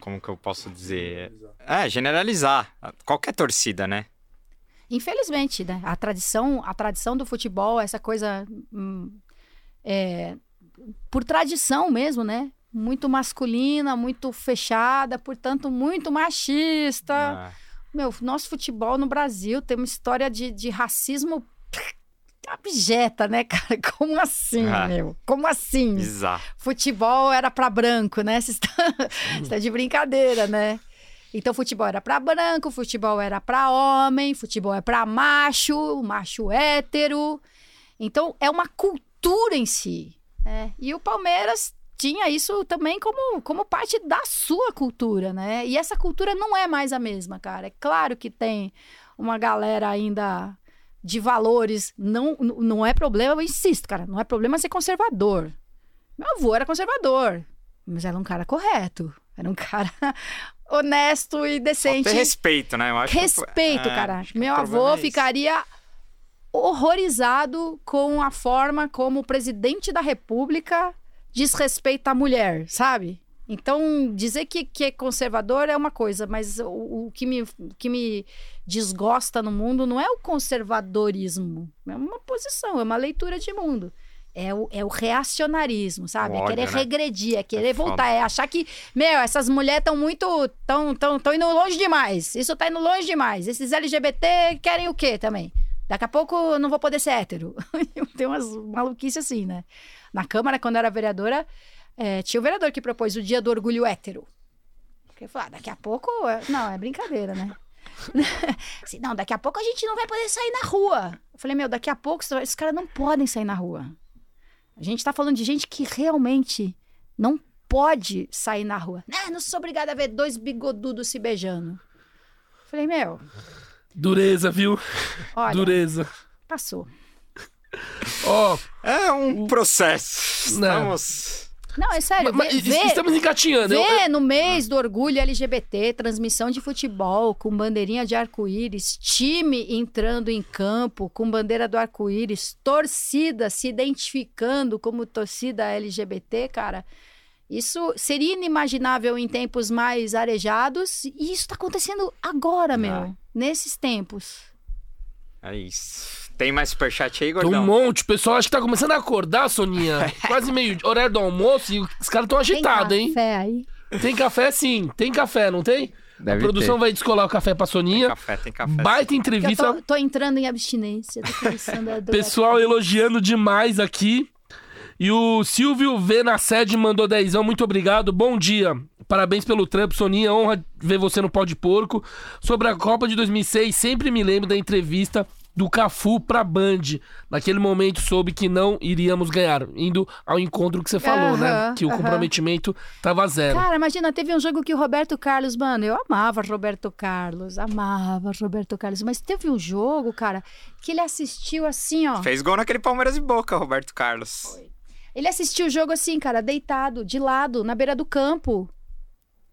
como que eu posso dizer? É, generalizar. Qualquer torcida, né? Infelizmente, né? A tradição, a tradição do futebol, essa coisa. Hum, é, por tradição mesmo, né? Muito masculina, muito fechada, portanto, muito machista. Ah. Meu, nosso futebol no Brasil tem uma história de, de racismo abjeta, né, [LAUGHS] cara? Como assim, ah. meu? Como assim? Bizarro. Futebol era para branco, né? [LAUGHS] Você está, está de brincadeira, né? Então, futebol era para branco, futebol era para homem, futebol é para macho, macho hétero. Então, é uma cultura em si. É, e o Palmeiras tinha isso também como, como parte da sua cultura, né? E essa cultura não é mais a mesma, cara. É claro que tem uma galera ainda de valores. Não, não é problema, eu insisto, cara. Não é problema ser conservador. Meu avô era conservador, mas era um cara correto. Era um [LAUGHS] cara honesto e decente. Ter respeito, né? Eu acho respeito, que... é, cara. Meu avô é ficaria horrorizado com a forma como o presidente da República desrespeita a mulher, sabe? Então, dizer que, que é conservador é uma coisa, mas o, o que, me, que me desgosta no mundo não é o conservadorismo, é uma posição, é uma leitura de mundo. É o, é o reacionarismo, sabe? Ódio, é querer né? regredir, é querer é voltar, é achar que, meu, essas mulheres estão muito. estão tão, tão indo longe demais. Isso tá indo longe demais. Esses LGBT querem o quê também? Daqui a pouco eu não vou poder ser hétero. [LAUGHS] Tem umas maluquices assim, né? Na Câmara, quando eu era vereadora, é, tinha o um vereador que propôs o dia do orgulho hétero. Porque eu falei, ah, daqui a pouco. Não, é brincadeira, né? [LAUGHS] assim, não, daqui a pouco a gente não vai poder sair na rua. Eu falei, meu, daqui a pouco esses caras não podem sair na rua. A gente tá falando de gente que realmente não pode sair na rua. Não, não sou obrigada a ver dois bigodudos se beijando. Eu falei, meu, Dureza, viu? Olha, Dureza. Passou. Ó. oh, é um processo. Estamos. Não, é sério. Mas, vê, estamos engatinhando. Vê no mês do orgulho LGBT, transmissão de futebol com bandeirinha de arco-íris, time entrando em campo com bandeira do arco-íris, torcida se identificando como torcida LGBT, cara. Isso seria inimaginável em tempos mais arejados e isso está acontecendo agora, meu. Ah. Nesses tempos. É isso. Tem mais superchat aí, gordão? Tem um monte. O pessoal acho que tá começando a acordar, Soninha. [LAUGHS] Quase meio horário do almoço e os caras estão agitados, hein? Tem café aí? Tem café, sim. Tem café, não tem? Deve a produção ter. vai descolar o café pra Soninha. Tem café, tem café. Baita entrevista. Eu tô, tô entrando em abstinência. Tô Pessoal elogiando demais aqui. E o Silvio V na sede mandou dezão, muito obrigado, bom dia. Parabéns pelo trampo, Soninha, honra ver você no Pó de Porco. Sobre a Copa de 2006, sempre me lembro da entrevista do Cafu pra Band. Naquele momento soube que não iríamos ganhar, indo ao encontro que você falou, né? Que o comprometimento tava zero. Cara, imagina, teve um jogo que o Roberto Carlos, mano, eu amava Roberto Carlos, amava Roberto Carlos, mas teve um jogo, cara, que ele assistiu assim, ó. Fez gol naquele Palmeiras e Boca, Roberto Carlos. Ele assistiu o jogo assim, cara, deitado, de lado, na beira do campo.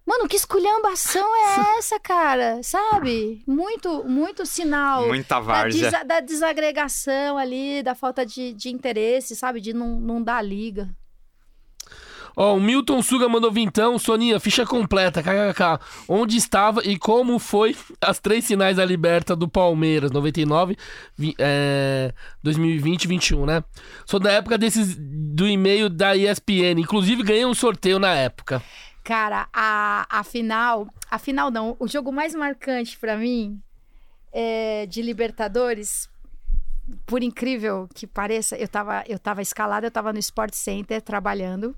Mano, que esculhambação é [LAUGHS] essa, cara? Sabe? Muito, muito sinal. Muita da, várzea. desa- da desagregação ali, da falta de, de interesse, sabe? De não, não dar liga. Ó, o Milton Suga mandou vintão, Soninha, ficha completa, kkk. Onde estava e como foi as três finais da Liberta do Palmeiras, 99, vi- é, 2020 e 21, né? Sou da época desses do e-mail da ESPN, inclusive ganhei um sorteio na época. Cara, a, a final. A final não. O jogo mais marcante pra mim é, de Libertadores. Por incrível que pareça, eu tava, eu tava escalada, eu tava no Sport Center trabalhando.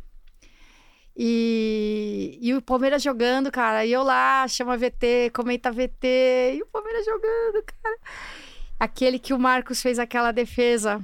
E, e o Palmeiras jogando, cara. E eu lá, chama VT, comenta VT. E o Palmeiras jogando, cara. Aquele que o Marcos fez aquela defesa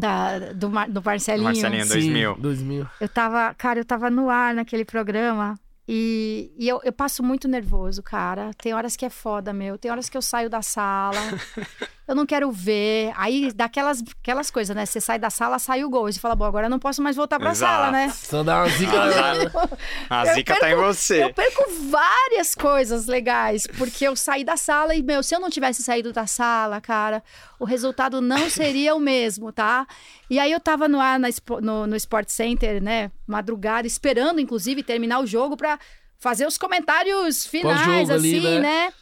da, do, Mar- do Marcelinho. Marcelinho. Em 2000. Sim, 2000. Eu tava, cara, eu tava no ar naquele programa e, e eu, eu passo muito nervoso, cara. Tem horas que é foda, meu. Tem horas que eu saio da sala, [LAUGHS] eu não quero ver. Aí, daquelas aquelas coisas, né? Você sai da sala, sai o gol. E você fala, bom, agora eu não posso mais voltar pra Exato. sala, né? Só dá uma zica. A Eu zica tá em você. Eu perco várias coisas legais, porque eu saí da sala e, meu, se eu não tivesse saído da sala, cara, o resultado não [LAUGHS] seria o mesmo, tá? E aí eu tava no ar na no, no Sport Center, né, madrugada, esperando, inclusive, terminar o jogo pra fazer os comentários finais, Pós-jogo ali, assim, né? né?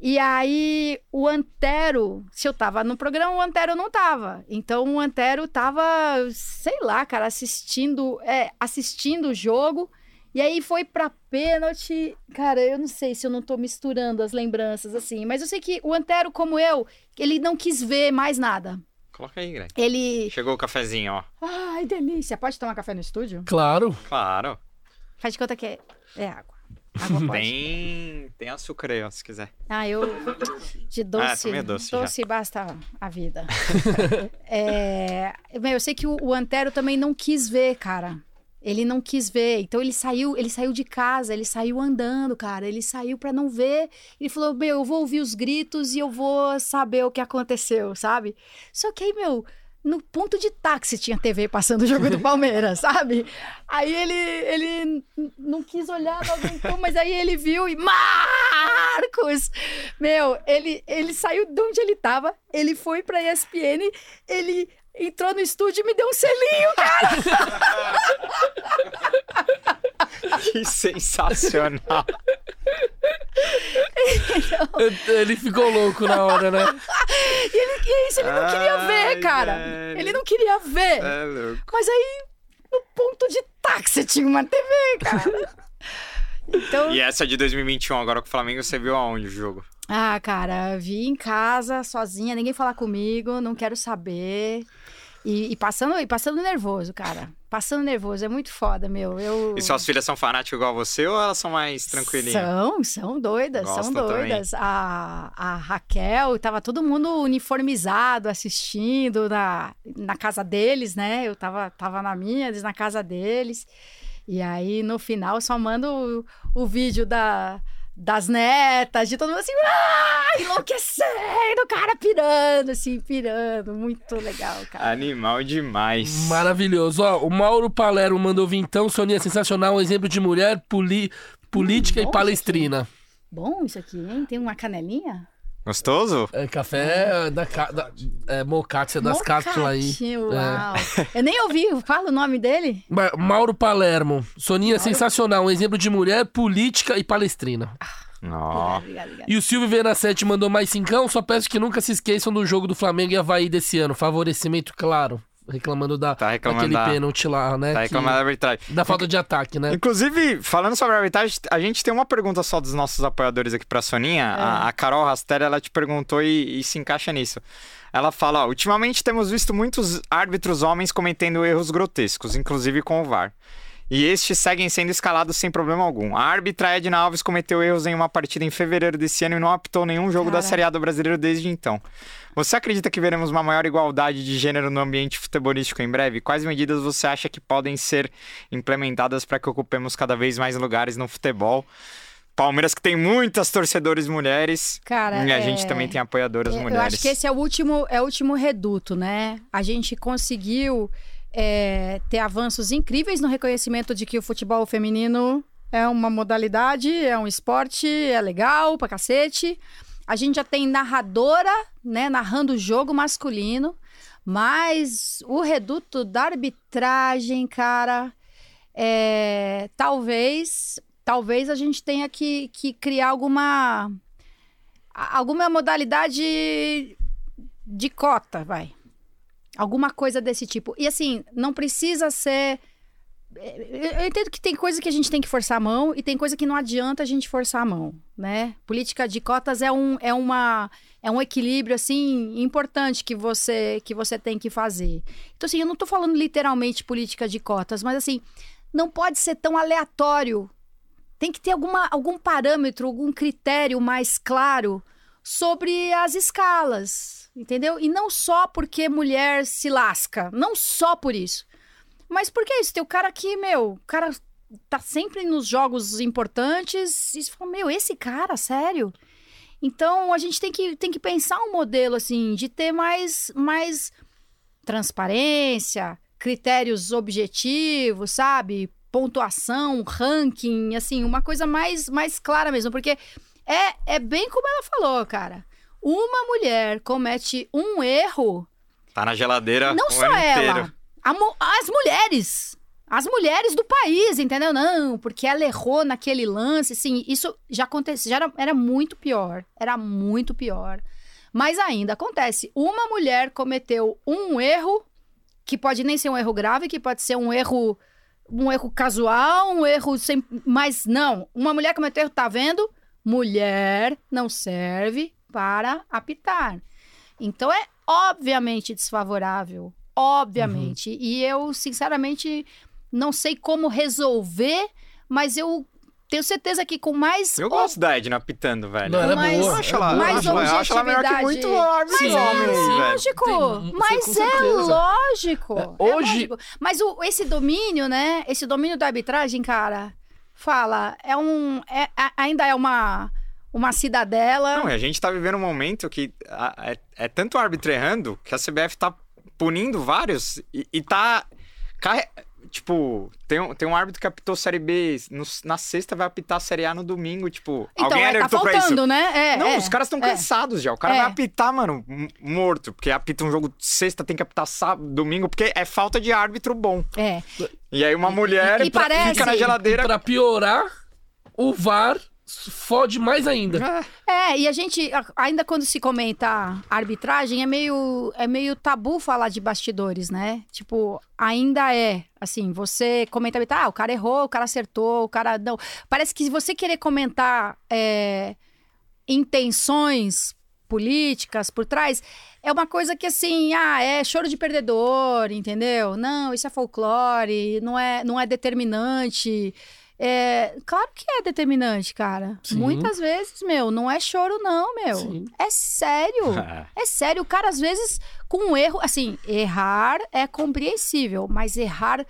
E aí, o Antero, se eu tava no programa, o Antero não tava. Então, o Antero tava, sei lá, cara, assistindo, é, assistindo o jogo. E aí foi pra pênalti. Cara, eu não sei se eu não tô misturando as lembranças assim, mas eu sei que o Antero, como eu, ele não quis ver mais nada. Coloca aí, Greg. Ele. Chegou o cafezinho, ó. Ai, delícia. Pode tomar café no estúdio? Claro. Claro. Faz de conta que é, é água. Tem, tem açúcar aí, ó, se quiser. Ah, eu. De doce. também é doce basta a vida. [LAUGHS] É, meu, eu sei que o, o Antero também não quis ver, cara. Ele não quis ver. Então ele saiu, ele saiu de casa, ele saiu andando, cara. Ele saiu pra não ver. Ele falou: "Meu, eu vou ouvir os gritos e eu vou saber o que aconteceu", sabe? Só que aí, meu, no ponto de táxi tinha TV passando o jogo do [LAUGHS] Palmeiras, sabe? Aí ele, ele não quis olhar, não aguentou, mas aí ele viu e Marcos! Meu, ele, ele saiu de onde ele tava, ele foi pra ESPN, ele entrou no estúdio e me deu um selinho, cara! [LAUGHS] [LAUGHS] Que sensacional. Ele ficou louco na hora, né? [LAUGHS] E, ele, e isso, ele não queria ver, cara. velho. Ele não queria ver. É louco. Mas aí, no ponto de táxi tinha uma TV, cara. Então, E essa de 2021, agora com o Flamengo, você viu aonde o jogo? Ah, cara, vi em casa, sozinha, ninguém falar comigo, não quero saber. E, e passando, e passando nervoso, cara. Passando nervoso, é muito foda, meu. Eu... E suas filhas são fanáticas igual você ou elas são mais tranquilinhas? São, são doidas, são também. doidas. A, a Raquel, tava todo mundo uniformizado, assistindo na, na casa deles, né? Eu tava, tava na minha, eles na casa deles. E aí, no final, só mando o, o vídeo da, das netas, de todo mundo assim, ah, enlouquecendo, o cara pirando, assim, pirando. Muito legal, cara. Animal demais. Maravilhoso. Ó, o Mauro Palermo mandou vintão, Soninha sensacional, um exemplo de mulher, poli- política Hum, e palestrina. Bom isso aqui, hein? Tem uma canelinha? Gostoso? É, café da, da é, mocácia das cápsulas aí. É. Uau. Eu nem ouvi, fala o nome dele. Ma- Mauro Palermo. Soninha sensacional, um exemplo de mulher, política e palestrina. Ó. Obrigada, obrigada. E o Silvio Venacete mandou mais cincão, só peço que nunca se esqueçam do jogo do Flamengo e Havaí desse ano. Favorecimento claro. Reclamando da, Tá reclamando daquele da- pênalti lá, né? Tá que- reclamando da arbitragem. Da falta de ataque, né? Inclusive, falando sobre a arbitragem, a gente tem uma pergunta só dos nossos apoiadores aqui pra Soninha. A, a Carol Rastelli, ela te perguntou e, e se encaixa nisso. Ela fala, ó, ultimamente temos visto muitos árbitros homens cometendo erros grotescos, inclusive com o VAR. E estes seguem sendo escalados sem problema algum. A árbitra Edna Alves cometeu erros em uma partida em fevereiro desse ano e não apitou nenhum jogo da Cara. Série A do Brasileiro desde então. Você acredita que veremos uma maior igualdade de gênero no ambiente futebolístico em breve? Quais medidas você acha que podem ser implementadas para que ocupemos cada vez mais lugares no futebol? Palmeiras que tem muitas torcedores mulheres Cara, e a é- gente também tem apoiadoras Eu- mulheres. Eu acho que esse é o último, é o último reduto, né? A gente conseguiu é, ter avanços incríveis no reconhecimento de que o futebol feminino é uma modalidade, é um esporte, é legal pra cacete. A gente já tem narradora, né, narrando o jogo masculino, mas o reduto da arbitragem, cara, é, talvez, talvez a gente tenha que, que criar alguma alguma modalidade de cota, vai. Alguma coisa desse tipo. E assim, não precisa ser. Eu eu entendo que tem coisa que a gente tem que forçar a mão e tem coisa que não adianta a gente forçar a mão, né? Política de cotas é um, é uma, é um equilíbrio, assim, importante que você, que você tem que fazer. Então, assim, eu não tô falando literalmente política de cotas, mas assim, não pode ser tão aleatório. Tem que ter alguma, algum parâmetro, algum critério mais claro sobre as escalas, entendeu? E não só porque mulher se lasca, não só por isso. Mas porque é isso, tem o cara que, meu, o cara tá sempre nos jogos importantes e você fala, meu, esse cara, sério? Então a gente tem que, tem que pensar um modelo assim de ter mais, mais transparência, critérios objetivos, sabe? Pontuação, ranking, assim, uma coisa mais, mais clara mesmo, porque é, é bem como ela falou, cara. Uma mulher comete um erro, Tá na geladeira não só ela, a as mulheres. As mulheres do país, entendeu? Não, porque ela errou naquele lance, assim, isso já aconteceu, já era, era muito pior, era muito pior. Mas ainda acontece, uma mulher cometeu um erro, que pode nem ser um erro grave, que pode ser um erro, um erro casual, um erro sem, mas não, uma mulher cometeu erro, tá vendo? Mulher não serve para apitar. Então é obviamente desfavorável, obviamente. E eu, sinceramente, não sei como resolver, mas eu tenho certeza que com mais. Eu gosto da Edna apitando, velho. Não, ela é mais- boa. Eu acho ela, mais eu acho ela, eu acho ela melhor que objetividade. muito árbitro Sim, homem, sim. velho. Lógico, Tem- mas é certeza. lógico. É, é hoje- lógico. Mas o- esse domínio, né? Esse domínio da arbitragem, cara, fala, é um. é- ainda é uma, uma cidadela. Não, e a gente tá vivendo um momento que é, é tanto árbitro errando que a CBF tá punindo vários e, e tá. carre- Tipo, tem um, tem um árbitro que apitou Série B no- na sexta, vai apitar a Série A no domingo. Tipo, então, alguém é, tá pra faltando, né? É, Não, é, os caras estão é. cansados já. O cara É. vai apitar, mano, morto. Porque apita um jogo sexta, tem que apitar sábado, domingo, porque é falta de árbitro bom. É. E aí uma mulher e parece- fica na geladeira. Pra piorar, o VAR fode mais ainda. É, e a gente, ainda quando se comenta arbitragem, é meio, é meio tabu falar de bastidores, né? Tipo, ainda é, assim, você comenta, ah, o cara errou, o cara acertou, o cara não. Parece que se você querer comentar é, intenções políticas por trás, é uma coisa que assim, ah, é choro de perdedor, entendeu? Não, isso é folclore, não é, não é determinante. É, claro que é determinante, cara. Sim. Muitas vezes, meu, não é choro, não, meu. Sim. É sério. [LAUGHS] É sério. O cara, às vezes, com um erro, assim, errar é compreensível, mas errar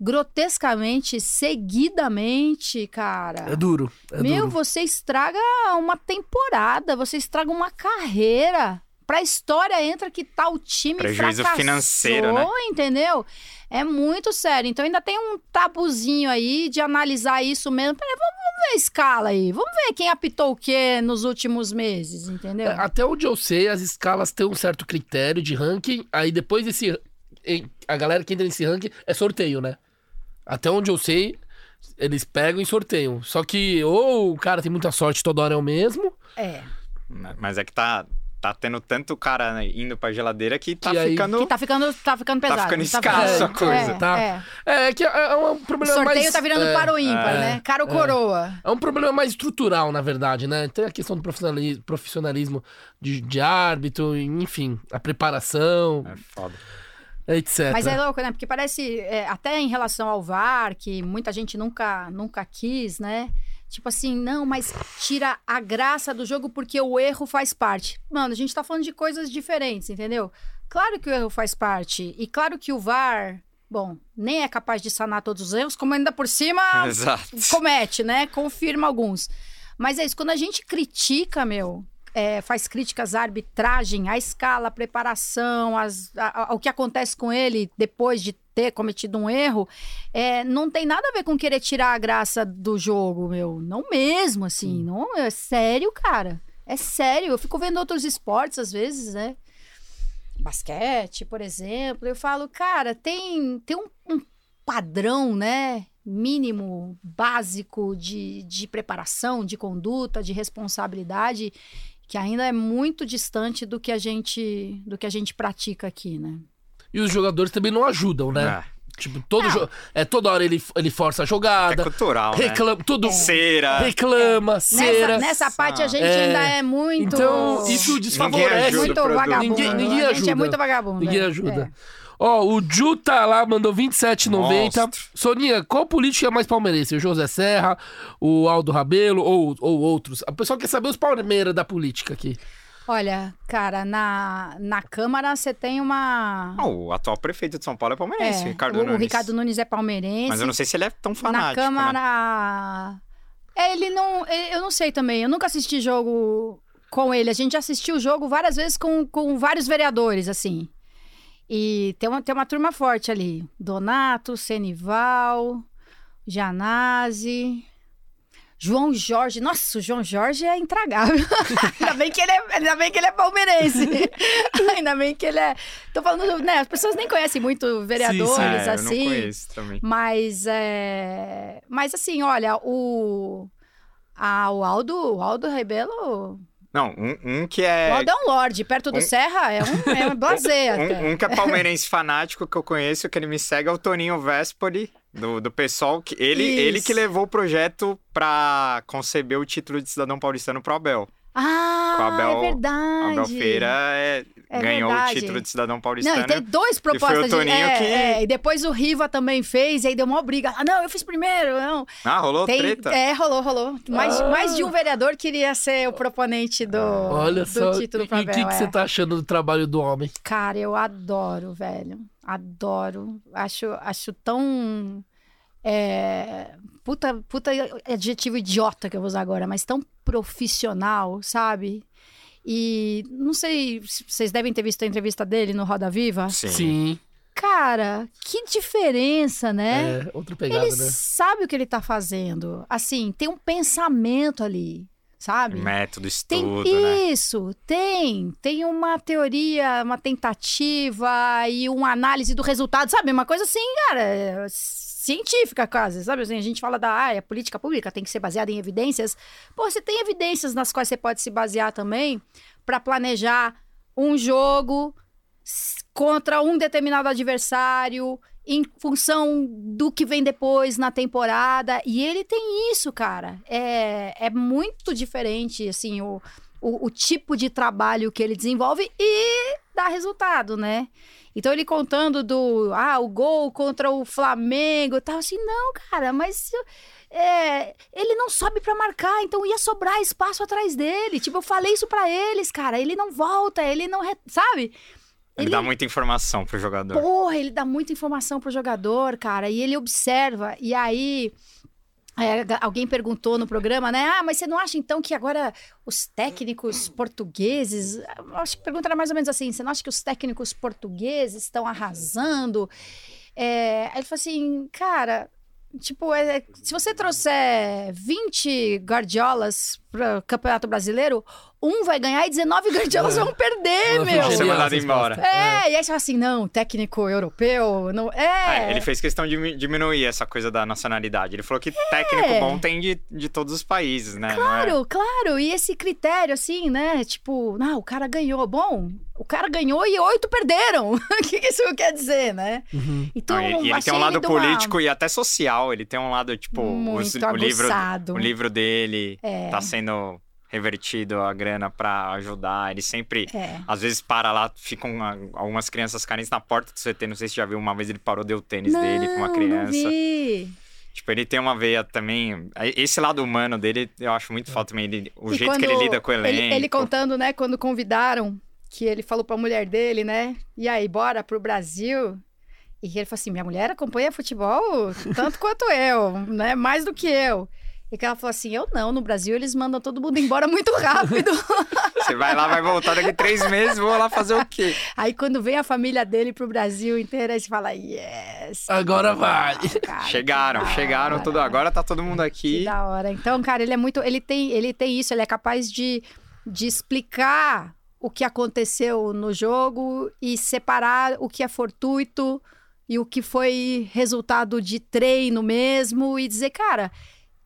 grotescamente, seguidamente, cara. É duro. É Meu, duro. você estraga uma temporada, você estraga uma carreira. Pra história entra que tal time Prejuízo fracassou, financeiro, né? entendeu? É muito sério. Então ainda tem um tabuzinho aí de analisar isso mesmo. Peraí, vamos, vamos ver a escala aí. Vamos ver quem apitou o quê nos últimos meses, entendeu? É, Até onde eu sei, as escalas têm um certo critério de ranking. Aí depois desse. A galera que entra nesse ranking é sorteio, né? Até onde eu sei, eles pegam e sorteiam. Só que ou o cara tem muita sorte toda hora é o mesmo. É. Mas é que tá. Tá tendo tanto cara né, indo pra geladeira que tá Que aí- ficando. Que tá ficando, tá ficando pesado. ficando tá escasso ficando- a coisa. É, Tá. é. É que é, é um O problema sorteio mais... tá virando é, para o ímpar, é, né? Cara ou coroa. É um problema mais estrutural, na verdade, né? Tem a questão do profissionali- profissionalismo de, de árbitro, enfim, a preparação, É foda. etc. Mas é louco, né? Porque parece, é, até em relação ao VAR, que muita gente nunca, nunca quis, né? Tipo assim, não, mas tira a graça do jogo porque o erro faz parte. Mano, a gente tá falando de coisas diferentes, entendeu? Claro que o erro faz parte. E claro que o VAR, bom, nem é capaz de sanar todos os erros, como ainda por cima [LAUGHS] Exato. comete, né? Confirma alguns. Mas é isso, quando a gente critica, meu, é, faz críticas à arbitragem, à escala, à preparação, às- a- ao que acontece com ele depois de ter cometido um erro, é, não tem nada a ver com querer tirar a graça do jogo, meu. Não mesmo, assim. Não, é sério, cara. É sério. Eu fico vendo outros esportes, às vezes, né? Basquete, por exemplo. Eu falo, cara, tem, tem um, um padrão, né? Mínimo, básico de, de preparação, de conduta, de responsabilidade, que ainda é muito distante do que a gente, do que a gente pratica aqui, né? E os jogadores também não ajudam, né? É. Tipo, todo Não. jo- é toda hora ele, ele força a É jogada, cultural, né? reclama, tudo Cera. reclama, cera. Nessa, nessa parte a gente É. ainda é muito. Então, isso desfavorece. ajuda muito o produto. vagabundo. Ninguém- ninguém a gente ajuda. é muito vagabundo. Ninguém é. Ó, o Ju tá lá, mandou 27,90. Monstro. Soninha, qual político é mais palmeirense? O José Serra, o Aldo Rabelo ou, ou outros? O pessoal quer saber os palmeiras da política aqui. Olha, cara, na, na Câmara você tem uma. Ah, o atual prefeito de São Paulo é palmeirense, É, Ricardo o, Nunes. o Ricardo Nunes é palmeirense. Mas eu não sei se ele é tão Na fanático. né? Câmara. É, ele não. ele- Eu não sei também. Eu nunca assisti jogo com ele. A gente assistiu o jogo várias vezes com, com vários vereadores, assim. E tem uma, tem uma turma forte ali. Donato, Senival, Janase. João Jorge. Nossa, o João Jorge é intragável. [LAUGHS] ainda, bem que ele é, ainda bem que ele é palmeirense. [LAUGHS] ainda bem que ele é. Tô falando, né? As pessoas nem conhecem muito vereadores, É, eu não assim. conheço também. Mas é. Mas assim, olha, o. Ah, o Aldo, o Aldo Rebelo. Não, um, um que é... Aldo é um lorde, perto do um- Serra é um, é um [LAUGHS] blazer. Um, um que é palmeirense [LAUGHS] fanático que eu conheço, que ele me segue, é o Toninho Vespoli, do, do PSOL. Que ele, ele que levou o projeto pra conceber o título de cidadão paulistano pro Abel. Ah, Com a Abel- é verdade. Abel Feira é- É ganhou verdade. o título de cidadão Não, paulistano. e tem dois foi o propostas de. Toninho É, que- é, e depois o Riva também fez, e aí deu uma briga. Ah, não, eu fiz primeiro. Não. Ah, rolou Tem, treta? é, rolou, rolou. Mais, Ah. mais de um vereador queria ser o proponente do, Olha do só. título E para o que, que você tá achando do trabalho do homem? Cara, eu adoro, velho. Adoro. Acho, acho tão. é, puta, puta adjetivo idiota que eu vou usar agora, mas tão profissional, sabe? E não sei se vocês devem ter visto a entrevista dele no Roda Viva. Sim. Sim. Cara, que diferença, né? É, outra pegada, ele né? sabe o que ele tá fazendo. Assim, tem um pensamento ali, sabe? Método, Tem estudo, né? isso, tem. Tem uma teoria, uma tentativa e uma análise do resultado, sabe? Uma coisa assim, cara, é, científica quase, sabe? Assim, a gente fala da ah, a política pública tem que ser baseada em evidências. Pô, você tem evidências nas quais você pode se basear também para planejar um jogo contra um determinado adversário em função do que vem depois na temporada. E ele tem isso, cara. É, é muito diferente, assim, o, o, o tipo de trabalho que ele desenvolve e dá resultado, né? Então ele contando do, ah, o gol contra o Flamengo e tal, assim, não, cara, mas é, ele não sobe pra marcar, então ia sobrar espaço atrás dele. Tipo, eu falei isso pra eles, cara, ele não volta, ele não, re- sabe? Ele, dá muita informação pro jogador. Porra, ele dá muita informação pro jogador, cara, e ele observa. E aí, é, alguém perguntou no programa, né? Ah, mas você não acha então que agora os técnicos portugueses. Acho que a pergunta era mais ou menos assim: você não acha que os técnicos portugueses estão arrasando? É, aí ele falou assim, cara. Tipo, é, se você trouxer 20 Guardiolas para o Campeonato Brasileiro, um vai ganhar e 19 gandiolas vão perder, meu. Vão ser mandado embora. resposta. É, e aí você fala assim, não, técnico europeu, não... É, É, ele fez questão de mi- diminuir essa coisa da nacionalidade. Ele falou que técnico bom tem de, de todos os países, né? É- Claro, claro, e esse critério, assim, né, tipo, não, o cara ganhou, bom, o cara ganhou e oito perderam, [LAUGHS] o que isso quer dizer, né? Uhum. Então, Não, e- e ele achei tem um lado de uma- político e até social. Ele tem um lado, tipo, os- Muito o, livro, aguçado. o livro dele É. tá sendo revertido a grana pra ajudar. Ele sempre, É. às vezes, para lá, ficam algumas crianças carentes na porta do CT. Não sei se já viu, uma vez ele parou, deu o tênis dele pra uma Não, criança. Não vi. Tipo, ele tem uma veia também. Esse lado humano dele, eu acho muito foda também. ele- o E jeito que ele lida com o elenco. Ele, ele contando, né, quando convidaram, que ele falou pra mulher dele, né, e aí, bora pro Brasil? E ele falou assim, minha mulher acompanha futebol tanto quanto eu, né, mais do que eu. E que ela falou assim, eu não, no Brasil eles mandam todo mundo embora muito rápido. [LAUGHS] Você vai lá, vai voltar daqui três meses, vou lá fazer o quê? aí quando vem a família dele pro Brasil inteiro, aí você fala, yes. Agora vai. cara, que chegaram, chegaram tudo. Agora tá todo mundo Que aqui. da hora. Então, cara, ele é muito. Ele tem, ele tem isso, ele é capaz de, de explicar o que aconteceu no jogo e separar o que é fortuito e o que foi resultado de treino mesmo e dizer, cara,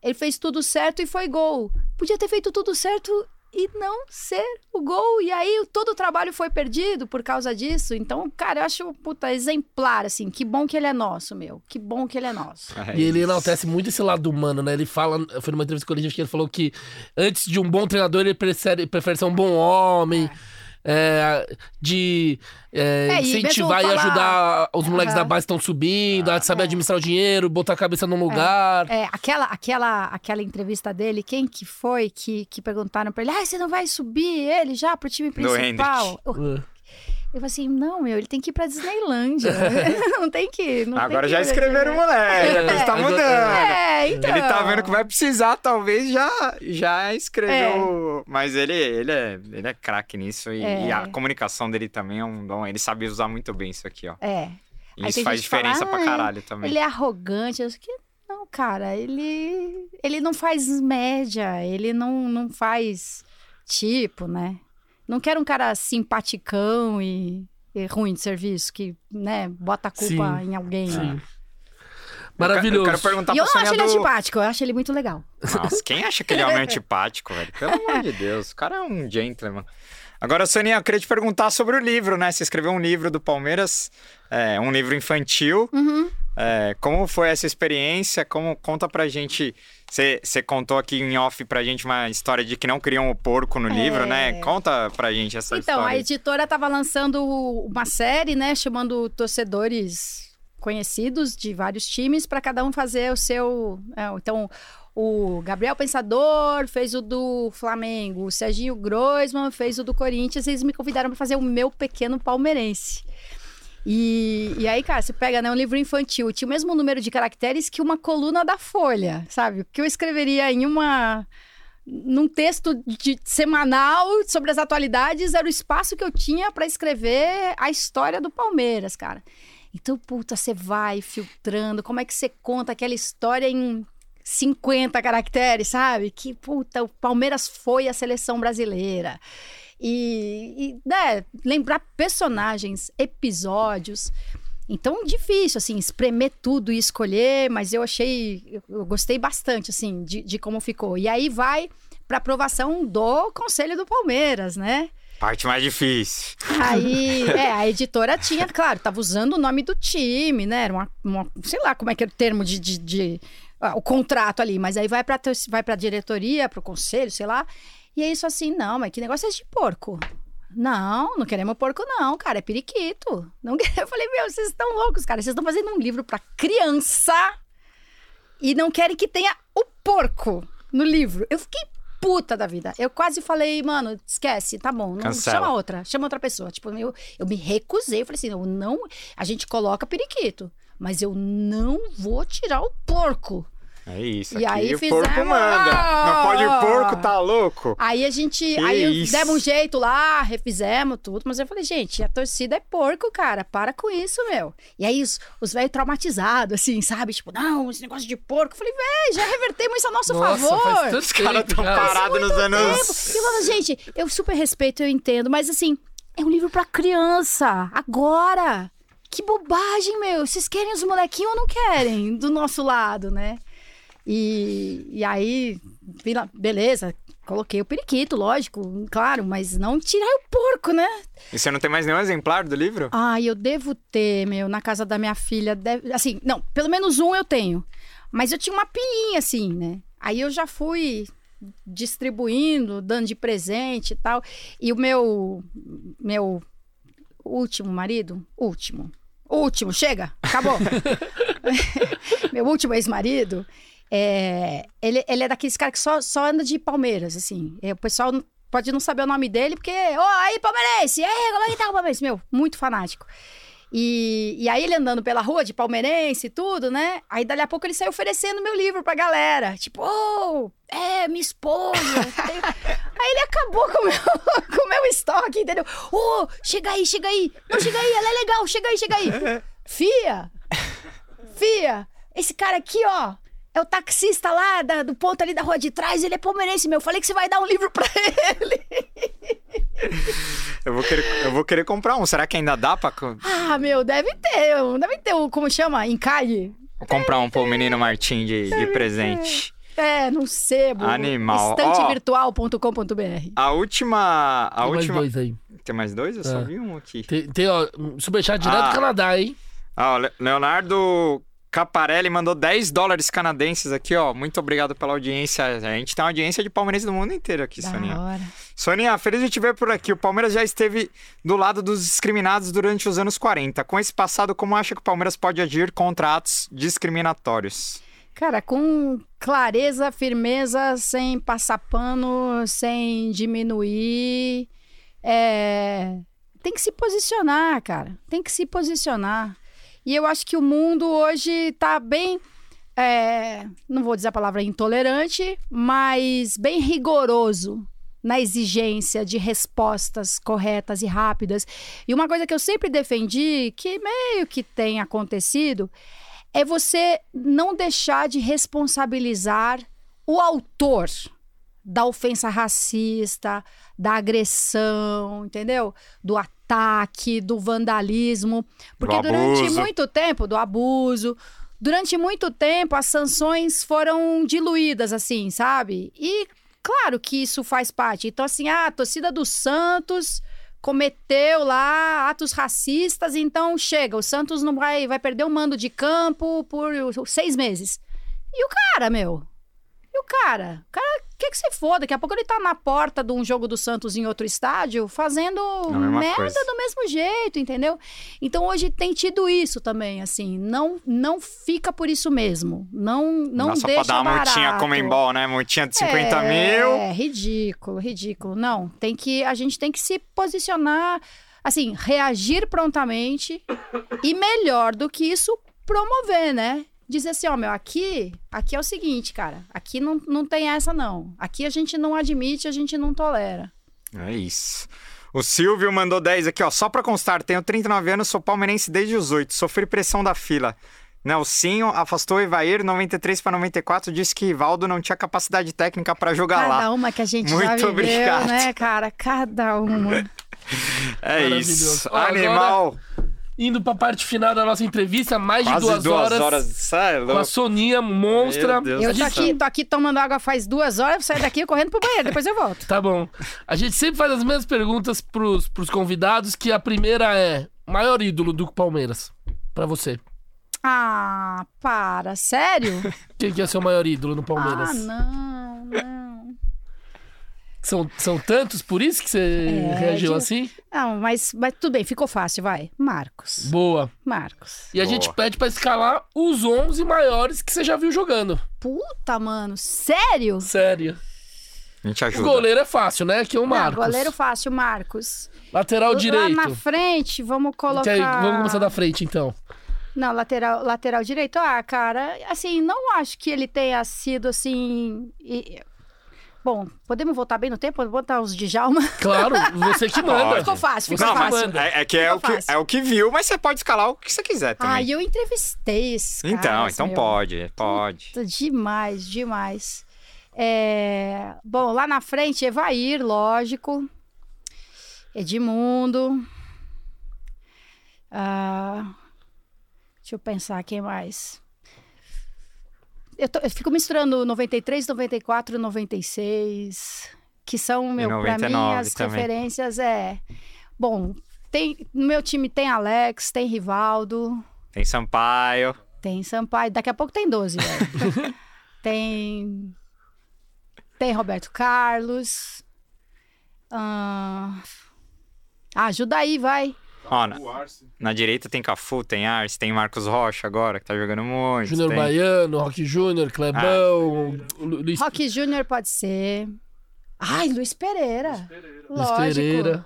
ele fez tudo certo e foi gol. Podia ter feito tudo certo e não ser o gol. E aí todo o trabalho foi perdido por causa disso. Então, cara, eu acho puta exemplar assim. Que bom que ele é nosso, meu. Que bom que ele é nosso. [LAUGHS] É E ele enaltece muito esse lado humano, né? Ele fala, foi numa entrevista com ele que ele falou que antes de um bom treinador, ele prefere, prefere ser um bom homem. é, de é, É, e incentivar e, falar- ajudar os moleques da base que estão subindo, a saber administrar o dinheiro, botar a cabeça num lugar. É, aquela, aquela, aquela entrevista dele, quem que foi que, que perguntaram pra ele, ah, você não vai subir ele já pro time principal? É. eu falei assim, não, meu, ele tem que ir pra Disneylândia. [LAUGHS] não tem que. Não Agora tem já que... escreveram o moleque, a coisa tá É. mudando. É, então. Ele tá vendo que vai precisar, talvez já, já escreveu. Mas ele, ele é, ele é craque nisso e, É. e a comunicação dele também é um dom. Ele sabe usar muito bem isso aqui, ó. É. E Aí isso faz que fala, diferença pra "Ah, caralho também. Ele é arrogante. Eu acho que não, cara. Ele, ele não faz média. Ele não, não faz tipo, né? Não quero um cara simpaticão e, e ruim de serviço, que, né, bota a culpa Sim, em alguém. Sim. né? Maravilhoso. Eu quero perguntar E eu não acho ele do... antipático, eu acho ele muito legal. Nossa, quem acha que ele é homem antipático, velho? Pelo amor de Deus, o cara é um gentleman. Agora, Soninha, eu queria te perguntar sobre o livro, né? Você escreveu um livro do Palmeiras, é, um livro infantil. Uhum. É, como foi essa experiência? Como conta pra gente? Você contou aqui em off pra gente uma história de que não queriam o porco no livro, né? Conta pra gente essa Então, história. a editora estava lançando uma série, né, chamando torcedores conhecidos de vários times para cada um fazer o seu. é, então, o Gabriel Pensador fez o do Flamengo, o Serginho Groisman fez o do Corinthians, e eles me convidaram para fazer o meu pequeno palmeirense. E, e aí, cara, você pega né, um livro infantil, tinha o mesmo número de caracteres que uma coluna da Folha, sabe? O que eu escreveria em uma num texto de, semanal sobre as atualidades, era o espaço que eu tinha para escrever a história do Palmeiras, cara. Então, puta, você vai filtrando, como é que você conta aquela história em 50 caracteres, sabe? Que, puta, o Palmeiras foi a seleção brasileira. E, e né, lembrar personagens, episódios. Então, difícil, assim, espremer tudo e escolher, mas eu achei, eu, gostei bastante, assim, de, de como ficou. E aí vai para aprovação do Conselho do Palmeiras, né? Parte mais difícil. Aí, [LAUGHS] é, a editora tinha, claro, tava usando o nome do time, né? Era uma, uma- sei lá como é que era o termo de, de- de- ah, o contrato ali, mas aí vai pra, tor- vai pra diretoria, pro conselho, sei lá. E é isso assim, não, mas que negócio é esse de porco? Não, não queremos porco, não, cara, é periquito. [LAUGHS] Não, eu falei, meu, vocês estão loucos, cara. Vocês estão fazendo um livro pra criança e não querem que tenha o porco no livro. Eu fiquei puta da vida. Eu quase falei, mano, esquece, tá bom, não, Cancela. chama outra, chama outra pessoa. Tipo, eu, eu me recusei, eu falei assim, eu não, a gente coloca periquito, mas eu não vou tirar o porco. É isso, E aqui aí o porco fizemos- manda. Não pode Ah! porco, tá louco? Aí a gente. Que aí isso. demos um jeito lá, refizemos tudo. Mas eu falei, gente, a torcida é porco, cara. Para com isso, meu. E aí os, os velhos traumatizados, assim, sabe? Tipo, não, esse negócio de porco. Eu falei, véi, já revertemos isso a nosso Nossa, favor. Os caras tempo tão já. parados nos anos. tempo. E eu falo, gente, eu super respeito, eu entendo, mas assim, é um livro pra criança. Agora. Que bobagem, meu. Vocês querem os molequinhos ou não querem? Do nosso lado, né? E, e aí, beleza, coloquei o periquito, lógico, claro, mas não tirar o porco, né? E você não tem mais nenhum exemplar do livro? Ai, eu devo ter, meu, na casa da minha filha. deve- Assim, não, pelo menos um eu tenho. Mas eu tinha uma pilhinha, assim, né? Aí eu já fui distribuindo, dando de presente e tal. E o meu. Meu último marido. Último. Último, chega, acabou. [LAUGHS] meu último ex-marido. É, ele, ele é daqueles caras que só, só anda de Palmeiras, assim. É, o pessoal pode não saber o nome dele, porque. Ô, aí, palmeirense! Ei, como é que tá o palmeirense? Meu, muito fanático. E, e aí ele andando pela rua de palmeirense e tudo, né? Aí dali a pouco ele saiu oferecendo meu livro pra galera. Tipo, ô, é, minha esposa. [LAUGHS] aí ele acabou com o meu, [LAUGHS] com o meu estoque, entendeu? Ô, chega aí, chega aí. Não, chega aí, ela é legal, chega aí, chega aí. Fia, fia, esse cara aqui, ó, é o taxista lá da- do ponto ali da rua de trás, ele é palmeirense, meu. Falei que você vai dar um livro pra [LAUGHS] ele. Eu vou querer, eu vou querer comprar um. Será que ainda dá pra Ah, meu, deve ter, deve ter um, como chama? Encalhe? comprar um pro menino Martim de, de presente? É, no sebo. Animal. Ó. Estantevirtual.com.br. A última. A Tem mais última. dois aí. Tem mais dois? Eu só É. vi um aqui. Tem, tem, ó, superchat direto Ah. do Canadá, hein? Ah, o Le- Leonardo Caparelli mandou 10 dólares canadenses aqui, ó. Muito obrigado pela audiência. A gente tem uma audiência de palmeirense do mundo inteiro aqui, Da Soninha. hora. Soninha, feliz de te ver por aqui. O Palmeiras já esteve do lado dos discriminados durante os anos 40. Com esse passado, como acha que o Palmeiras pode agir contra atos discriminatórios? Cara, com clareza, firmeza, sem passar pano, sem diminuir. É... Tem que se posicionar, cara. Tem que se posicionar. E eu acho que o mundo hoje tá bem. é, Não vou dizer a palavra intolerante, mas bem rigoroso na exigência de respostas corretas e rápidas. E uma coisa que eu sempre defendi, que meio que tem acontecido, é você não deixar de responsabilizar o autor da ofensa racista, da agressão, entendeu? Do ataque, do vandalismo. Porque Do durante muito tempo, do abuso, durante muito tempo as sanções foram diluídas, assim, sabe? E claro que isso faz parte. Então, assim, ah, a torcida do Santos cometeu lá atos racistas, então chega, o Santos não vai, vai perder o mando de campo por seis meses. E o cara, meu? E o cara? O cara quer que você foda. Daqui a pouco ele tá na porta de um jogo do Santos em outro estádio, fazendo merda coisa. do mesmo jeito, entendeu? Então hoje tem tido isso também, assim. Não, não fica por isso mesmo. Não, não só deixa pra dar uma multinha barato. Comembol, né? Multinha de 50 é, mil. É, ridículo, ridículo. Não, tem que a gente tem que se posicionar, assim, reagir prontamente e melhor do que isso, promover, né? Dizer assim, ó, meu, aqui, aqui é o seguinte, cara, aqui não, não tem essa não. Aqui a gente não admite, a gente não tolera. É isso. O Silvio mandou 10 aqui, ó. Só pra constar, tenho 39 anos, sou palmeirense desde os 8. Sofri pressão da fila. Nelsinho afastou o Evair, 93 para 94, disse que Rivaldo não tinha capacidade técnica pra jogar Cada lá. uma que a gente já Muito viveu, obrigado. né, cara? Cada uma. [LAUGHS] É isso. Ó, agora- Animal. Indo pra parte final da nossa entrevista, mais de Quase duas, horas, Isso é com a. Soninha monstra. Eu tô aqui, tô aqui tomando água faz duas horas, sair daqui correndo pro banheiro, depois eu volto. Tá bom. A gente sempre faz as mesmas perguntas pros, pros convidados, que a primeira é maior ídolo do Palmeiras, pra você. Ah, para, sério? [LAUGHS] Quem que é seu maior ídolo no Palmeiras? Ah, não, não. São, são tantos, por isso que você É, reagiu de- assim? Não, mas, mas tudo bem, ficou fácil, vai. Marcos. Boa. Marcos. E a Boa. gente pede pra escalar os 11 maiores que você já viu jogando. Puta, mano, sério? Sério. A gente O ajuda. goleiro é fácil, né? Que é o Não, Marcos. goleiro fácil, Marcos. Lateral Lá direito. na frente, vamos colocar... aí, vamos começar da frente, então. Não, lateral, lateral direito. Ah, cara, assim, não acho que ele tenha sido assim. Bom, podemos voltar bem no tempo? Podemos botar os Djalma? [LAUGHS] Claro, você que manda. Pode. Ficou fácil, ficou Não, mas fácil. manda. é, é que é o que, fácil. é o que viu, mas você pode escalar o que você quiser também. Ah, eu entrevistei esses caras. então, então meu. pode, pode. Puta, Demais, demais. É, Bom, lá na frente, Evair, lógico. Edmundo. Ah, Deixa eu pensar, quem mais? Eu, tô- eu fico misturando 93, 94 e 96, que são, meu, pra mim, 99 as também. referências é... Bom, tem, no meu time tem Alex, tem Rivaldo, Tem Sampaio. tem Sampaio, daqui a pouco tem 12, velho. [LAUGHS] tem. Tem Roberto Carlos. Ah, ajuda aí, vai. Ó, na, na direita tem Cafu, tem Arce, tem Marcos Rocha agora, que tá jogando muito. Júnior tem... Baiano, Rock Júnior, Clebão, Ah. Lu- Luiz Rock Júnior pode ser. Ai, Luiz Pereira. Pereira. Luiz Lógico. Pereira. Pereira e Beto Fuscão.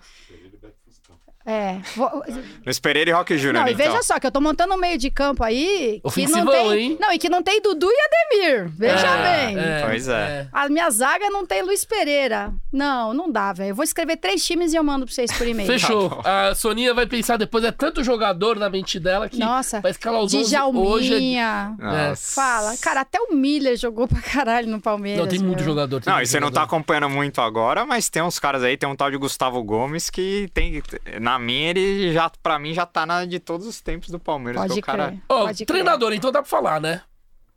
É. Vou- Luiz Pereira e Rock Júnior, Não, e então. veja só, que eu tô montando um meio de campo aí que não Ofensivão, tem. hein? Não, e que não tem Dudu e Ademir. Veja É, bem. é, Pois é. A minha zaga não tem Luiz Pereira. Não, não dá, velho. Eu vou escrever três times e eu mando pra vocês por e-mail. Fechou. Tá a Soninha vai pensar depois, é tanto jogador na mente dela que Nossa. vai escalar os 11 hoje. Djalminha. É. Nossa. Fala. Cara, até o Miller jogou pra caralho no Palmeiras. Não, tem muito meu. jogador. tem Não, muito e você não tá jogador. acompanhando muito agora, mas tem uns caras aí, tem um tal de Gustavo Gomes que tem. Na minha, ele já, pra mim, já tá na de todos os tempos do Palmeiras. que é Pode o cara... crer. Ó, pode crer. treinador, então dá pra falar, né?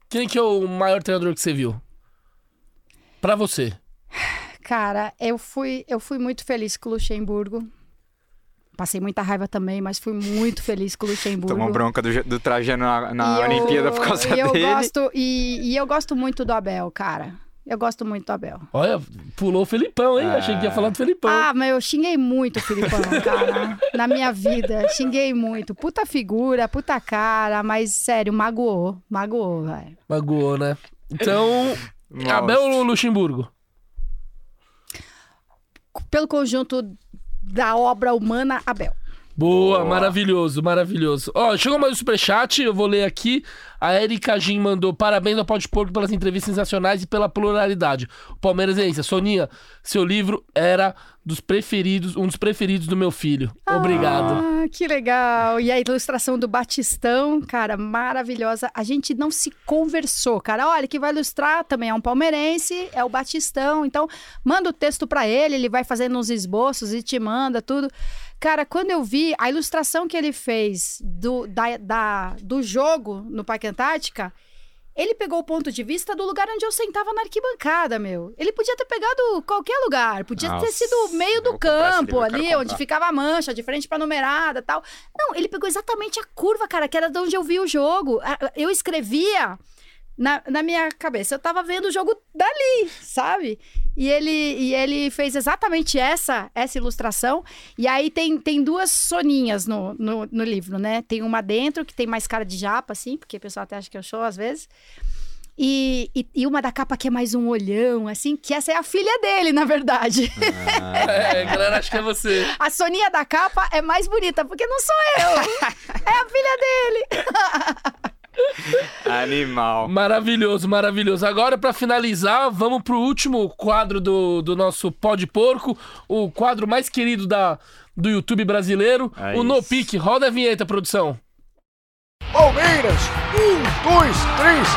Quem que é o maior treinador que você viu? Pra você. Cara, eu fui, eu fui muito feliz com o Luxemburgo. Passei muita raiva também, mas fui muito feliz com o Luxemburgo. Tomou bronca do, do Trajano na, na E eu- Olimpíada por causa e eu dele. Gosto, e, e eu gosto muito do Abel, cara. Eu gosto muito do Abel. Olha, pulou o Felipão, hein? Ah. Achei que ia falar do Felipão. Ah, mas eu xinguei muito o Filipão, [LAUGHS] cara. na minha vida. Xinguei muito. Puta figura, puta cara, mas sério, magoou. Magoou, velho. Magoou, né? Então, Nossa. Abel ou Luxemburgo? Pelo conjunto da obra humana, Abel. Boa, Boa. maravilhoso, maravilhoso. Ó, chegou mais um superchat, eu vou ler aqui. A Erika Gin mandou parabéns ao Pode Porco pelas entrevistas sensacionais e pela pluralidade. O Palmeiras é isso. Soninha, seu livro era dos preferidos, um dos preferidos do meu filho. Obrigado. Ah, que legal. E a ilustração do Batistão, cara, maravilhosa. A gente não se conversou, cara. Olha, que vai ilustrar também é um palmeirense, é o Batistão. Então, manda o texto pra ele, ele vai fazendo uns esboços e te manda tudo. Cara, quando eu vi a ilustração que ele fez do, da, da- do jogo no Parque Antártica, ele pegou o ponto de vista do lugar onde eu sentava na arquibancada, meu. Ele podia ter pegado qualquer lugar, podia ter Nossa, sido o meio do campo ali, onde ficava a mancha, de frente pra numerada tal. Não, ele pegou exatamente a curva, cara, que era de onde eu vi o jogo. Eu escrevia na, na minha cabeça, eu tava vendo o jogo dali, sabe? E ele, e ele fez exatamente essa essa ilustração. E aí tem, tem duas soninhas no, no, no livro, né? Tem uma dentro, que tem mais cara de japa, assim, porque o pessoal até acha que eu sou às vezes. E, e, e uma da capa que é mais um olhão, assim, que essa é a filha dele, na verdade. [LAUGHS] É, galera, acho que é você. A Soninha da capa é mais bonita, porque não sou eu. [LAUGHS] é a filha dele. [LAUGHS] Animal. Maravilhoso, maravilhoso. Agora, pra finalizar, vamos pro último quadro do, do nosso Pó de Porco, o quadro mais querido da, do YouTube brasileiro, É o isso. No Pique. Roda a vinheta, produção. Palmeiras, um, dois, três,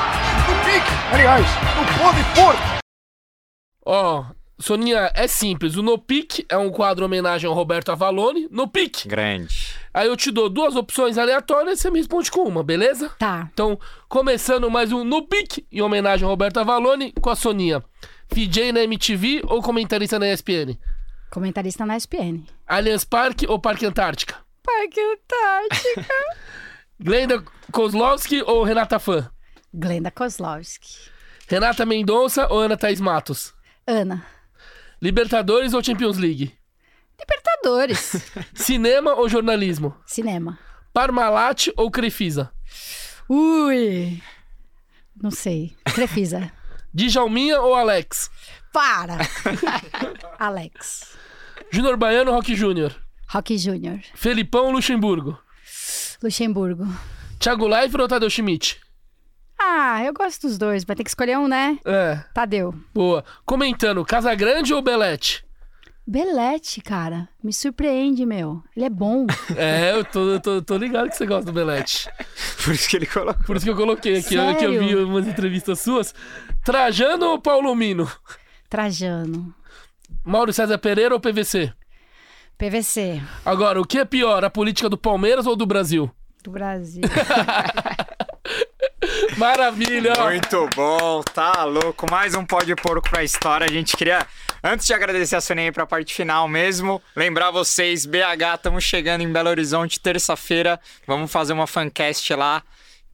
no pique, aliás, no pó de porco. Ó, Soninha, é simples. O No Pique é um quadro em homenagem ao Roberto Avalone. No Pique. Grande. Aí eu te dou duas opções aleatórias e você me responde com uma, beleza? Tá. Então, começando mais um No Pique, em homenagem ao Roberto Avalone, com a Soninha. VJ na MTV ou comentarista na ESPN? Comentarista na SPN. Allianz Parque ou Parque Antártica? Parque Antártica. [LAUGHS] Glenda Kozlowski ou Renata Fã? Glenda Kozlowski. Renata Mendonça ou Ana Thaís Matos? Ana. Libertadores ou Champions League? Libertadores. [LAUGHS] Cinema ou jornalismo? Cinema. Parmalat ou Crefisa? Ui. Não sei. Crefisa. Djalminha ou Alex? Para. [LAUGHS] Alex. Júnior Baiano ou Rock Júnior? Rock Júnior. Felipão ou Luxemburgo? Luxemburgo. Thiago Leifert ou Tadeu Schmidt? Ah, eu gosto dos dois. Vai ter que escolher um, né? É, Tadeu. boa. Comentando, Casagrande ou Belete? Belete, cara. Me surpreende, meu. Ele é bom. [LAUGHS] É, eu tô, eu tô, tô ligado que você gosta do Belete. [LAUGHS] Por isso que ele colocou. Por isso que eu coloquei aqui, olha que eu vi Sério? umas entrevistas suas. Trajano ou Paulo Mino? Trajano. Mauro César Pereira ou PVC? PVC. Agora, o que é pior, a política do Palmeiras ou do Brasil? Do Brasil. [LAUGHS] Maravilha! Muito bom, tá louco. Mais um pó de porco pra história. A gente queria, antes de agradecer a Soninha aí pra parte final mesmo, lembrar vocês, BH, estamos chegando em Belo Horizonte terça-feira. Vamos fazer uma fancast lá.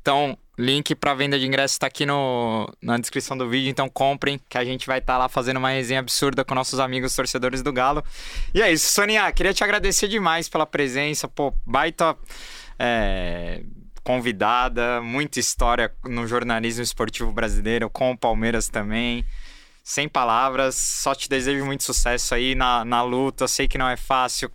Então, link pra venda de ingressos tá aqui no, na descrição do vídeo. Então, comprem, que a gente vai estar lá fazendo uma resenha absurda com nossos amigos torcedores do Galo. E é isso, Soninha, queria te agradecer demais pela presença. Pô, baita. é, convidada, muita história no jornalismo esportivo brasileiro, com o Palmeiras também. Sem palavras, só te desejo muito sucesso aí na, na luta. Sei que não é fácil.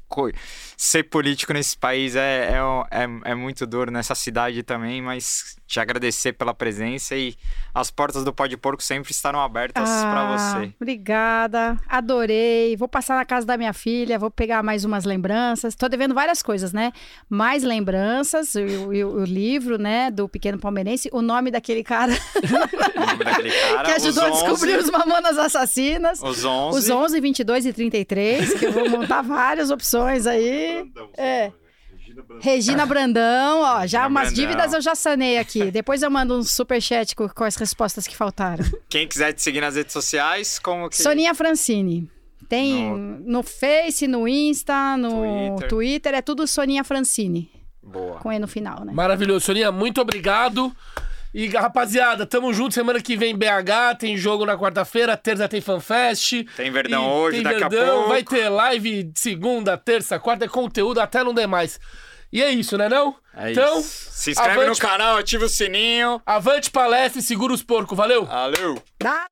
Ser político nesse país é, é, é, é muito duro, nessa cidade também, mas te agradecer pela presença e as portas do Pó de Porco sempre estarão abertas pra você. Ah, Obrigada, adorei. Vou passar na casa da minha filha, vou pegar mais umas lembranças. Tô devendo várias coisas, né? Mais lembranças, o, o- o livro, né, do Pequeno Palmeirense, o nome daquele cara [LAUGHS] nome daquele cara, que ajudou a os 11, descobrir os Mamonas Assassinas. Os 11. Os 11, 22 e 33, que eu vou montar várias opções aí. É. Regina Brandão, ó, já Regina umas Brandão. dívidas eu já sanei aqui. [LAUGHS] Depois eu mando um superchat com, com as respostas que faltaram. Quem quiser te seguir nas redes sociais, como que... Soninha Francine. Tem no, Face, no Insta, no Twitter. Twitter. é tudo Soninha Francine, Boa. com E no final, né? Maravilhoso. Soninha, muito obrigado. E, rapaziada, tamo junto. Semana que vem BH, tem jogo na quarta-feira, terça tem FanFest. Tem Verdão hoje, tem daqui a Verdão, pouco. Vai ter live segunda, terça, quarta, é conteúdo até não demais. E é isso, né não? É então, isso. Se inscreve avante, no canal, ativa o sininho. avante palestra e segura os porcos. Valeu! Valeu! Dá.